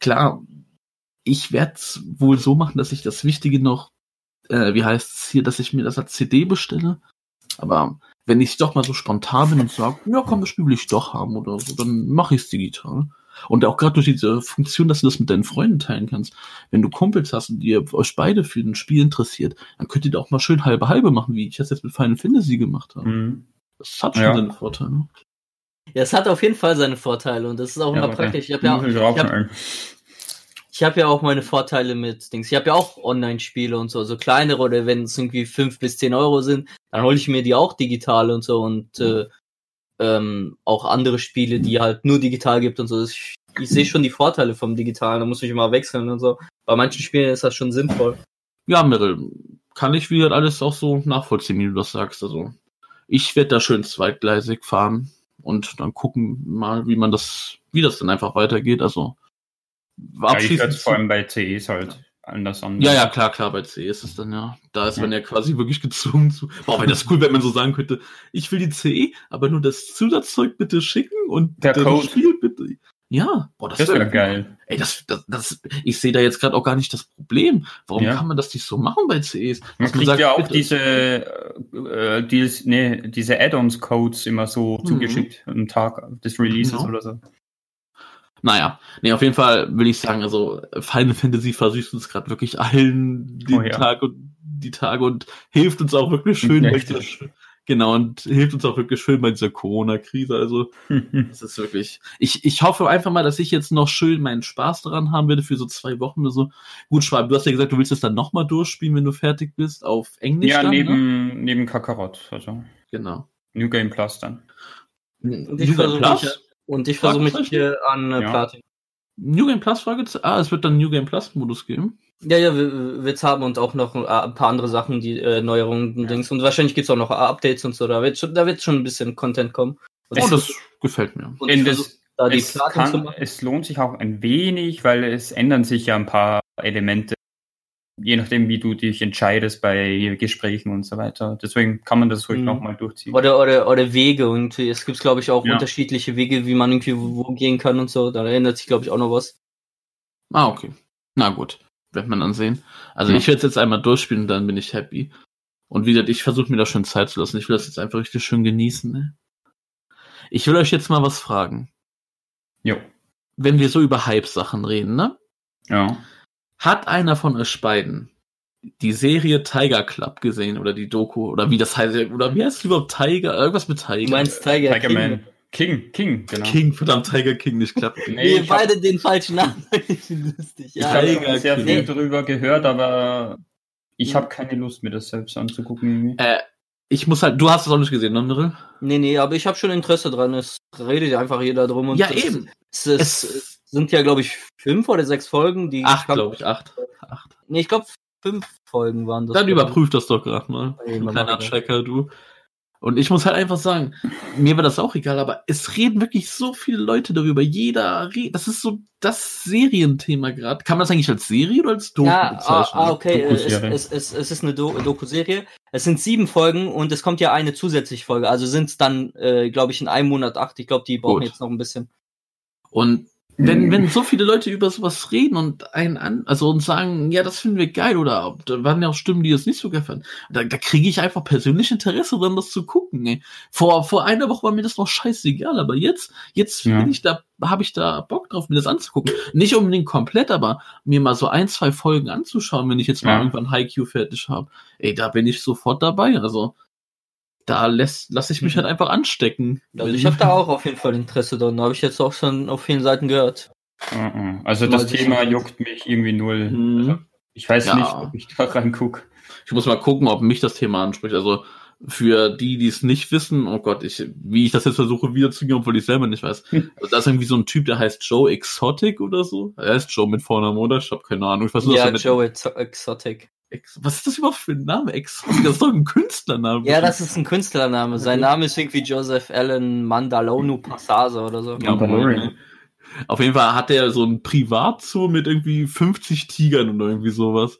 [SPEAKER 1] klar, ich werde es wohl so machen, dass ich das Wichtige noch, äh, wie heißt es hier, dass ich mir das als CD bestelle. Aber wenn ich doch mal so spontan bin und sage, ja komm, das Spiel will ich doch haben oder so, dann mache ich es digital. Und auch gerade durch diese Funktion, dass du das mit deinen Freunden teilen kannst. Wenn du Kumpels hast und ihr euch beide für ein Spiel interessiert, dann könnt ihr da auch mal schön halbe halbe machen, wie ich das jetzt mit Final Fantasy gemacht habe.
[SPEAKER 5] Mhm.
[SPEAKER 1] Das hat schon
[SPEAKER 5] Ja.
[SPEAKER 1] seine Vorteile.
[SPEAKER 4] Ja, es hat auf jeden Fall seine Vorteile und das ist auch immer
[SPEAKER 5] warte.
[SPEAKER 4] praktisch. Ich habe ja,
[SPEAKER 5] ich
[SPEAKER 4] hab, ich hab ja auch meine Vorteile mit Dings. Ich habe ja auch Online-Spiele und so, so kleinere oder wenn es irgendwie fünf bis zehn Euro sind, dann hole ich mir die auch digital und so und äh, ähm, auch andere Spiele, die halt nur digital gibt und so. Ich, ich sehe schon die Vorteile vom Digitalen, da muss ich immer wechseln und so. Bei manchen Spielen ist das schon sinnvoll.
[SPEAKER 1] Ja, Meryl, kann ich wie gesagt alles auch so nachvollziehen, wie du das sagst. Also, ich werde da schön zweitgleisig fahren und dann gucken mal, wie man das, wie das dann einfach weitergeht. Also,
[SPEAKER 5] Ja, ich werde vor allem bei CEs halt anders an.
[SPEAKER 1] Ja, ja, klar, klar, bei C ist es dann ja. Da ist man ja quasi wirklich gezwungen zu. Boah, wäre das cool, wenn man so sagen könnte, ich will die CE, aber nur das Zusatzzeug bitte schicken und
[SPEAKER 5] Der
[SPEAKER 1] das
[SPEAKER 5] Code.
[SPEAKER 1] Spiel bitte. Ja, boah, das,
[SPEAKER 5] Das
[SPEAKER 1] wäre
[SPEAKER 5] wäre geil.
[SPEAKER 1] Ey, das, das, das, ich sehe da jetzt gerade auch gar nicht das Problem. Warum
[SPEAKER 5] Ja.
[SPEAKER 1] kann man das nicht so machen bei CEs?
[SPEAKER 5] Man kriegt
[SPEAKER 1] sagt,
[SPEAKER 5] ja auch
[SPEAKER 1] bitte-
[SPEAKER 5] diese, äh, äh, dieses, nee, diese Add-ons-Codes immer so
[SPEAKER 1] Mhm.
[SPEAKER 5] zugeschickt am Tag des Releases
[SPEAKER 1] Genau.
[SPEAKER 5] oder so.
[SPEAKER 1] Naja, nee, auf jeden Fall will ich sagen, also Final Fantasy versüßt uns gerade wirklich allen den
[SPEAKER 5] Oh ja.
[SPEAKER 1] Tag und die Tage und hilft uns auch wirklich schön dieser, genau und hilft uns auch wirklich schön bei dieser Corona-Krise. Also Das ist wirklich. Ich, ich hoffe einfach mal, dass ich jetzt noch schön meinen Spaß daran haben werde für so zwei Wochen oder so. Gut, Schwab, du hast ja gesagt, du willst es dann nochmal durchspielen, wenn du fertig bist, auf Englisch.
[SPEAKER 5] ja,
[SPEAKER 1] dann, Ne?
[SPEAKER 5] neben, neben Kakarot, also
[SPEAKER 1] Genau.
[SPEAKER 5] New Game Plus dann.
[SPEAKER 4] Und ich
[SPEAKER 1] New Game Plus?
[SPEAKER 4] Und ich versuche mich hier an äh,
[SPEAKER 5] Ja.
[SPEAKER 4] Platin.
[SPEAKER 1] New Game Plus Frage? Ah, es wird dann New Game Plus Modus geben.
[SPEAKER 4] Ja, ja, wir- wird's haben und auch noch äh, ein paar andere Sachen, die äh, Neuerungen und Dings. Und wahrscheinlich gibt's auch noch Updates und so. Da wird schon, da wird schon ein bisschen Content kommen. Und
[SPEAKER 1] Oh, das gefällt mir.
[SPEAKER 5] das,
[SPEAKER 4] da die
[SPEAKER 5] es, kann,
[SPEAKER 4] machen.
[SPEAKER 5] es lohnt sich auch ein wenig, weil es ändern sich ja ein paar Elemente, je nachdem, wie du dich entscheidest bei Gesprächen und so weiter. Deswegen kann man das ruhig
[SPEAKER 4] Mhm.
[SPEAKER 5] nochmal durchziehen.
[SPEAKER 4] Oder, oder, oder Wege. Und es gibt, glaube ich, auch
[SPEAKER 5] Ja.
[SPEAKER 4] unterschiedliche Wege, wie man irgendwie wo, wo gehen kann und so. Da ändert sich, glaube ich, auch noch was.
[SPEAKER 1] Ah, okay. Na gut. Wird man dann sehen. Also
[SPEAKER 5] Ja.
[SPEAKER 1] ich werde es jetzt einmal durchspielen und dann bin ich happy. Und wie gesagt, ich versuche mir da schön Zeit zu lassen. Ich will das jetzt einfach richtig schön genießen. Ne? Ich will euch jetzt mal was fragen.
[SPEAKER 5] Jo.
[SPEAKER 1] Wenn wir so über Hype-Sachen reden, ne?
[SPEAKER 5] Ja.
[SPEAKER 1] Hat einer von euch beiden die Serie Tiger Club gesehen oder die Doku oder wie das heißt oder wie heißt es überhaupt Tiger irgendwas mit Tiger
[SPEAKER 4] Du meinst Tiger,
[SPEAKER 5] Tiger
[SPEAKER 4] King?
[SPEAKER 5] Man. King, King, genau.
[SPEAKER 1] King verdammt Tiger King nicht klappt
[SPEAKER 5] Nee,
[SPEAKER 4] Wir
[SPEAKER 5] ich hab-
[SPEAKER 4] beide den falschen Namen. ich finde lustig.
[SPEAKER 5] Ich
[SPEAKER 4] Ja,
[SPEAKER 5] habe
[SPEAKER 1] Tiger
[SPEAKER 5] schon sehr
[SPEAKER 1] King.
[SPEAKER 5] viel drüber gehört, aber ich
[SPEAKER 4] Mhm.
[SPEAKER 5] habe keine Lust, mir das selbst anzugucken. Irgendwie.
[SPEAKER 1] äh, ich muss halt du hast es auch nicht gesehen ne
[SPEAKER 4] nee, nee, aber ich habe schon Interesse dran. Es redet ja einfach jeder drum. Und
[SPEAKER 1] ja eben
[SPEAKER 4] Es, es,
[SPEAKER 1] Es-
[SPEAKER 4] sind ja, glaube ich, fünf oder sechs Folgen. Die
[SPEAKER 1] acht glaube ich acht acht
[SPEAKER 4] Nee, ich glaube, fünf Folgen waren das.
[SPEAKER 1] Dann überprüf das doch gerade mal kleiner. Checker du und ich muss halt einfach sagen, mir war das auch egal, aber es reden wirklich so viele Leute darüber. Jeder redet. Das ist so das Serienthema gerade. Kann man das eigentlich als Serie oder als Doku
[SPEAKER 4] Ja, ah,
[SPEAKER 1] bezeichnen?
[SPEAKER 4] ah, okay. Es, es, es, es ist eine Do Doku-Serie. Es sind sieben Folgen und es kommt ja eine zusätzliche Folge. Also sind es dann, äh, glaube ich, in einem Monat acht. Ich glaube, die brauchen
[SPEAKER 1] Gut.
[SPEAKER 4] jetzt noch ein bisschen.
[SPEAKER 1] Und wenn, wenn so viele Leute über sowas reden und einen an, also und sagen, ja, das finden wir geil, oder da waren ja auch Stimmen, die das nicht so geil fanden, da, da kriege ich einfach persönlich Interesse dran, das zu gucken. Ey. Vor, vor einer Woche war mir das noch scheißegal, aber jetzt, jetzt
[SPEAKER 5] Ja.
[SPEAKER 1] bin ich da, habe ich da Bock drauf, mir das anzugucken. Nicht unbedingt komplett, aber mir mal so ein, zwei Folgen anzuschauen, wenn ich jetzt mal
[SPEAKER 5] Ja.
[SPEAKER 1] irgendwann Haikyuu fertig habe. Ey, da bin ich sofort dabei. Also da lässt, lasse ich mich
[SPEAKER 4] Mhm.
[SPEAKER 1] halt einfach anstecken.
[SPEAKER 4] Also ich habe da auch auf jeden Fall Interesse dran. Habe ich jetzt auch schon auf vielen Seiten gehört.
[SPEAKER 5] Mhm. Also das Thema juckt mich irgendwie null.
[SPEAKER 1] Mhm.
[SPEAKER 5] Also ich weiß
[SPEAKER 1] Ja.
[SPEAKER 5] nicht, ob ich da reingucke.
[SPEAKER 1] Ich muss mal gucken, ob mich das Thema anspricht. Also für die, die es nicht wissen, oh Gott, ich, wie ich das jetzt versuche wiederzugeben, obwohl ich selber nicht weiß. Also da ist irgendwie so ein Typ, der heißt Joe Exotic oder so. Er heißt Joe mit Vornamen, oder? Ich habe keine Ahnung. Ich weiß nur,
[SPEAKER 4] Ja, Joe Ex Exotic.
[SPEAKER 1] Ex Was ist das überhaupt für ein Name? Exotic? Das ist doch ein Künstlername.
[SPEAKER 4] Ja, das ist ein Künstlername. Sein Name ist irgendwie Joseph Allen Mandalonu Passasa oder so.
[SPEAKER 1] Ja,
[SPEAKER 5] Mandalorian.
[SPEAKER 1] Auf jeden Fall hat er so ein Privatzoo mit irgendwie 50 Tigern oder irgendwie sowas.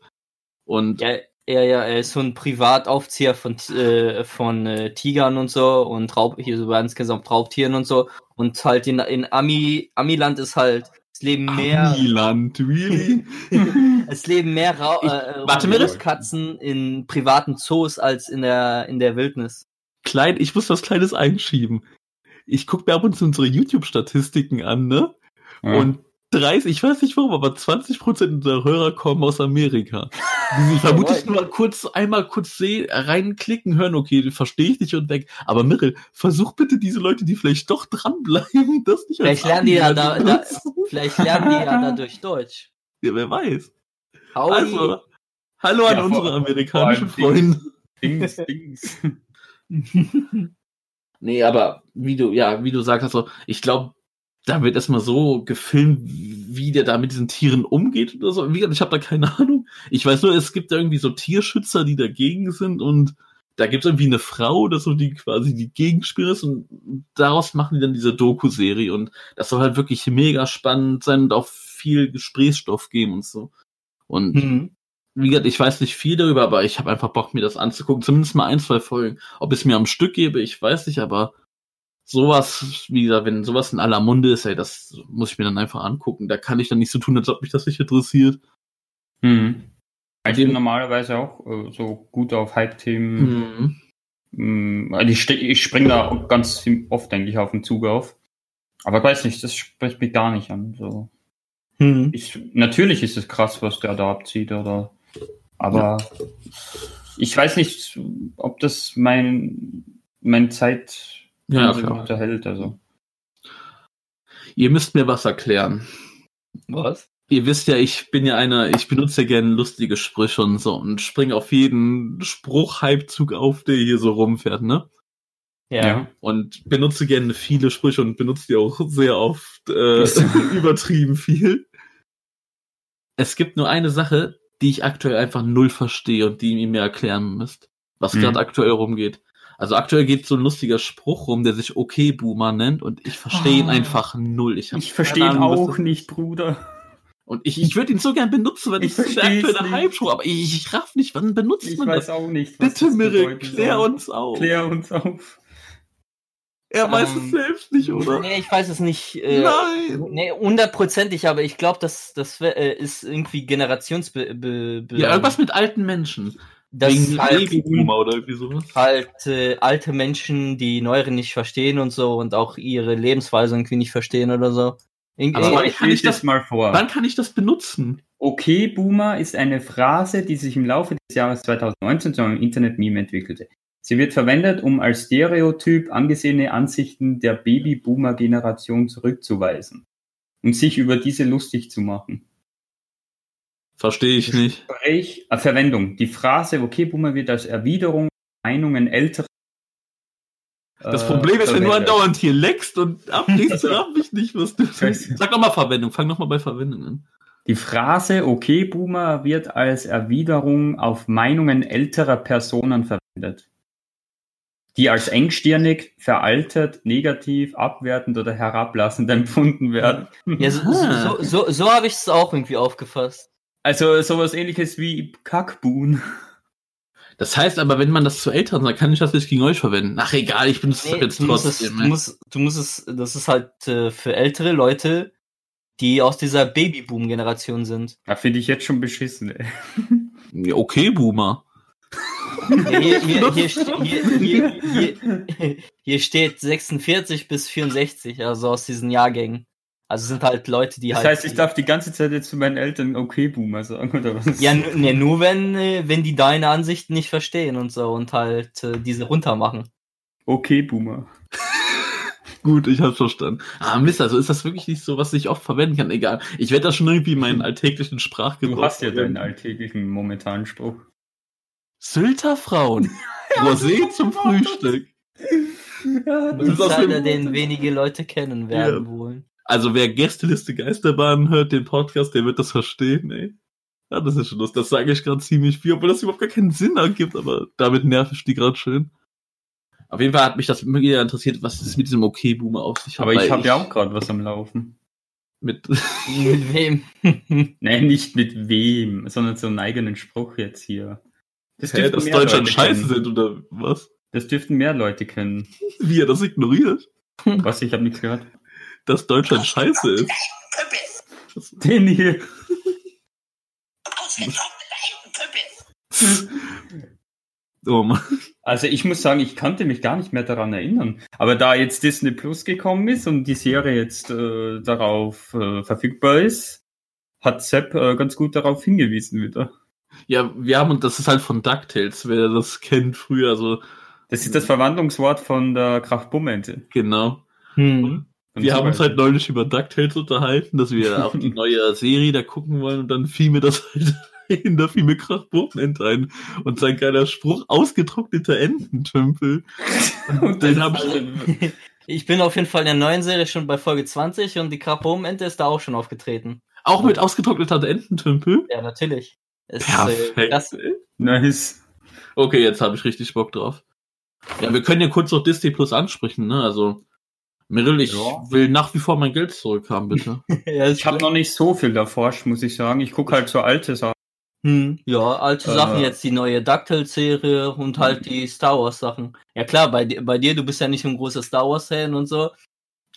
[SPEAKER 1] Und
[SPEAKER 4] Ja, Ja, ja, er ist so ein Privataufzieher von, äh, von äh, Tigern und so und Raub, hier so insgesamt Raubtieren und so. Und halt in, in Ami, Amiland ist halt, leben mehr,
[SPEAKER 1] Amiland, really?
[SPEAKER 4] es leben mehr Ra
[SPEAKER 1] Ich-
[SPEAKER 4] äh,
[SPEAKER 1] warte mal.
[SPEAKER 4] Katzen in privaten Zoos als in der, in der Wildnis.
[SPEAKER 1] Klein, ich muss was Kleines einschieben. Ich gucke mir ab und zu unsere YouTube-Statistiken an, ne?
[SPEAKER 5] Ja.
[SPEAKER 1] Und 30, ich weiß nicht warum, aber 20% unserer Hörer kommen aus Amerika. Die sich vermutlich nur kurz, einmal kurz sehen, reinklicken, hören, okay, verstehe ich dich und weg. Aber Mirrell, versuch bitte diese Leute, die vielleicht doch dranbleiben, das nicht
[SPEAKER 4] Vielleicht lernen die ja da, da vielleicht lernen die ja dadurch Deutsch.
[SPEAKER 1] Ja, wer weiß.
[SPEAKER 4] Howdy.
[SPEAKER 1] Also, hallo an
[SPEAKER 5] Ja,
[SPEAKER 1] unsere
[SPEAKER 5] vor-
[SPEAKER 1] amerikanischen Freunde.
[SPEAKER 5] Dings, Dings.
[SPEAKER 1] Nee, aber wie du, ja, wie du sagst, also, ich glaube, da wird erstmal so gefilmt, wie der da mit diesen Tieren umgeht oder so. Wie gesagt, ich habe da keine Ahnung. Ich weiß nur, es gibt da irgendwie so Tierschützer, die dagegen sind und da gibt es irgendwie eine Frau oder so, die quasi die Gegenspieler ist und daraus machen die dann diese Doku-Serie und das soll halt wirklich mega spannend sein und auch viel Gesprächsstoff geben und so. Und
[SPEAKER 4] Mhm.
[SPEAKER 1] wie gesagt, ich weiß nicht viel darüber, aber ich habe einfach Bock, mir das anzugucken. Zumindest mal ein, zwei Folgen. Ob ich es mir am Stück gebe, ich weiß nicht, aber sowas, wie gesagt, wenn sowas in aller Munde ist, ey, das muss ich mir dann einfach angucken. Da kann ich dann nicht so tun, als ob mich das nicht interessiert.
[SPEAKER 5] Mhm. Ich bin normalerweise auch äh, so gut auf Hype-Themen.
[SPEAKER 1] Mhm.
[SPEAKER 5] Mm, also Ich, ich springe da ganz oft, denke ich, auf den Zug auf. Aber ich weiß nicht, das spricht mich gar nicht an. So.
[SPEAKER 4] Mhm.
[SPEAKER 5] Ich, natürlich ist es krass, was der da abzieht, oder. Aber ich weiß nicht, ob das mein, mein Zeit
[SPEAKER 1] Ja,
[SPEAKER 5] so
[SPEAKER 1] klar.
[SPEAKER 5] unterhält. Also.
[SPEAKER 1] Ihr müsst mir was erklären.
[SPEAKER 4] Was?
[SPEAKER 1] Ihr wisst ja, ich bin ja einer, ich benutze ja gerne lustige Sprüche und so und springe auf jeden Spruch-Hypezug auf, der hier so rumfährt, ne?
[SPEAKER 4] Ja.
[SPEAKER 1] und benutze gerne viele Sprüche und benutze die auch sehr oft äh, übertrieben viel. Es gibt nur eine Sache, die ich aktuell einfach null verstehe und die ihr mir erklären müsst, was
[SPEAKER 5] Mhm.
[SPEAKER 1] gerade aktuell rumgeht. Also aktuell geht so ein lustiger Spruch rum, der sich Okay Boomer nennt und ich verstehe ihn
[SPEAKER 5] Ah.
[SPEAKER 1] einfach null. Ich,
[SPEAKER 5] Ich verstehe ihn auch
[SPEAKER 1] das-
[SPEAKER 5] nicht, Bruder.
[SPEAKER 1] Und ich, ich würde ihn so gern benutzen, weil
[SPEAKER 5] Ich
[SPEAKER 1] das ist der
[SPEAKER 5] versteh's
[SPEAKER 1] aktuelle
[SPEAKER 5] nicht.
[SPEAKER 1] Hype-Show, aber ich, ich raff nicht, wann benutzt
[SPEAKER 5] Ich
[SPEAKER 1] man
[SPEAKER 5] weiß
[SPEAKER 1] das?
[SPEAKER 5] auch nicht. was
[SPEAKER 1] Bitte, Mirre, klär
[SPEAKER 5] soll.
[SPEAKER 1] uns auf.
[SPEAKER 5] Klär uns auf.
[SPEAKER 1] Er weiß
[SPEAKER 4] Ähm,
[SPEAKER 1] es selbst nicht, oder?
[SPEAKER 4] Nee, ich weiß es nicht. Äh,
[SPEAKER 1] Nein!
[SPEAKER 4] Nee, hundertprozentig, aber ich glaube, das, das äh, ist irgendwie Generationsbe... Be, be,
[SPEAKER 1] Ja, irgendwas mit alten Menschen.
[SPEAKER 4] Das
[SPEAKER 1] Wegen
[SPEAKER 4] halt, halt äh, alte Menschen, die Neueren nicht verstehen und so und auch ihre Lebensweise irgendwie nicht verstehen oder so. Irgendwie-
[SPEAKER 1] Aber
[SPEAKER 5] Aber
[SPEAKER 1] wann kann ich das
[SPEAKER 5] mal vor.
[SPEAKER 1] Wann kann ich das benutzen?
[SPEAKER 5] Okay, Boomer ist eine Phrase, die sich im Laufe des Jahres 2019 zu einem Internet-Meme entwickelte. Sie wird verwendet, um als Stereotyp angesehene Ansichten der Baby-Boomer-Generation zurückzuweisen und sich über diese lustig zu machen.
[SPEAKER 1] Verstehe ich nicht.
[SPEAKER 5] Sprech, äh, Verwendung. Die Phrase Okay, Boomer wird als Erwiderung Meinungen älterer
[SPEAKER 1] Das
[SPEAKER 5] äh,
[SPEAKER 1] Problem ist, wenn du andauernd hier leckst und ablegst,
[SPEAKER 5] Also-
[SPEAKER 1] raff ich nicht, was du. Sag doch mal Verwendung. Fang doch mal bei Verwendung an.
[SPEAKER 5] Die Phrase Okay, Boomer wird als Erwiderung auf Meinungen älterer Personen verwendet, die als engstirnig, veraltet, negativ, abwertend oder herablassend empfunden werden.
[SPEAKER 4] ja, so, so, so, so habe ich es auch irgendwie aufgefasst.
[SPEAKER 5] Also sowas ähnliches wie Kackbuhn.
[SPEAKER 1] Das heißt aber, wenn man das zu Eltern sagt, kann ich das nicht gegen euch verwenden. Ach egal, ich benutze es
[SPEAKER 4] Nee,
[SPEAKER 1] jetzt
[SPEAKER 4] du, musst es,
[SPEAKER 1] trotzdem.
[SPEAKER 4] du,
[SPEAKER 1] ey.
[SPEAKER 4] musst, du musst es, das ist halt äh, für ältere Leute, die aus dieser Babyboom-Generation sind.
[SPEAKER 5] Da finde ich jetzt schon beschissen. Ey.
[SPEAKER 1] Ja, okay, Boomer.
[SPEAKER 4] Ste- hier, hier, hier, hier steht 46 bis 64, also aus diesen Jahrgängen. Also sind halt Leute, die
[SPEAKER 5] Das
[SPEAKER 4] halt.
[SPEAKER 5] heißt, ich darf die ganze Zeit jetzt zu meinen Eltern Okay, Boomer sagen, oder was?
[SPEAKER 4] Ja, nu- ne, nur wenn, äh, wenn die deine Ansichten nicht verstehen und so und halt äh, diese runtermachen.
[SPEAKER 5] Okay, Boomer.
[SPEAKER 1] Gut, ich hab's verstanden. Ah, Mist, also ist das wirklich nicht so, was ich oft verwenden kann? Egal. Ich werde das schon irgendwie in meinen alltäglichen Sprachgebrauch.
[SPEAKER 5] Du hast ja deinen alltäglichen momentanen Spruch.
[SPEAKER 1] Sylter Frauen. Rosé zum Frühstück.
[SPEAKER 4] Das
[SPEAKER 1] ist
[SPEAKER 4] ist
[SPEAKER 1] aus
[SPEAKER 4] einer, den wenige Leute kennen werden
[SPEAKER 1] Ja.
[SPEAKER 4] wollen.
[SPEAKER 1] Also wer Gästeliste Geisterbahn hört, den Podcast, der wird das verstehen, ey. Ja, das ist schon lustig. Das sage ich gerade ziemlich viel, obwohl das überhaupt gar keinen Sinn ergibt, aber damit nerv ich die gerade schön. Auf jeden Fall hat mich das mega interessiert, was es mit diesem Okay-Boomer auf sich hat.
[SPEAKER 5] Aber ich habe ja auch gerade was am Laufen.
[SPEAKER 1] Mit,
[SPEAKER 4] Mit wem?
[SPEAKER 5] Nein, nicht mit wem, sondern so einen eigenen Spruch jetzt hier. Das
[SPEAKER 1] Hä,
[SPEAKER 5] dürften
[SPEAKER 1] dass
[SPEAKER 5] mehr
[SPEAKER 1] Deutschland
[SPEAKER 5] Leute
[SPEAKER 1] scheiße
[SPEAKER 5] kennen.
[SPEAKER 1] sind oder was?
[SPEAKER 5] Das dürften mehr Leute kennen.
[SPEAKER 1] Wie er das ignoriert?
[SPEAKER 5] Was, ich habe nichts gehört.
[SPEAKER 1] Dass Deutschland scheiße ist.
[SPEAKER 5] Den hier.
[SPEAKER 1] Oh Mann.
[SPEAKER 5] Also ich muss sagen, ich kannte mich gar nicht mehr daran erinnern. Aber da jetzt Disney Plus gekommen ist und die Serie jetzt äh, darauf äh, verfügbar ist, hat Sepp äh, ganz gut darauf hingewiesen wieder.
[SPEAKER 1] Ja, wir haben, und das ist halt von DuckTales, wer das kennt früher, also
[SPEAKER 5] Das ist das Verwandlungswort von der Kraftbummente.
[SPEAKER 1] genau.
[SPEAKER 4] Hm.
[SPEAKER 1] Wir haben uns halt neulich über DuckTales unterhalten, dass wir auch die neue Serie da gucken wollen und dann fiel mir das halt ein, da fiel mir Krachbogenent ein und sein geiler Spruch, ausgetrockneter Ententümpel.
[SPEAKER 5] Und
[SPEAKER 1] Den hab ich,
[SPEAKER 4] Ich bin auf jeden Fall in der neuen Serie schon bei Folge 20 und die Krabbum-Ente ist da auch schon aufgetreten.
[SPEAKER 1] auch mit ausgetrockneter Ententümpel.
[SPEAKER 4] Ja, natürlich. Es, Äh,
[SPEAKER 1] Perfekt.
[SPEAKER 4] das,
[SPEAKER 5] Nice.
[SPEAKER 1] Okay, jetzt habe ich richtig Bock drauf. Ja, wir können ja kurz noch Disney Plus ansprechen, ne? Also, Meryl, ich
[SPEAKER 5] Ja.
[SPEAKER 1] will nach wie vor mein Geld zurückhaben, bitte.
[SPEAKER 4] ja,
[SPEAKER 5] Ich habe noch nicht so viel erforscht, muss ich sagen. Ich gucke halt so alte Sachen.
[SPEAKER 4] Hm, ja, alte
[SPEAKER 5] Äh.
[SPEAKER 4] Sachen, jetzt die neue DuckTales-Serie und halt die Star Wars-Sachen. Ja klar, bei, bei dir, du bist ja nicht ein großer Star Wars-Fan und so.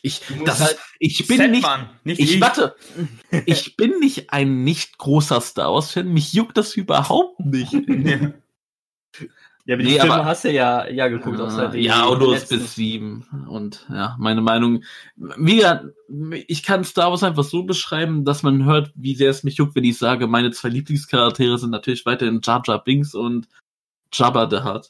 [SPEAKER 1] Ich, das,
[SPEAKER 4] halt-
[SPEAKER 1] ich bin nicht,
[SPEAKER 5] Mann, nicht
[SPEAKER 1] ich warte, ich bin nicht ein nicht großer Star Wars Fan. Mich juckt das überhaupt nicht.
[SPEAKER 5] Ja.
[SPEAKER 4] Ja, aber
[SPEAKER 1] Nee,
[SPEAKER 4] die Filme
[SPEAKER 1] aber-
[SPEAKER 4] hast du ja, ja geguckt, die
[SPEAKER 1] ja, und du hast
[SPEAKER 4] letzten.
[SPEAKER 1] bis sieben. Und ja, meine Meinung, wieder, ich kann Star Wars einfach so beschreiben, dass man hört, wie sehr es mich juckt, wenn ich sage, meine zwei Lieblingscharaktere sind natürlich weiterhin Jar Jar Binks und Jabba the Hutt.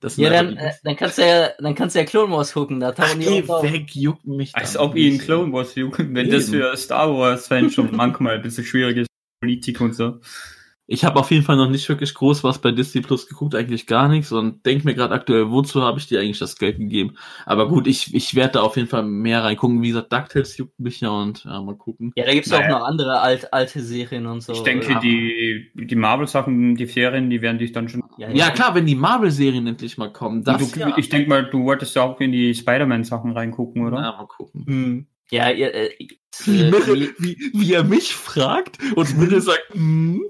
[SPEAKER 1] Das
[SPEAKER 4] Ja, dann,
[SPEAKER 1] die
[SPEAKER 4] äh, dann kannst du ja, dann kannst du ja Clone Wars gucken, da
[SPEAKER 1] Ach,
[SPEAKER 4] tauchen die
[SPEAKER 1] geh
[SPEAKER 4] auch auf.
[SPEAKER 1] weg, juckt mich.
[SPEAKER 5] Als ob ihn. Clone Wars jucken, wenn das
[SPEAKER 1] Eben.
[SPEAKER 5] für Star Wars-Fans schon manchmal ein bisschen schwierig ist. Politik und so.
[SPEAKER 1] Ich habe auf jeden Fall noch nicht wirklich groß was bei Disney Plus geguckt, eigentlich gar nichts und denk mir gerade aktuell, wozu habe ich dir eigentlich das Geld gegeben? Aber gut, ich, ich werde da auf jeden Fall mehr reingucken. Wie gesagt, DuckTales juckt mich ja und ja, mal gucken.
[SPEAKER 4] Ja, da gibt's
[SPEAKER 5] Naja.
[SPEAKER 4] auch noch andere alt, alte Serien und so.
[SPEAKER 5] Ich denke,
[SPEAKER 1] ja.
[SPEAKER 5] die, die Marvel-Sachen, die Ferien, die werden dich dann schon.
[SPEAKER 4] ja,
[SPEAKER 1] Ja klar, wenn die Marvel-Serien endlich mal kommen, das
[SPEAKER 5] du,
[SPEAKER 1] ja.
[SPEAKER 5] Ich denke mal, du wolltest ja auch in die Spider-Man-Sachen reingucken, oder?
[SPEAKER 1] Ja, mal gucken.
[SPEAKER 4] Hm. Ja, ihr, äh,
[SPEAKER 1] Wie,
[SPEAKER 4] äh,
[SPEAKER 1] Mirre, wie, wie er mich fragt und Mirre sagt, hm.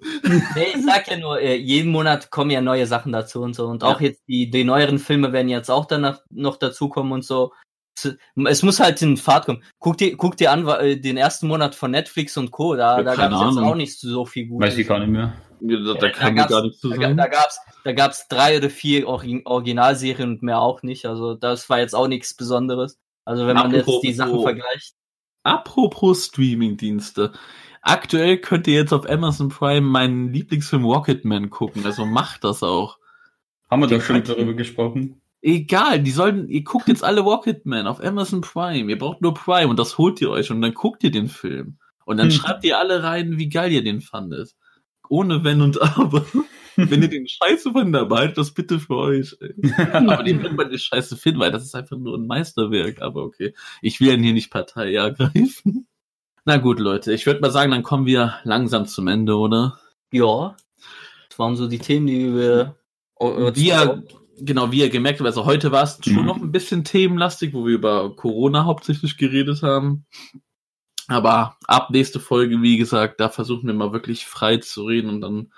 [SPEAKER 4] Nee, ich sag ja nur, äh, jeden Monat kommen ja neue Sachen dazu und so. Und auch jetzt die, die neueren Filme werden jetzt auch danach noch dazukommen und so. Es, es muss halt in Fahrt kommen. Guck dir, guck dir an, äh, den ersten Monat von Netflix und Co. Da,
[SPEAKER 1] Ja,
[SPEAKER 4] da gab es jetzt auch nicht so viel Gutes.
[SPEAKER 5] Weiß ich gar nicht mehr.
[SPEAKER 1] Ja, da, da
[SPEAKER 4] Ja,
[SPEAKER 1] kann
[SPEAKER 4] da
[SPEAKER 1] gar nichts zu
[SPEAKER 4] Da,
[SPEAKER 1] sagen.
[SPEAKER 4] da gab's, da gab's drei oder vier Originalserien und mehr auch nicht. Also das war jetzt auch nichts Besonderes. Also wenn man
[SPEAKER 1] Apropos-
[SPEAKER 4] jetzt die Sachen vergleicht.
[SPEAKER 1] Apropos Streaming-Dienste. Aktuell könnt ihr jetzt auf Amazon Prime meinen Lieblingsfilm Rocketman gucken, also macht das auch.
[SPEAKER 5] Haben wir doch schon darüber gesprochen.
[SPEAKER 1] Egal, die sollen, ihr guckt jetzt alle Rocketman auf Amazon Prime. Ihr braucht nur Prime und das holt ihr euch und dann guckt ihr den Film. Und dann
[SPEAKER 5] Hm.
[SPEAKER 1] schreibt ihr alle rein, wie geil ihr den fandet. Ohne Wenn und Aber. Wenn ihr den Scheiße fandet, behaltet das bitte für euch. Aber den wird man nicht scheiße finden, weil das ist einfach nur ein Meisterwerk. Aber okay, ich will ja hier nicht Partei ergreifen. Na gut, Leute, ich würde mal sagen, dann kommen wir langsam zum Ende, oder?
[SPEAKER 4] Ja. Das waren so die Themen, die wir.
[SPEAKER 1] Wie ihr, genau, wie ihr gemerkt habt, also heute war es schon
[SPEAKER 5] Mhm.
[SPEAKER 1] noch ein bisschen themenlastig, wo wir über Corona hauptsächlich geredet haben. Aber ab nächste Folge, wie gesagt, da versuchen wir mal wirklich frei zu reden und dann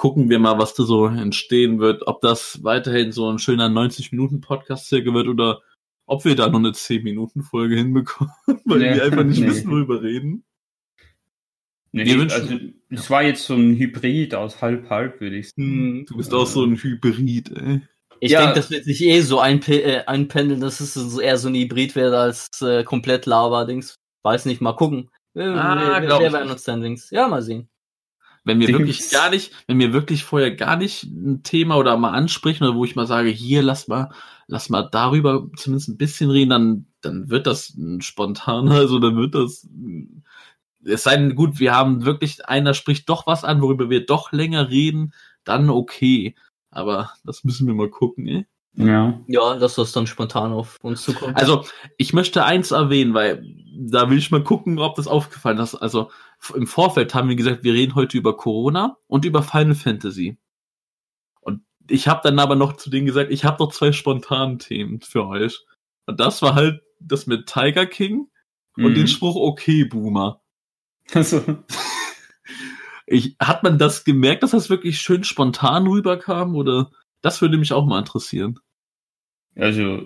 [SPEAKER 1] gucken wir mal, was da so entstehen wird. Ob das weiterhin so ein schöner 90-Minuten-Podcast circa wird oder ob wir da noch eine 10-Minuten-Folge hinbekommen, weil
[SPEAKER 5] Nee.
[SPEAKER 1] wir einfach nicht
[SPEAKER 5] Nee.
[SPEAKER 1] wissen, worüber reden.
[SPEAKER 5] Nee,
[SPEAKER 1] Wir wünschen-
[SPEAKER 5] also, es war jetzt so ein Hybrid aus halb-halb, würde ich sagen.
[SPEAKER 4] Hm.
[SPEAKER 1] Du bist auch so ein Hybrid, ey.
[SPEAKER 4] Ich
[SPEAKER 5] Ja.
[SPEAKER 4] denke, das wird sich eh so einpe äh, einpendeln, dass es eher so ein Hybrid wird als äh, komplett Lava-Dings. Weiß nicht, mal gucken. Wir,
[SPEAKER 1] Ah,
[SPEAKER 4] wir, wir
[SPEAKER 1] ich
[SPEAKER 4] werden uns dann Dings. Ja, mal sehen.
[SPEAKER 1] Wenn wir
[SPEAKER 5] Dings.
[SPEAKER 1] wirklich gar nicht, wenn wir wirklich vorher gar nicht ein Thema oder mal ansprechen oder wo ich mal sage, hier lass mal, lass mal darüber zumindest ein bisschen reden, dann, dann wird das spontaner, also dann wird das, es sei denn, gut, wir haben wirklich, einer spricht doch was an, worüber wir doch länger reden, dann okay. Aber das müssen wir mal gucken, ey.
[SPEAKER 5] Ja.
[SPEAKER 4] Ja, dass das dann spontan auf uns zukommt.
[SPEAKER 1] Also, ich möchte eins erwähnen, weil da will ich mal gucken, ob das aufgefallen ist. Also, im Vorfeld haben wir gesagt, wir reden heute über Corona und über Final Fantasy. Und ich habe dann aber noch zu denen gesagt, ich habe noch zwei spontanen Themen für euch. Und das war halt das mit Tiger King und
[SPEAKER 5] Mhm.
[SPEAKER 1] den Spruch Okay, Boomer.
[SPEAKER 5] Also,
[SPEAKER 1] Ich, hat man das gemerkt, dass das wirklich schön spontan rüberkam? Oder das würde mich auch mal interessieren.
[SPEAKER 5] Also,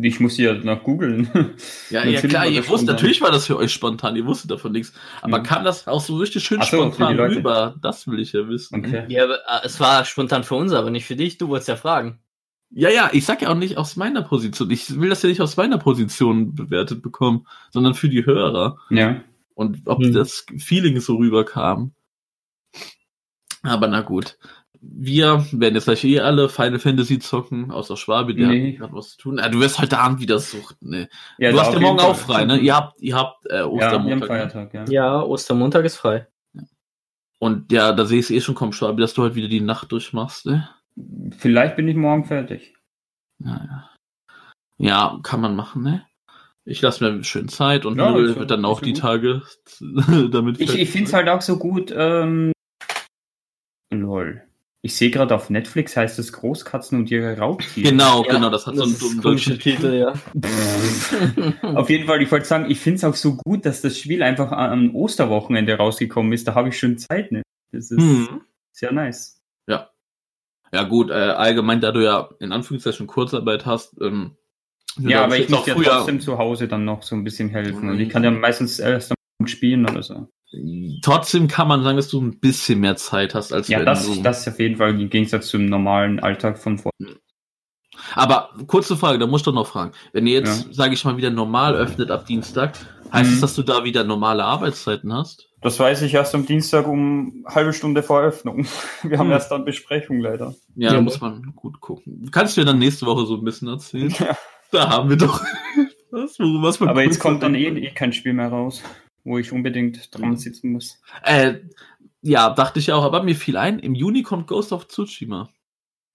[SPEAKER 5] ich muss ja nach googeln.
[SPEAKER 1] Ja, ja klar, ihr
[SPEAKER 5] das
[SPEAKER 1] wusst,
[SPEAKER 5] spontan.
[SPEAKER 1] natürlich war das für euch spontan, ihr wusstet davon nichts. Aber
[SPEAKER 5] Mhm.
[SPEAKER 1] kam das auch so richtig schön
[SPEAKER 5] so, die
[SPEAKER 1] spontan rüber? Das will ich ja wissen.
[SPEAKER 5] Okay.
[SPEAKER 4] Ja, aber, äh, es war spontan für uns, aber nicht für dich. Du wolltest ja fragen.
[SPEAKER 1] Ja, ja, ich sag ja auch nicht aus meiner Position. Ich will das ja nicht aus meiner Position bewertet bekommen, sondern für die Hörer.
[SPEAKER 5] Ja.
[SPEAKER 1] Und ob
[SPEAKER 4] Hm.
[SPEAKER 1] das Feeling so rüberkam. Aber na gut. Wir werden jetzt gleich eh alle Final Fantasy zocken, außer Schwabe, der
[SPEAKER 5] Nee.
[SPEAKER 1] hat was zu tun. Ah, du wirst heute Abend wieder suchten, ne?
[SPEAKER 5] ja
[SPEAKER 1] du hast ja morgen auch frei, ne? Ihr habt, ihr habt äh,
[SPEAKER 5] Ja, wir haben
[SPEAKER 1] Ostermontag. ne?
[SPEAKER 5] Feiertag, ja.
[SPEAKER 4] Ja, Ostermontag ist frei.
[SPEAKER 1] Und ja, da sehe ich es eh schon kommen, Schwabi, dass du heute wieder die Nacht durchmachst, ne?
[SPEAKER 5] Vielleicht bin ich morgen fertig.
[SPEAKER 1] Ja, ja. Ja, kann man machen, ne? Ich lasse mir schön Zeit und
[SPEAKER 5] Ja, ja-
[SPEAKER 1] wird dann auch
[SPEAKER 5] ja
[SPEAKER 1] die
[SPEAKER 5] gut.
[SPEAKER 1] Tage damit
[SPEAKER 5] Ich, ich finde es halt auch so gut. Ähm, lol. Ich sehe gerade auf Netflix heißt es Großkatzen und ihre Raubtiere.
[SPEAKER 1] Genau,
[SPEAKER 4] Ja,
[SPEAKER 1] genau, das hat so einen dummen deutschen
[SPEAKER 4] Titel, ja.
[SPEAKER 5] Auf jeden Fall, ich wollte sagen, ich finde es auch so gut, dass das Spiel einfach am Osterwochenende rausgekommen ist. Da habe ich schon Zeit. Ne? Das ist
[SPEAKER 1] Hm.
[SPEAKER 5] sehr nice.
[SPEAKER 1] Ja gut, äh, allgemein, da du ja in Anführungszeichen Kurzarbeit hast, ähm,
[SPEAKER 5] Ja, aber ich muss ja
[SPEAKER 1] früher-
[SPEAKER 5] trotzdem zu Hause dann noch so ein bisschen helfen.
[SPEAKER 1] Mhm.
[SPEAKER 5] Und ich kann ja meistens erst am spielen oder so.
[SPEAKER 1] Trotzdem kann man sagen, dass du ein bisschen mehr Zeit hast als
[SPEAKER 5] Ja, das,
[SPEAKER 1] du.
[SPEAKER 5] das ist auf jeden Fall im Gegensatz zum normalen Alltag von vor.
[SPEAKER 1] Aber kurze Frage, da muss ich doch noch fragen. Wenn ihr jetzt,
[SPEAKER 5] Ja.
[SPEAKER 1] sage ich mal, wieder normal öffnet ab Dienstag, heißt
[SPEAKER 5] Mhm.
[SPEAKER 1] es, dass du da wieder normale Arbeitszeiten hast?
[SPEAKER 5] Das weiß ich erst am Dienstag um halbe Stunde vor Eröffnung. Wir haben
[SPEAKER 1] Hm.
[SPEAKER 5] erst dann Besprechung leider.
[SPEAKER 1] Ja, da muss man gut gucken. Kannst du dir dann nächste Woche so ein bisschen erzählen?
[SPEAKER 5] Ja.
[SPEAKER 1] Da haben wir doch was, was man
[SPEAKER 5] Aber jetzt kommt dann eh, eh kein Spiel mehr raus, wo ich unbedingt dran sitzen muss.
[SPEAKER 1] Äh, ja, dachte ich auch, aber mir fiel ein, im Juni kommt Ghost of Tsushima.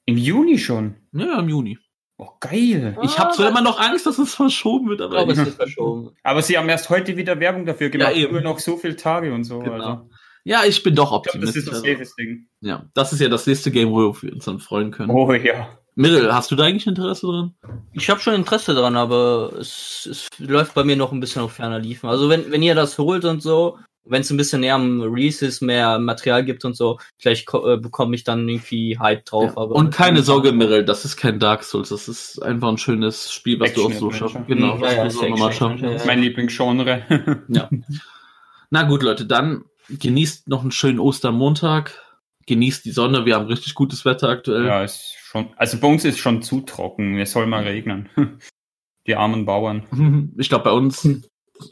[SPEAKER 5] Im Juni schon.
[SPEAKER 1] Ja, ja, im Juni.
[SPEAKER 5] Oh, geil.
[SPEAKER 1] Ich habe zwar immer noch Angst, dass es verschoben wird, aber
[SPEAKER 4] Aber es wird verschoben.
[SPEAKER 5] Aber sie haben erst heute wieder Werbung dafür gemacht.
[SPEAKER 1] Ja, eben.
[SPEAKER 5] Nur noch so viele Tage und so.
[SPEAKER 1] Genau.
[SPEAKER 5] Also,
[SPEAKER 1] ja, ich bin doch
[SPEAKER 5] ich glaube, das
[SPEAKER 1] optimistisch.
[SPEAKER 5] ist das
[SPEAKER 1] also,
[SPEAKER 5] safest Ding.
[SPEAKER 1] ja, das ist ja das nächste Game, wo wir uns dann freuen können.
[SPEAKER 5] Oh ja.
[SPEAKER 1] Mirel, hast du da eigentlich Interesse dran?
[SPEAKER 4] Ich habe schon Interesse dran, aber es, es läuft bei mir noch ein bisschen auf ferner Liefen. Also wenn, wenn ihr das holt und so, wenn es ein bisschen näher am Release ist, mehr Material gibt und so, vielleicht äh, bekomme ich dann irgendwie Hype drauf.
[SPEAKER 1] Ja.
[SPEAKER 4] Aber
[SPEAKER 1] Und keine Sorge, Mirel, das ist kein Dark Souls, das ist einfach ein schönes Spiel, was du auch so schaffen. Genau,
[SPEAKER 4] Ja,
[SPEAKER 1] was
[SPEAKER 4] ja,
[SPEAKER 1] du so
[SPEAKER 4] ist
[SPEAKER 1] nochmal
[SPEAKER 4] Action,
[SPEAKER 1] schaffen
[SPEAKER 4] ja,
[SPEAKER 1] kannst.
[SPEAKER 5] Mein Lieblingsgenre.
[SPEAKER 1] Ja. Na gut, Leute, dann genießt noch einen schönen Ostermontag. Genießt die Sonne, wir haben richtig gutes Wetter aktuell.
[SPEAKER 5] ja, ist Schon, also bei uns ist schon zu trocken. Es soll mal regnen. Die armen Bauern.
[SPEAKER 1] Ich glaube, bei uns,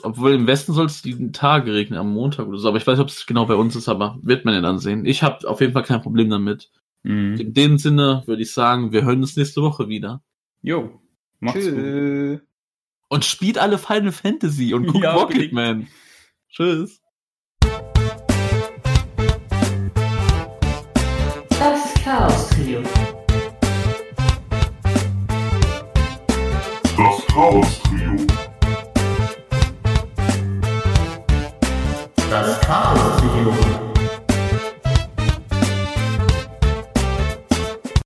[SPEAKER 1] obwohl im Westen soll es jeden Tag regnen, am Montag oder so. Aber ich weiß nicht, ob es genau bei uns ist, aber wird man ja dann sehen. Ich habe auf jeden Fall kein Problem damit.
[SPEAKER 5] Mhm.
[SPEAKER 1] In dem Sinne würde ich sagen, wir hören uns nächste Woche wieder.
[SPEAKER 5] Jo. Macht's Tschö.
[SPEAKER 4] gut.
[SPEAKER 1] Und spielt alle Final Fantasy und guckt
[SPEAKER 5] ja,
[SPEAKER 1] Rocketman. Tschüss. Das ist Chaos Trio. Chaos Trio. Das Chaos Trio.